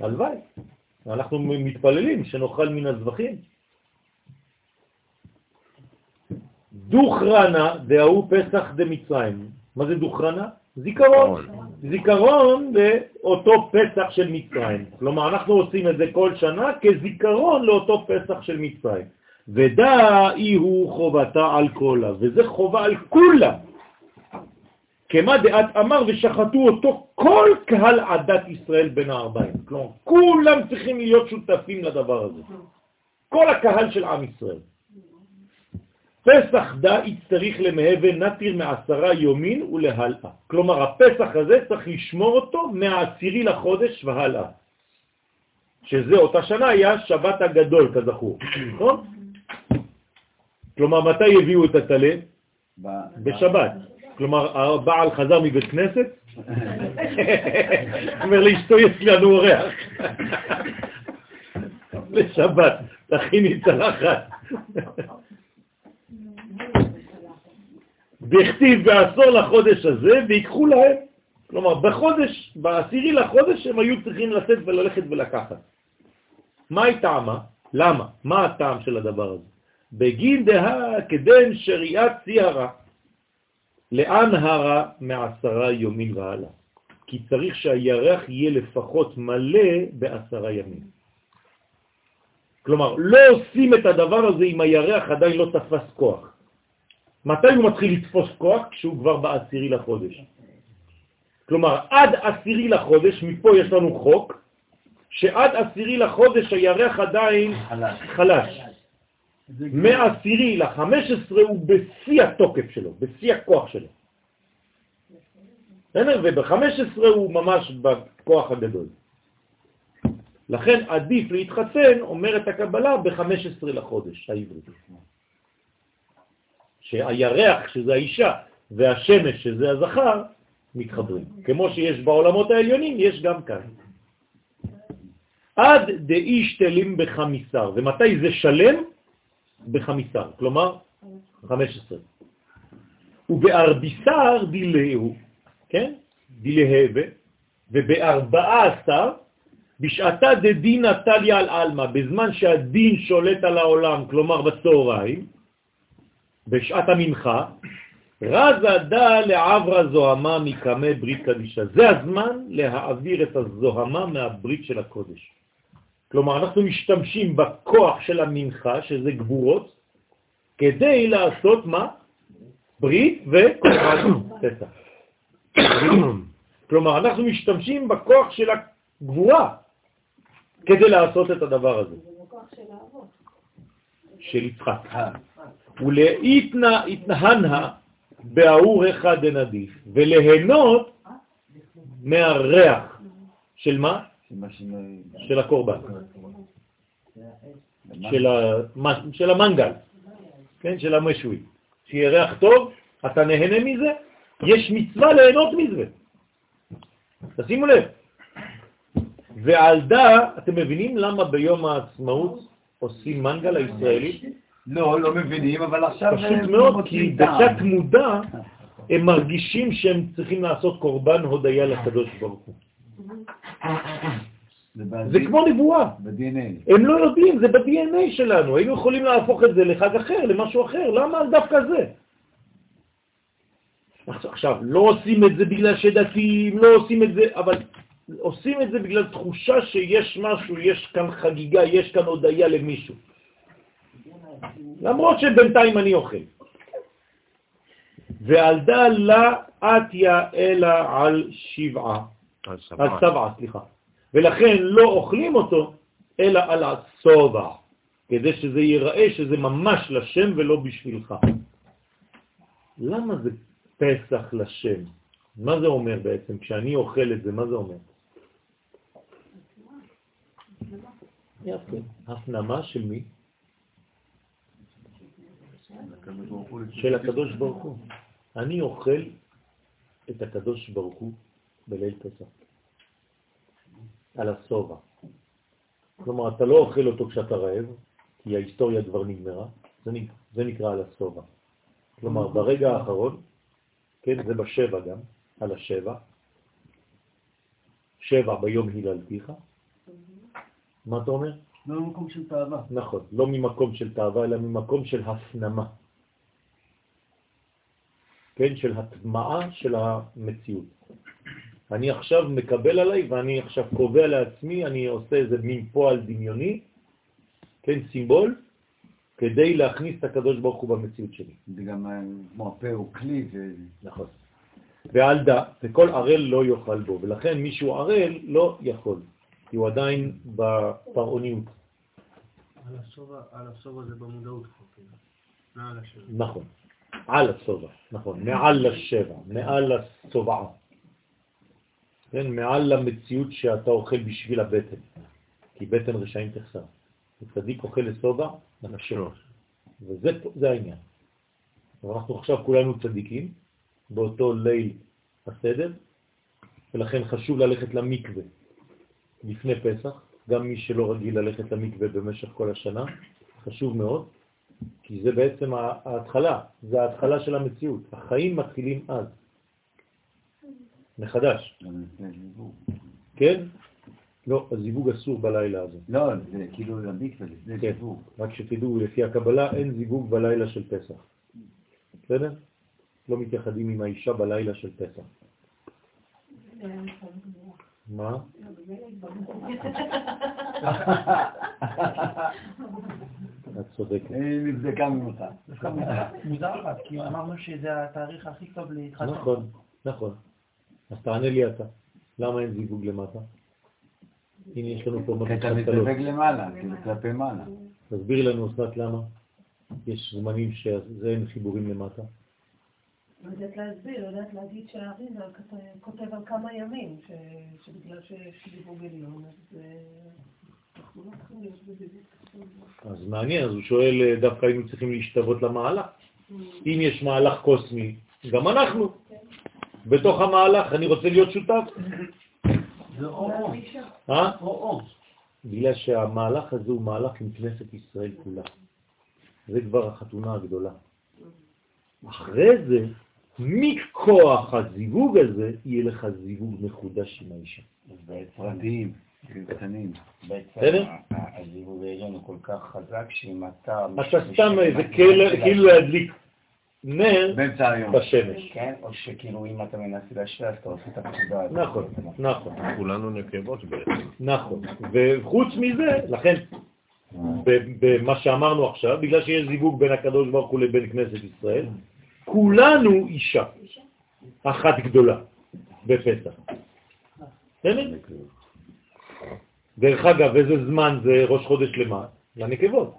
הלוואי. אנחנו מתפללים שנאכל מן הזבחים. דוכרנה דהוא פסח דמצרים. מה זה דוכרנה? זיכרון. זיכרון לאותו פסח של מצרים. כלומר, אנחנו עושים את זה כל שנה כזיכרון לאותו פסח של מצרים. ודאי הוא חובתה על כולה, וזה חובה על כולם. כמה דעת אמר ושחטו אותו כל קהל עדת ישראל בין הארבעים. כלומר, כולם צריכים להיות שותפים לדבר הזה. כל הקהל של עם ישראל. פסח דה יצטריך למהווה נטיר מעשרה יומין ולהלאה. כלומר, הפסח הזה צריך לשמור אותו מהעשירי לחודש והלאה. שזה אותה שנה היה שבת הגדול, כזכור, נכון? כלומר, מתי הביאו את הטלה? בשבת. כלומר, הבעל חזר מבית כנסת, אומר לאשתו, יש לנו אורח. לשבת, תכיני צלחת. והכתיב בעשור לחודש הזה, ויקחו להם. כלומר, בחודש, בעשירי לחודש, הם היו צריכים לצאת וללכת ולקחת. מה היא טעמה? למה? מה הטעם של הדבר הזה? בגין דהה כדן שריעת ציהרה. לאן הרה מעשרה יומים והלאה? כי צריך שהירח יהיה לפחות מלא בעשרה ימים. כלומר, לא עושים את הדבר הזה אם הירח עדיין לא תפס כוח. מתי הוא מתחיל לתפוס כוח? כשהוא כבר בעשירי לחודש. כלומר, עד עשירי לחודש, מפה יש לנו חוק, שעד עשירי לחודש הירח עדיין חלש. חלש. מעשירי לחמש עשרה הוא בשיא התוקף שלו, בשיא הכוח שלו. ובחמש עשרה הוא ממש בכוח הגדול. לכן עדיף להתחתן, אומרת הקבלה, בחמש עשרה לחודש העברית. שהירח, שזה האישה, והשמש, שזה הזכר, מתחברים. כמו שיש בעולמות העליונים, יש גם כאן. עד דאיש תלים בחמיסר. ומתי זה שלם? בחמיסר, כלומר 15. ובארביסר דילהו, כן? דילהבה, ובארבעה עשר, בשעתה דדין נטליה על אלמה, בזמן שהדין שולט על העולם, כלומר בצהריים, בשעת המנחה, רזה דה לעברה זוהמה מקמי ברית קדישה. זה הזמן להעביר את הזוהמה מהברית של הקודש. כלומר, אנחנו משתמשים בכוח של המנחה, שזה גבורות, כדי לעשות מה? ברית וקורבן פסח. כלומר, אנחנו משתמשים בכוח של הגבורה כדי לעשות את הדבר הזה. של יצחק. ולהתנהנה באור אחד דנדיף, ולהנות מהריח של מה? של הקורבן, של המנגל, כן, של המשוי. שיהיה ריח טוב, אתה נהנה מזה, יש מצווה ליהנות מזה. תשימו לב. ועל דה, אתם מבינים למה ביום העצמאות עושים מנגל הישראלי? לא, לא מבינים, אבל עכשיו... פשוט מאוד, כי בתת מודע הם מרגישים שהם צריכים לעשות קורבן הודיה לקדוש ברוך הוא. זה כמו נבואה. ב-DNA. הם לא יודעים, זה ב-DNA שלנו. היינו יכולים להפוך את זה לחג אחר, למשהו אחר. למה דווקא זה? עכשיו, לא עושים את זה בגלל שדתיים, לא עושים את זה, אבל עושים את זה בגלל תחושה שיש משהו, יש כאן חגיגה, יש כאן הודיה למישהו. למרות שבינתיים אני אוכל. ועל דה לה אתיה אלא על שבעה. על שבעה, סליחה. ולכן לא אוכלים אותו, אלא על הצובע, כדי שזה ייראה שזה ממש לשם ולא בשבילך. למה זה פסח לשם? מה זה אומר בעצם? כשאני אוכל את זה, מה זה אומר? יפה. הפנמה של מי? של הקדוש ברוך הוא. אני אוכל את הקדוש ברוך הוא בליל פסח. על הסובה. כלומר, אתה לא אוכל אותו כשאתה רעב, כי ההיסטוריה כבר נגמרה, זה, נקרא, זה נקרא על הסובה. כלומר, ברגע האחרון, כן, זה בשבע גם, על השבע, שבע ביום היללתיך, מה אתה אומר? לא ממקום של תאווה. נכון, לא ממקום של תאווה, אלא ממקום של הפנמה. כן, של הטמעה של המציאות. אני עכשיו מקבל עליי ואני עכשיו קובע לעצמי, אני עושה איזה מין פועל דמיוני, כן, סימבול, כדי להכניס את הקדוש ברוך הוא במציאות שלי. זה גם אה, כמו הפה הוא כלי. ו... נכון. ועל דה, וכל ערל לא יאכל בו, ולכן מישהו ערל לא יכול, כי הוא עדיין בפרעוניות. על הסובה זה במודעות השבע. נכון, על הסובה, נכון, מעל לשבע, מעל הסובעה. כן, מעל למציאות שאתה אוכל בשביל הבטן, כי בטן רשעים תחסר. וצדיק אוכל לסובה, נפשו. וזה זה העניין. ואנחנו עכשיו כולנו צדיקים, באותו ליל הסדר, ולכן חשוב ללכת למקווה לפני פסח, גם מי שלא רגיל ללכת למקווה במשך כל השנה, חשוב מאוד, כי זה בעצם ההתחלה, זה ההתחלה של המציאות. החיים מתחילים אז, מחדש. כן? לא, הזיווג אסור בלילה הזה. לא, זה כאילו למקווה, זה כן, זיווג. רק שתדעו, לפי הקבלה אין זיווג בלילה של פסח. בסדר? לא מתייחדים עם האישה בלילה של פסח. מה? את צודקת. היא נבדקה ממך. מוזר לך, כי אמרנו שזה התאריך הכי טוב להתחתן. נכון, נכון. אז תענה לי אתה, למה אין זיווג למטה? הנה יש לנו פה כי אתה מדריך קלות. מתדבק למעלה, כאילו כלפי מעלה. תסבירי לנו, אסנת, למה? יש זמנים שזה אין חיבורים למטה. לא יודעת להסביר, לא יודעת להגיד שהאריזה כותב על כמה ימים, ש- שבגלל שיש דיווג עליון, אז אה, אנחנו לא צריכים להיות בדיווג. אז מעניין, אז הוא שואל, אה, דווקא היינו צריכים להשתוות למהלך. אם יש מהלך קוסמי, גם אנחנו. בתוך המהלך, אני רוצה להיות שותף. זה או-או. אה? או-או. בגלל שהמהלך הזה הוא מהלך עם כנסת ישראל כולה. זה כבר החתונה הגדולה. אחרי זה, מכוח הזיווג הזה, יהיה לך זיווג מחודש עם האישה. פרטיים, קטנים. בעצם בסדר? הזיווג העליון הוא כל כך חזק שאם אתה... אתה סתם, זה כאילו- כאילו להדליק נר. בשמש. כן, או שכאילו אם אתה מנסה להשפיע אז אתה עושה את הפקודה הזאת. נכון, נכון. כולנו נקבות בעצם. נכון. וחוץ מזה, לכן, ב- במה שאמרנו עכשיו, בגלל שיש זיווג בין הקדוש ברוך הוא לבין כנסת ישראל, כולנו אישה אחת גדולה בפסח. דרך אגב, איזה זמן זה ראש חודש למה? לנקבות.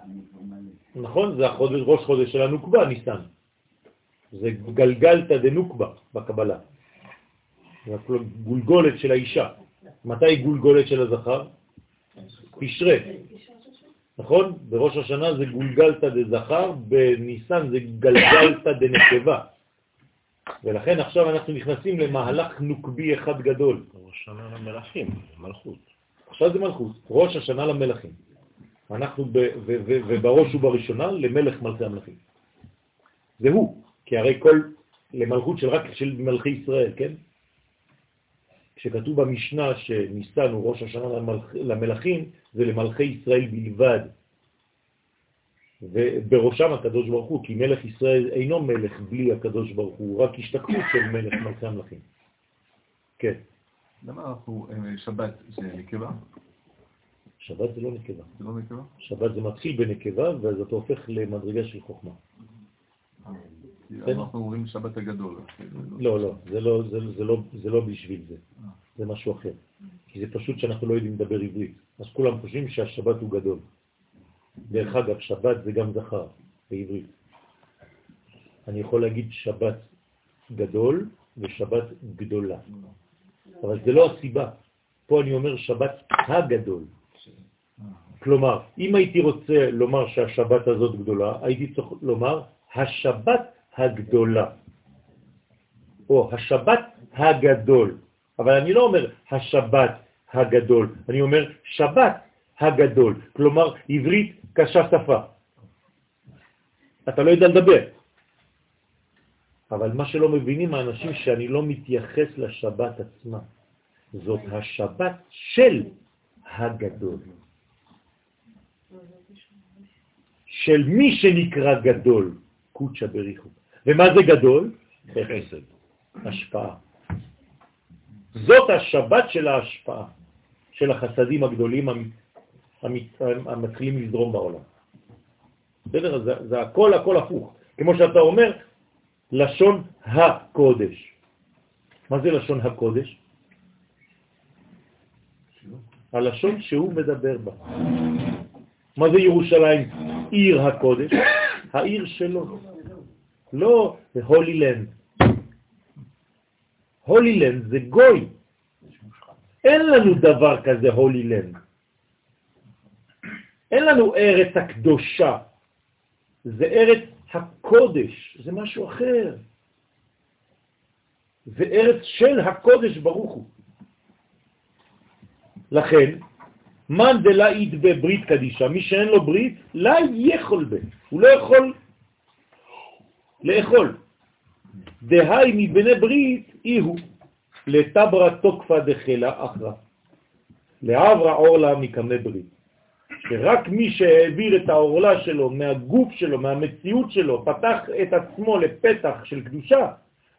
נכון? זה ראש חודש של הנוקבה, ניסן. זה גלגלתא דנוקבה בקבלה. זה גולגולת של האישה. מתי גולגולת של הזכר? תשרה. נכון? בראש השנה זה גולגלתא דזכר, בניסן זה גלגלתא דנקבה. ולכן עכשיו אנחנו נכנסים למהלך נוקבי אחד גדול. ראש שנה למלאכים, מלכות. עכשיו זה מלכות, ראש השנה למלכים. אנחנו ב, ו, ו, ובראש ובראשונה למלך מלכי המלכים. זה הוא, כי הרי כל, למלכות של רק של מלכי ישראל, כן? כשכתוב במשנה שניסן הוא ראש השנה למלכ, למלכים, זה למלכי ישראל בלבד. ובראשם הקדוש ברוך הוא, כי מלך ישראל אינו מלך בלי הקדוש ברוך הוא, רק השתקפות של מלך מלכי המלכים. כן, למה אנחנו, אה, שבת זה נקבה? שבת זה לא נקבה. זה לא נקבה? שבת זה מתחיל בנקבה, ואז אתה הופך למדרגה של חוכמה. כן. אנחנו אומרים שבת הגדול. לא, לא, לא, לא, זה לא בשביל זה. זה משהו אחר. כי זה פשוט שאנחנו לא יודעים לדבר עברית. אז כולם חושבים שהשבת הוא גדול. דרך אגב, שבת זה גם זכר בעברית. אני יכול להגיד שבת גדול ושבת גדולה. אבל זה לא הסיבה. פה אני אומר שבת הגדול. כלומר, אם הייתי רוצה לומר שהשבת הזאת גדולה, הייתי צריך לומר השבת הגדולה, או השבת הגדול. אבל אני לא אומר השבת הגדול, אני אומר שבת הגדול, כלומר עברית קשה שפה. אתה לא יודע לדבר. אבל מה שלא מבינים האנשים שאני לא מתייחס לשבת עצמה. זאת השבת של הגדול. של מי שנקרא גדול, קוצ'ה בריחו. ומה זה גדול? חסד, השפעה. זאת השבת של ההשפעה, של החסדים הגדולים המתחילים לזרום בעולם. בסדר? זה, זה הכל הכל הפוך. כמו שאתה אומר, לשון הקודש. מה זה לשון הקודש? הלשון שהוא מדבר בה. מה זה ירושלים? עיר הקודש? העיר שלו. לא הולילנד. הולילנד זה גוי. אין לנו דבר כזה הולילנד. אין לנו ארץ הקדושה. זה ארץ הקודש, זה משהו אחר. זה ארץ של הקודש ברוך הוא. לכן, מאן דלה אית בברית קדישה, מי שאין לו ברית, לא יכול ב, הוא לא יכול לאכול. דהי מבני ברית איהו, לטברה תוקפה דחלה אחרה, לעברה עורלה מקמי ברית. שרק מי שהעביר את העורלה שלו מהגוף שלו, מהמציאות שלו, פתח את עצמו לפתח של קדושה,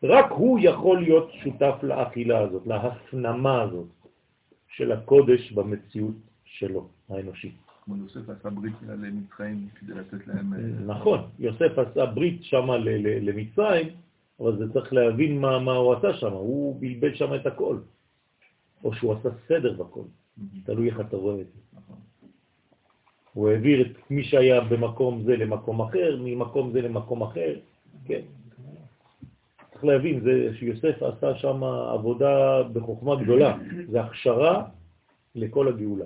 רק הוא יכול להיות שותף לאכילה הזאת, להפנמה הזאת של הקודש במציאות שלו, האנושית. כמו יוסף עשה ברית למצרים כדי לתת להם... אה, נכון, יוסף עשה ברית שם למצרים, אבל זה צריך להבין מה, מה הוא עשה שם, הוא בלבל שם את הכל. או שהוא עשה סדר בכל, תלוי איך אתה רואה את זה. נכון. הוא העביר את מי שהיה במקום זה למקום אחר, ממקום זה למקום אחר, כן. צריך להבין, זה שיוסף עשה שם עבודה בחוכמה גדולה, זה הכשרה לכל הגאולה.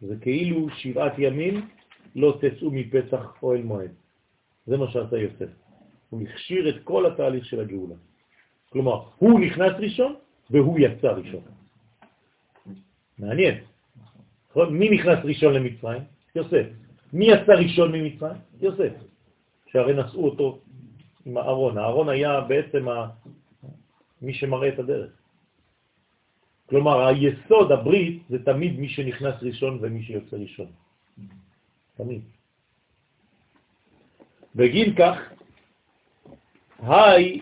זה כאילו שבעת ימים לא תצאו מפסח אוהל מועד. זה מה שעשה יוסף. הוא הכשיר את כל התהליך של הגאולה. כלומר, הוא נכנס ראשון והוא יצא ראשון. מעניין. נכון? מי נכנס ראשון למצרים? יוסף. מי יצא ראשון ממצרים? יוסף. שהרי נשאו אותו עם הארון. הארון היה בעצם ה... מי שמראה את הדרך. כלומר, היסוד, הברית, זה תמיד מי שנכנס ראשון ומי שיוצא ראשון. תמיד. בגין כך, היי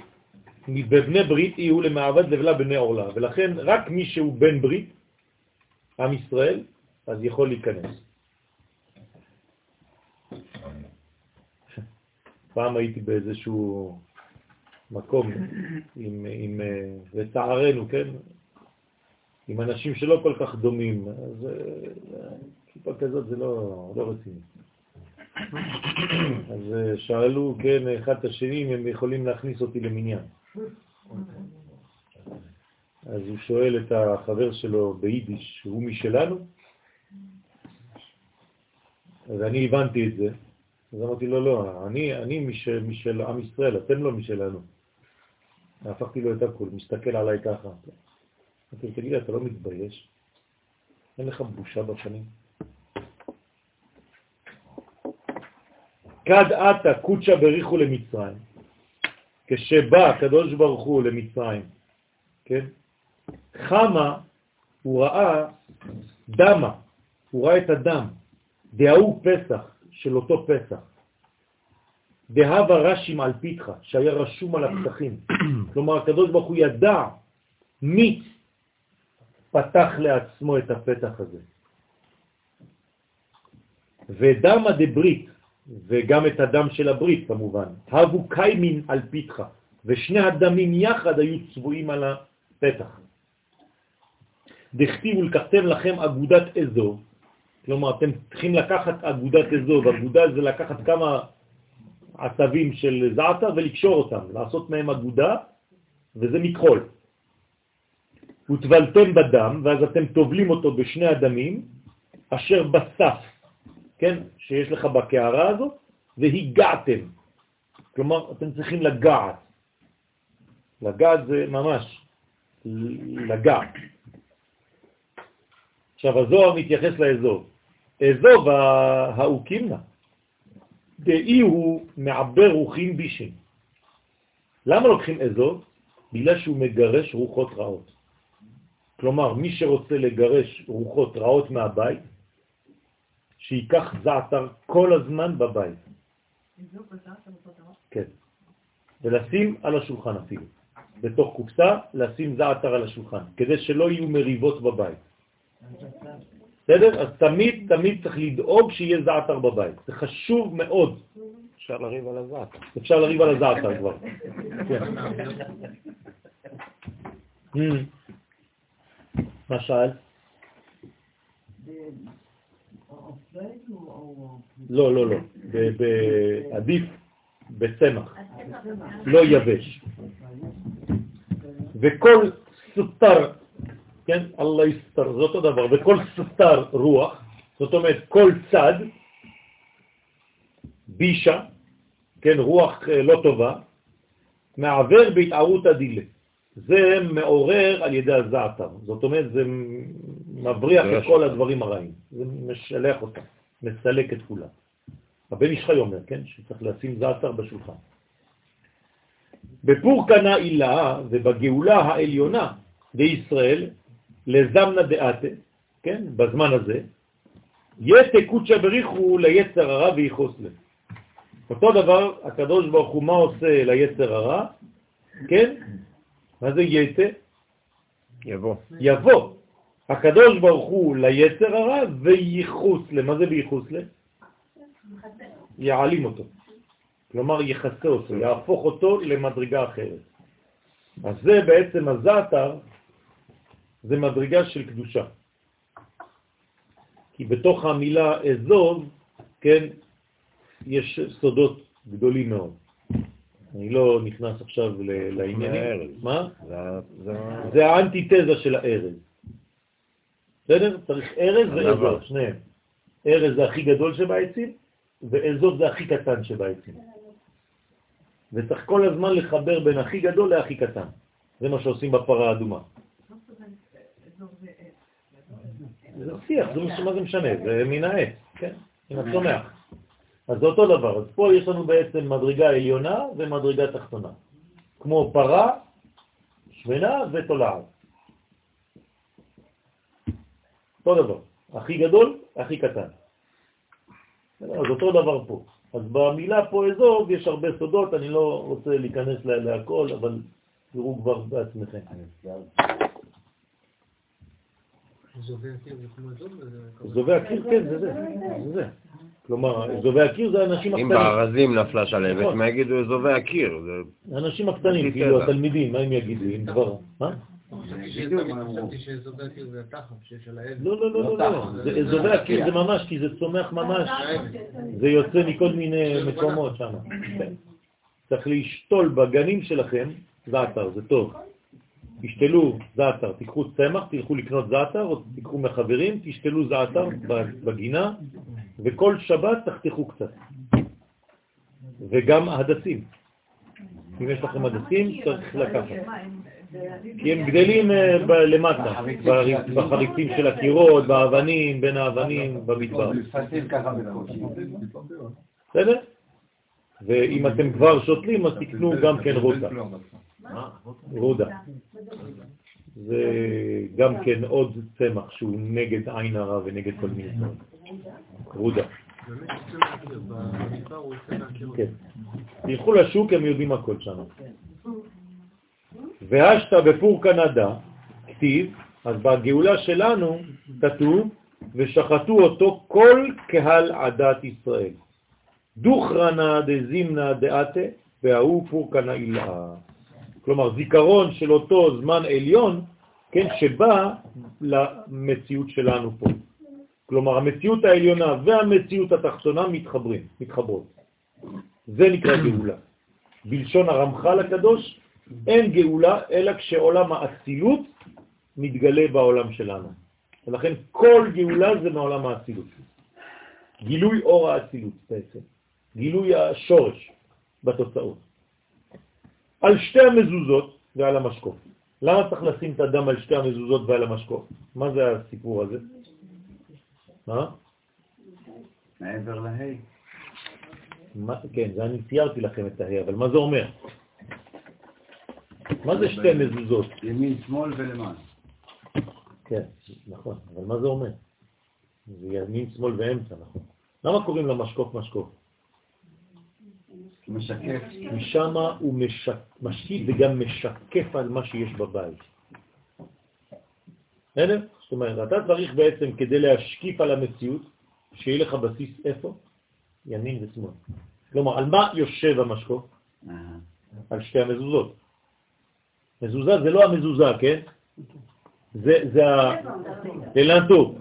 מבני ברית יהיו למעבד לבלה בני עורלה, ולכן רק מי שהוא בן ברית, עם ישראל, אז יכול להיכנס. פעם הייתי באיזשהו מקום עם, עם, לצערנו, כן, עם אנשים שלא כל כך דומים, אז כיפה כזאת זה לא, לא רציני. אז שאלו, כן, אחד את השני אם הם יכולים להכניס אותי למניין. אז הוא שואל את החבר שלו ביידיש, הוא משלנו? אז אני הבנתי את זה, אז אמרתי לו, לא, אני, אני משל, משל עם ישראל, אתם לא משלנו. הפכתי לו את הכל, מסתכל עליי ככה. לו, תגיד, אתה לא מתבייש? אין לך בושה בפנים? כד עתה קודשה בריחו למצרים. כשבא הקדוש ברוך הוא למצרים, כן? חמה, הוא ראה דמה, הוא ראה את הדם, דהאו פסח, של אותו פסח. דהבה רשים על פיתך, שהיה רשום על הפתחים. כלומר, הקדוש ברוך הוא ידע מי פתח לעצמו את הפתח הזה. ודם הדברית, וגם את הדם של הברית כמובן, הבו קיימין על פיתך, ושני הדמים יחד היו צבועים על הפתח. דכתיבו לקחתם לכם אגודת אזור, כלומר, אתם צריכים לקחת אגודת אזוב, אגודה זה לקחת כמה עצבים של זעתר ולקשור אותם, לעשות מהם אגודה, וזה מכחול. ותבלתם בדם, ואז אתם תובלים אותו בשני הדמים, אשר בסף, כן, שיש לך בקערה הזאת, והגעתם. כלומר, אתם צריכים לגעת. לגעת זה ממש לגעת. עכשיו, הזוהר מתייחס לאזוב. אזוב ההוא קימנה. דאי הוא מעבר רוחים בישים. למה לוקחים אזוב? בגלל שהוא מגרש רוחות רעות. כלומר, מי שרוצה לגרש רוחות רעות מהבית, שיקח זעתר כל הזמן בבית. כן. ולשים על השולחן אפילו. בתוך קופסה, לשים זעתר על השולחן, כדי שלא יהיו מריבות בבית. בסדר? אז תמיד תמיד צריך לדאוג שיהיה זעתר בבית. זה חשוב מאוד. אפשר לריב על הזעתר. אפשר לריב על הזעתר כבר. שאלת? לא, לא, לא. עדיף בצמח, לא יבש. וכל סותר, כן, אללה יסתר, זה אותו דבר, וכל סותר רוח, זאת אומרת כל צד, בישה, כן, רוח אה, לא טובה, מעבר בהתערות הדילה. זה מעורר על ידי הזעתר, זאת אומרת זה מבריח את כל הדברים הרעים, זה משלח אותם, מסלק את כולם. הבן איש חי אומר, כן, שצריך לשים זעתר בשולחן. בפור קנה ובגאולה העליונה לישראל, לזמנה דעתה, כן, בזמן הזה, יתה קודשא בריחו ליצר הרע ויחוס לה. אותו דבר, הקדוש ברוך הוא מה עושה ליצר הרע? כן? מה זה יתה? יבוא. יבוא. הקדוש ברוך הוא ליצר הרע וייחוס לה. מה זה וייחוס לה? יעלים אותו. כלומר יחסה אותו, יהפוך אותו למדרגה אחרת. אז זה בעצם הזעתר, זה מדרגה של קדושה. כי בתוך המילה אזוב, כן, יש סודות גדולים מאוד. אני לא נכנס עכשיו לעניינים. מה? זה- זה האנטיתזה של הארז. בסדר? צריך ארז. ואזוב, שניהם. ארז זה הכי גדול שבעצים, ואזוב זה הכי קטן שבעצים. וצריך כל הזמן לחבר בין הכי גדול להכי קטן. זה מה שעושים בפרה האדומה. זה שיח, זה מה זה משנה, זה מן העץ, כן? מן הצומח. אז זה אותו דבר. אז פה יש לנו בעצם מדרגה עליונה ומדרגה תחתונה. כמו פרה, שמנה ותולעת. אותו דבר. הכי גדול, הכי קטן. אז אותו דבר פה. אז במילה פה אזוב יש הרבה סודות, אני לא רוצה להיכנס לה- להכל, אבל תראו כבר בעצמכם. זובי הקיר כן, זה זה. כלומר, זובי הקיר זה האנשים אם הקטנים. בארזים נפלה שלהבת, נכון. מה יגידו אזובי הקיר? זה- האנשים הקטנים, כאילו. התלמידים, מה הם יגידו? אם כבר... מה? לא, לא, לא, לא, לא. זה- אזובי הקיר זה ממש, כי זה צומח ממש. זה יוצא מכל מיני מקומות שם. כן. צריך להשתול בגנים שלכם זעתר, זה טוב. תשתלו זעתר, תיקחו צמח, תלכו לקנות זעתר, או תיקחו מחברים, תשתלו זעתר בגינה, וכל שבת תחתכו קצת. וגם הדסים. אם יש לכם הדסים, צריך לקחת. כי הם גדלים אה, למטה, בחריצים של הקירות, באבנים, בין האבנים, במדבר. בסדר? ואם אתם כבר שותלים, אז תקנו גם כן רודה. רודה. זה גם כן עוד צמח שהוא נגד עין הרע ונגד כל מיני דברים. רודה. מהקיר. כן. תלכו לשוק, הם יודעים הכל שם. והשת בפור קנדה, כתיב, אז בגאולה שלנו כתוב, ושחטו אותו כל קהל עדת ישראל. דוכרנה דזימנה דעתה, וההוא פור קנאילה. כלומר, זיכרון של אותו זמן עליון, כן, שבא למציאות שלנו פה. כלומר, המציאות העליונה והמציאות התחתונה מתחברים, מתחברות. זה נקרא גאולה. בלשון הרמח"ל הקדוש, אין גאולה אלא כשעולם האצילות מתגלה בעולם שלנו. ולכן כל גאולה זה מעולם האצילות. גילוי אור האצילות בעצם. גילוי השורש בתוצאות. על שתי המזוזות ועל המשקוף. למה צריך לשים את הדם על שתי המזוזות ועל המשקוף? מה זה הסיפור הזה? מה? מעבר להי. כן, זה אני ציירתי לכם את ההא, אבל מה זה אומר? מה זה שתי מזוזות? ימין, שמאל ולמעלה. כן, נכון, אבל מה זה אומר? זה ימין, שמאל ואמצע, נכון. למה קוראים למשקוף משקוף? משקף. כי שמה הוא משק... משקיף וגם משקף על מה שיש בבית. בסדר? זאת אומרת, אתה צריך בעצם כדי להשקיף על המציאות, שיהיה לך בסיס איפה? ימין ושמאל. כלומר, על מה יושב המשקוף? על שתי המזוזות. מזוזה זה לא המזוזה, כן? זה, זה ה... ללנטו,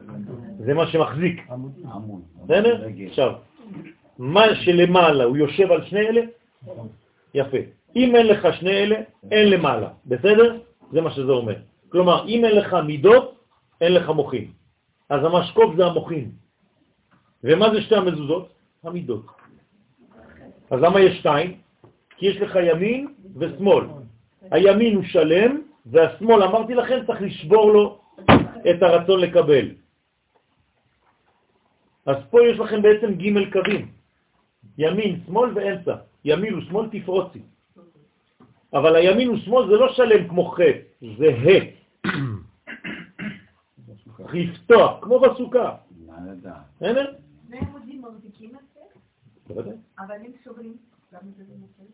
זה מה שמחזיק. בסדר? עכשיו, מה שלמעלה הוא יושב על שני אלה? יפה. אם אין לך שני אלה, אין למעלה. בסדר? זה מה שזה אומר. כלומר, אם אין לך מידות, אין לך מוחין. אז המשקוף זה המוחין. ומה זה שתי המזוזות? המידות. אז למה יש שתיים? כי יש לך ימין ושמאל. הימין הוא שלם, והשמאל, אמרתי לכם, צריך לשבור לו את הרצון לקבל. אז פה יש לכם בעצם ג' קווים, ימין, שמאל ואמצע. ימין ושמאל תפרוצי. אבל הימין ושמאל זה לא שלם כמו ח', זה ה'. לפתוח, כמו בסוכה. מה לדעת? בסדר? שני עמודים מחזיקים את זה. אבל אם שוברים, למה זה לא?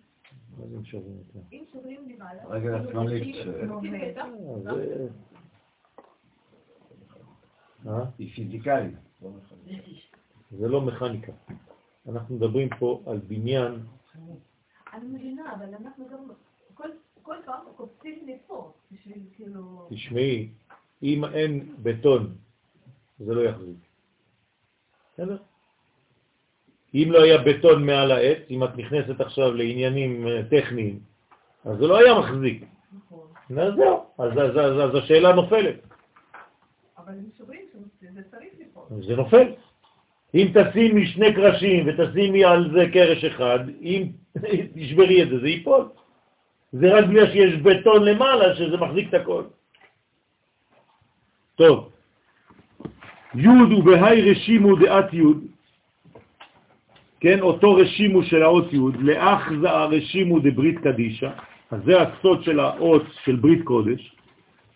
מה זה שוברים את זה? אם שוברים למעלה, רגל השמאלית כאילו ש- נופל. אה, זה- אה? היא פיזיקלית. זה לא מכניקה. אנחנו מדברים פה על בניין, אני מבינה, אבל אנחנו גם כל- פעם קופצים לפה, בשביל כאילו... תשמעי, אם אין בטון, זה לא יחזיק. בסדר? אם לא היה בטון מעל העץ, אם את נכנסת עכשיו לעניינים אה, טכניים, אז זה לא היה מחזיק. אז זהו, אז, אז, אז, אז השאלה נופלת. אבל אם שוברים, זה צריך ליפול. זה נופל. אם תשימי שני קרשים ותשימי על זה קרש אחד, אם תשברי את זה, זה ייפול. זה רק בגלל שיש בטון למעלה שזה מחזיק את הכל. טוב, י' ובהי רשימו דעת י', כן, אותו רשימו של האות י', לאח זה הרשימו דברית קדישה, אז זה הסוד של האות של ברית קודש,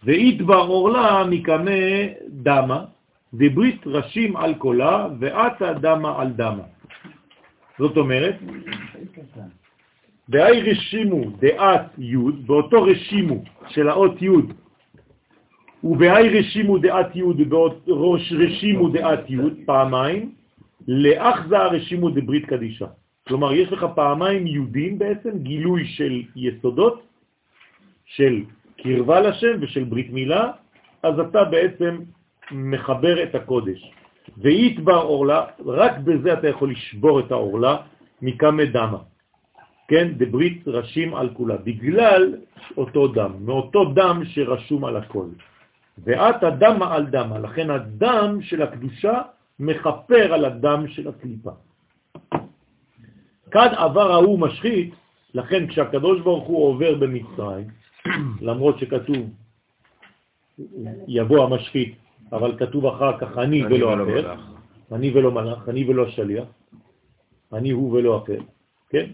ואיתבר אורלה מקמה דמה, דברית רשים על קולה, ועתה דמה על דמה. זאת אומרת, דהי רשימו דעת י', באותו רשימו של האות י', ובהי רשימו דעת י', בראש רשימו דעת י', פעמיים, לאח זה הרשימו דברית קדישה. כלומר, יש לך פעמיים יהודים בעצם, גילוי של יסודות, של קרבה לשם ושל ברית מילה, אז אתה בעצם מחבר את הקודש. ויתבר אורלה, רק בזה אתה יכול לשבור את האורלה מכמה דמה. כן, דברית רשים על כולה, בגלל אותו דם, מאותו דם שרשום על הכל. ואת הדמה על דמה, לכן הדם של הקדושה מחפר על הדם של הקליפה. כאן עבר ההוא משחית, לכן כשהקדוש ברוך הוא עובר במצרים, למרות שכתוב יבוא המשחית, אבל כתוב אחר כך אני ולא אחר. אני ולא מלאך, אני ולא שליח, אני הוא ולא אחר, כן?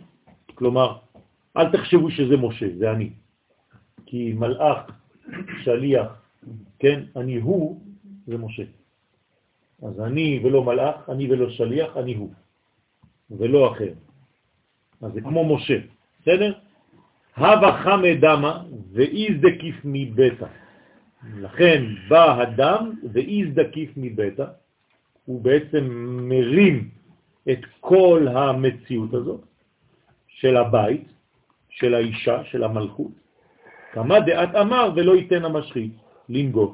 כלומר, אל תחשבו שזה משה, זה אני. כי מלאך, שליח, כן? אני הוא, זה משה. אז אני ולא מלאך, אני ולא שליח, אני הוא, ולא אחר. אז זה כמו משה, בסדר? הווה חמא דמה ואיזדקיף מביתה. לכן בא הדם ואיזדקיף מביתה, הוא בעצם מרים את כל המציאות הזאת של הבית, של האישה, של המלכות. כמה דעת אמר ולא ייתן המשחית לנגוף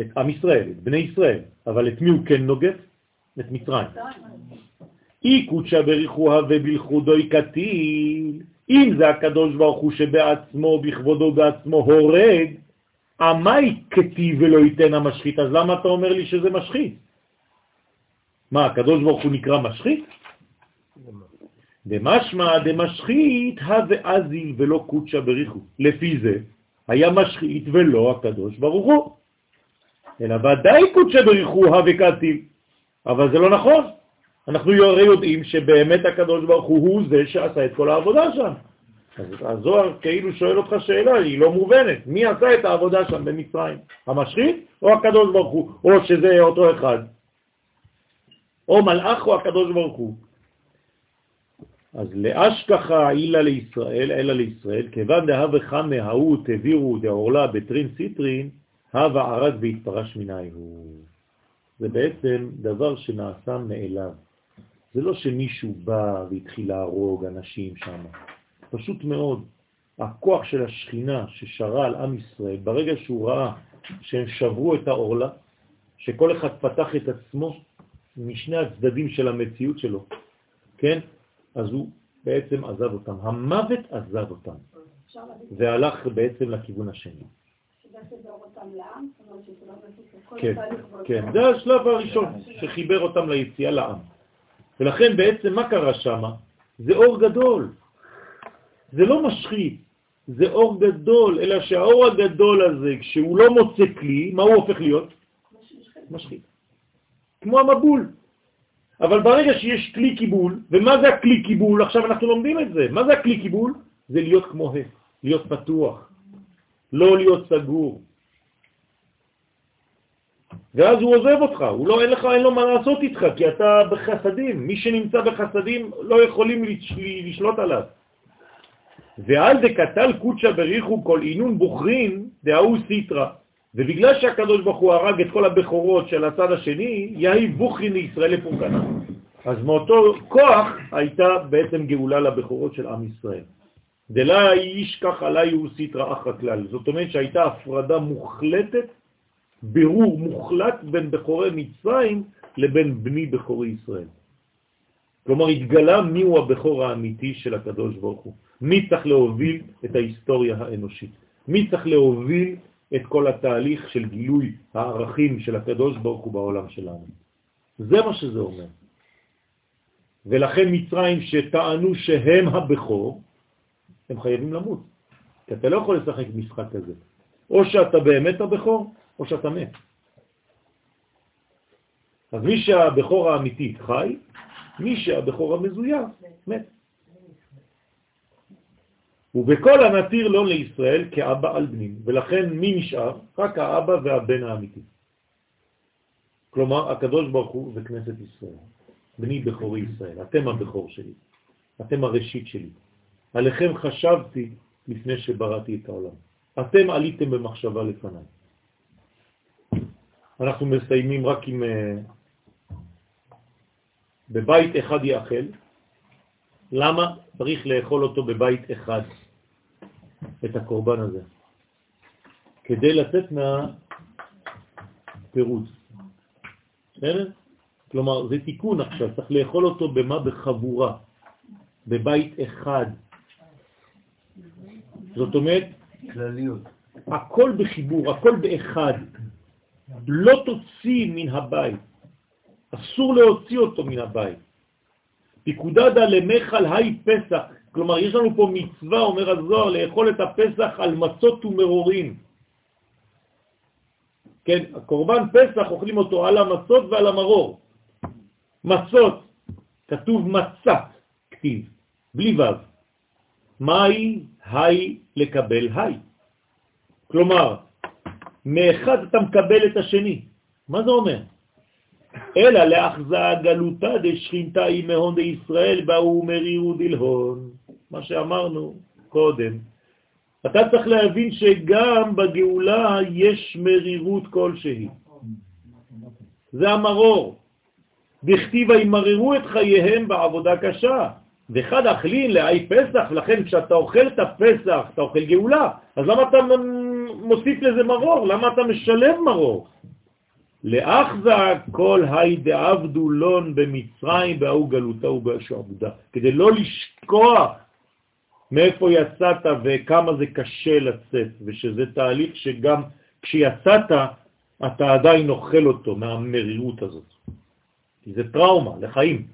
את עם ישראל, את בני ישראל, אבל את מי הוא כן נוגף? את מצרים. אי קודשא בריחוה ובלכודוי קטיל, אם זה הקדוש ברוך הוא שבעצמו, בכבודו בעצמו, הורג, עמי כתיב ולא ייתן המשחית, אז למה אתה אומר לי שזה משחית? מה, הקדוש ברוך הוא נקרא משחית? דמשמע דמשחית הווה אזיל ולא קודשא בריחו. לפי זה היה משחית ולא הקדוש ברוך הוא. אלא ודאי קודשא בריחוה וקטיב. אבל זה לא נכון. אנחנו הרי יודעים שבאמת הקדוש ברוך הוא הוא זה שעשה את כל העבודה שם. אז הזוהר כאילו שואל אותך שאלה, היא לא מובנת. מי עשה את העבודה שם במצרים? המשחית או הקדוש ברוך הוא? או שזה אותו אחד? או מלאך או הקדוש ברוך הוא? אז לאשכחה אילה לישראל, אלא לישראל, כיוון חמא ההוא תבירו דעורלה בטרין סיטרין, הווה ערד והתפרש מנהיהו. זה בעצם דבר שנעשה מאליו. זה לא שמישהו בא והתחיל להרוג אנשים שם. פשוט מאוד, הכוח של השכינה ששרה על עם ישראל, ברגע שהוא ראה שהם שברו את העורלה, שכל אחד פתח את עצמו משני הצדדים של המציאות שלו, כן? אז הוא בעצם עזב אותם. המוות עזב אותם, והלך בעצם לכיוון השני. כן, כן, זה השלב הראשון שחיבר אותם ליציאה לעם. ולכן בעצם מה קרה שם? זה אור גדול. זה לא משחית, זה אור גדול, אלא שהאור הגדול הזה, כשהוא לא מוצא כלי, מה הוא הופך להיות? משחית. כמו המבול. אבל ברגע שיש כלי קיבול, ומה זה הכלי קיבול? עכשיו אנחנו לומדים את זה. מה זה הכלי קיבול? זה להיות כמו ה', להיות פתוח, לא להיות סגור. ואז הוא עוזב אותך, הוא לא, אין לך, אין לו מה לעשות איתך, כי אתה בחסדים. מי שנמצא בחסדים לא יכולים לשלוט עליו. ועל דקתל קודשא בריחו כל עינון בוחרין דהאו סיטרה. ובגלל שהקדוש ברוך הוא הרג את כל הבכורות של הצד השני, יהי בוכרין לישראל לפורקנה. אז מאותו כוח הייתה בעצם גאולה לבכורות של עם ישראל. דלה ישכח עלי הוא סיטרה אחר כלל. זאת אומרת שהייתה הפרדה מוחלטת, בירור מוחלט בין בכורי מצרים לבין בני בכורי ישראל. כלומר, התגלה מיהו הבכור האמיתי של הקדוש ברוך הוא. מי צריך להוביל את ההיסטוריה האנושית? מי צריך להוביל את כל התהליך של גילוי הערכים של הקדוש ברוך הוא בעולם שלנו? זה מה שזה אומר. ולכן מצרים שטענו שהם הבכור, הם חייבים למות. כי אתה לא יכול לשחק משחק כזה. או שאתה באמת הבכור, או שאתה מת. אז מי שהבכור האמיתי חי, מי שהבכור המזויה מת. ובכל הנתיר לא לישראל כאבא על בנים, ולכן מי נשאר? רק האבא והבן האמיתי. כלומר, הקדוש ברוך הוא זה כנסת ישראל, בני בכורי ישראל, אתם הבכור שלי, אתם הראשית שלי. עליכם חשבתי לפני שבראתי את העולם. אתם עליתם במחשבה לפניי. אנחנו מסיימים רק עם... אה, בבית אחד יאכל. למה צריך לאכול אותו בבית אחד? את הקורבן הזה, כדי לצאת מהפירוץ. בסדר? כלומר, זה תיקון עכשיו, צריך לאכול אותו במה? בחבורה, בבית אחד. זאת אומרת, כלליות. הכל בחיבור, הכל באחד. לא תוציא מן הבית, אסור להוציא אותו מן הבית. פיקודדה למחל היי פסח, כלומר, יש לנו פה מצווה, אומר הזוהר, לאכול את הפסח על מצות ומרורים. כן, הקורבן פסח אוכלים אותו על המצות ועל המרור. מצות, כתוב מצת, כתיב, בלי ו'. מהי היי לקבל היי. כלומר, מאחד אתה מקבל את השני. מה זה אומר? אלא לאחזה גלותה דשכינתה עם מהון דישראל באו מרירו דלהון. מה שאמרנו קודם. אתה צריך להבין שגם בגאולה יש מרירות כלשהי. זה המרור. בכתיבה ימררו את חייהם בעבודה קשה. וחד אכלין לאי פסח, לכן כשאתה אוכל את הפסח, אתה אוכל גאולה, אז למה אתה מוסיף לזה מרור? למה אתה משלב מרור? לאחזה כל היי דעבדו לון במצרים בהוא גלותה ובשעבודה, כדי לא לשכוח מאיפה יצאת וכמה זה קשה לצאת, ושזה תהליך שגם כשיצאת אתה עדיין אוכל אותו מהמרירות הזאת. כי זה טראומה לחיים.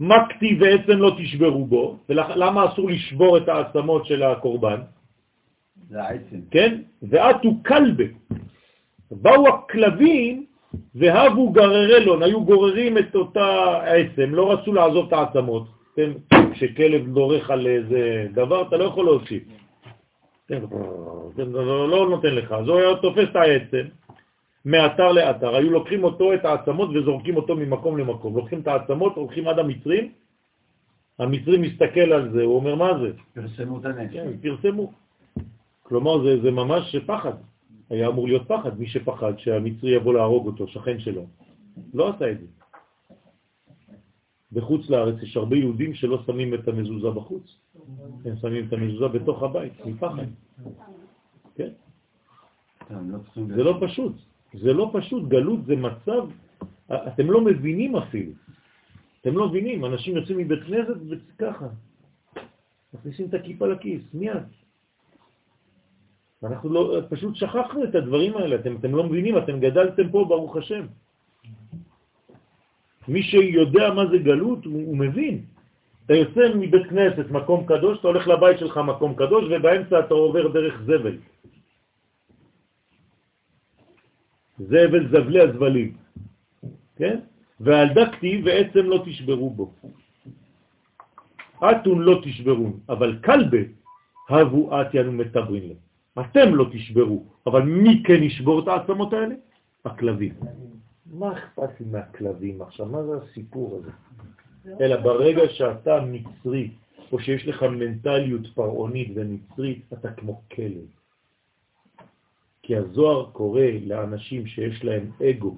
מה כתיב בעצם לא תשברו בו, ולמה אסור לשבור את העצמות של הקורבן? זה העצם. כן? ואתו כלבה. באו הכלבים והבו גררלון, היו גוררים את אותה עצם, לא רצו לעזוב את העצמות. כן, כשכלב דורך על איזה דבר, אתה לא יכול להוסיף. כן, לא, לא נותן לך. אז הוא היה תופס את העצם מאתר לאתר. היו לוקחים אותו, את העצמות, וזורקים אותו ממקום למקום. לוקחים את העצמות, הולכים עד המצרים, המצרים מסתכל על זה, הוא אומר, מה זה? פרסמו את הנשק. כן, פרסמו. כלומר, זה, זה ממש פחד. היה אמור להיות פחד, מי שפחד שהמצרי יבוא להרוג אותו, שכן שלו. לא עשה את זה. בחוץ לארץ יש הרבה יהודים שלא שמים את המזוזה בחוץ. הם שמים את המזוזה בתוך הבית, מפחד. כן? זה לא פשוט. זה לא פשוט. גלות זה מצב, אתם לא מבינים אפילו. אתם לא מבינים, אנשים יוצאים מבית כנסת וככה. מכניסים את הכיפה לכיס, מיד. אנחנו לא, פשוט שכחנו את הדברים האלה, אתם, אתם לא מבינים, אתם גדלתם פה, ברוך השם. מי שיודע מה זה גלות, הוא, מבין. אתה יוצא מבית כנסת, מקום קדוש, אתה הולך לבית שלך, מקום קדוש, ובאמצע אתה עובר דרך זבל. זבל זבלי הזבלים, כן? ועל דקתי ועצם לא תשברו בו. אתון לא תשברון, אבל כלבה הבו אתיאנו מטברין להם. אתם לא תשברו, אבל מי כן ישבור את העצמות האלה? הכלבים. מה אכפת לי מהכלבים עכשיו? מה זה הסיפור הזה? אלא ברגע שאתה מצרי, או שיש לך מנטליות פרעונית ומצרית, אתה כמו כלב. כי הזוהר קורא לאנשים שיש להם אגו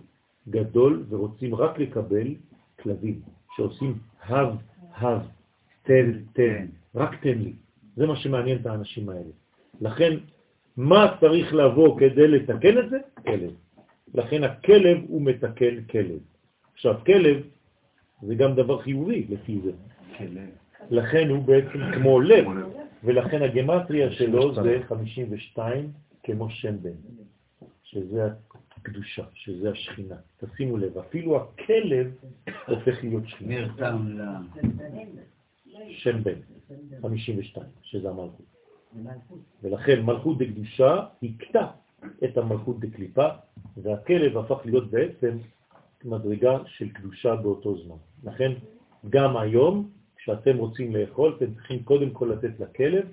גדול ורוצים רק לקבל כלבים, שעושים הב, הב, תן, תן, רק תן לי. זה מה שמעניין את האנשים האלה. לכן מה צריך לבוא כדי לתקן את זה? כלב. לכן הכלב הוא מתקן כלב. עכשיו, כלב זה גם דבר חיובי לפי זה. לכן הוא בעצם כמו לב, ולכן הגמטריה שלו זה 52 כמו שם בן, שזה הקדושה, שזה השכינה. תשימו לב, אפילו הכלב הופך להיות שכינה. שם בן, 52, שזה המלכות. ולכן מלכות דקדושה הקטע את המלכות דקליפה, והכלב הפך להיות בעצם מדרגה של קדושה באותו זמן. לכן גם היום, כשאתם רוצים לאכול, אתם צריכים קודם כל לתת לכלב,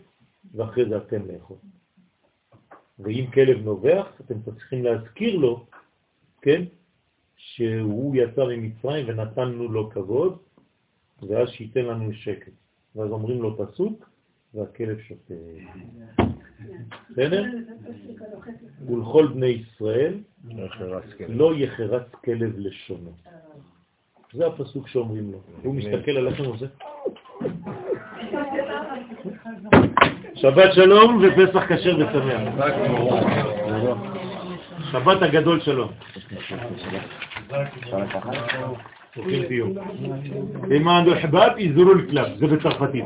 ואחרי זה אתם לאכול. ואם כלב נובח, אתם צריכים להזכיר לו, כן, שהוא יצא ממצרים ונתנו לו כבוד, ואז שייתן לנו שקט. ואז אומרים לו פסוק, והכלב שותה. בסדר? ולכל בני ישראל לא יחרץ כלב לשונו. זה הפסוק שאומרים לו. הוא מסתכל עליכם וזה. שבת שלום ופסח כשר ושמח. שבת הגדול שלום. למען אוחבב יזרו לכלב, זה בצרפתית.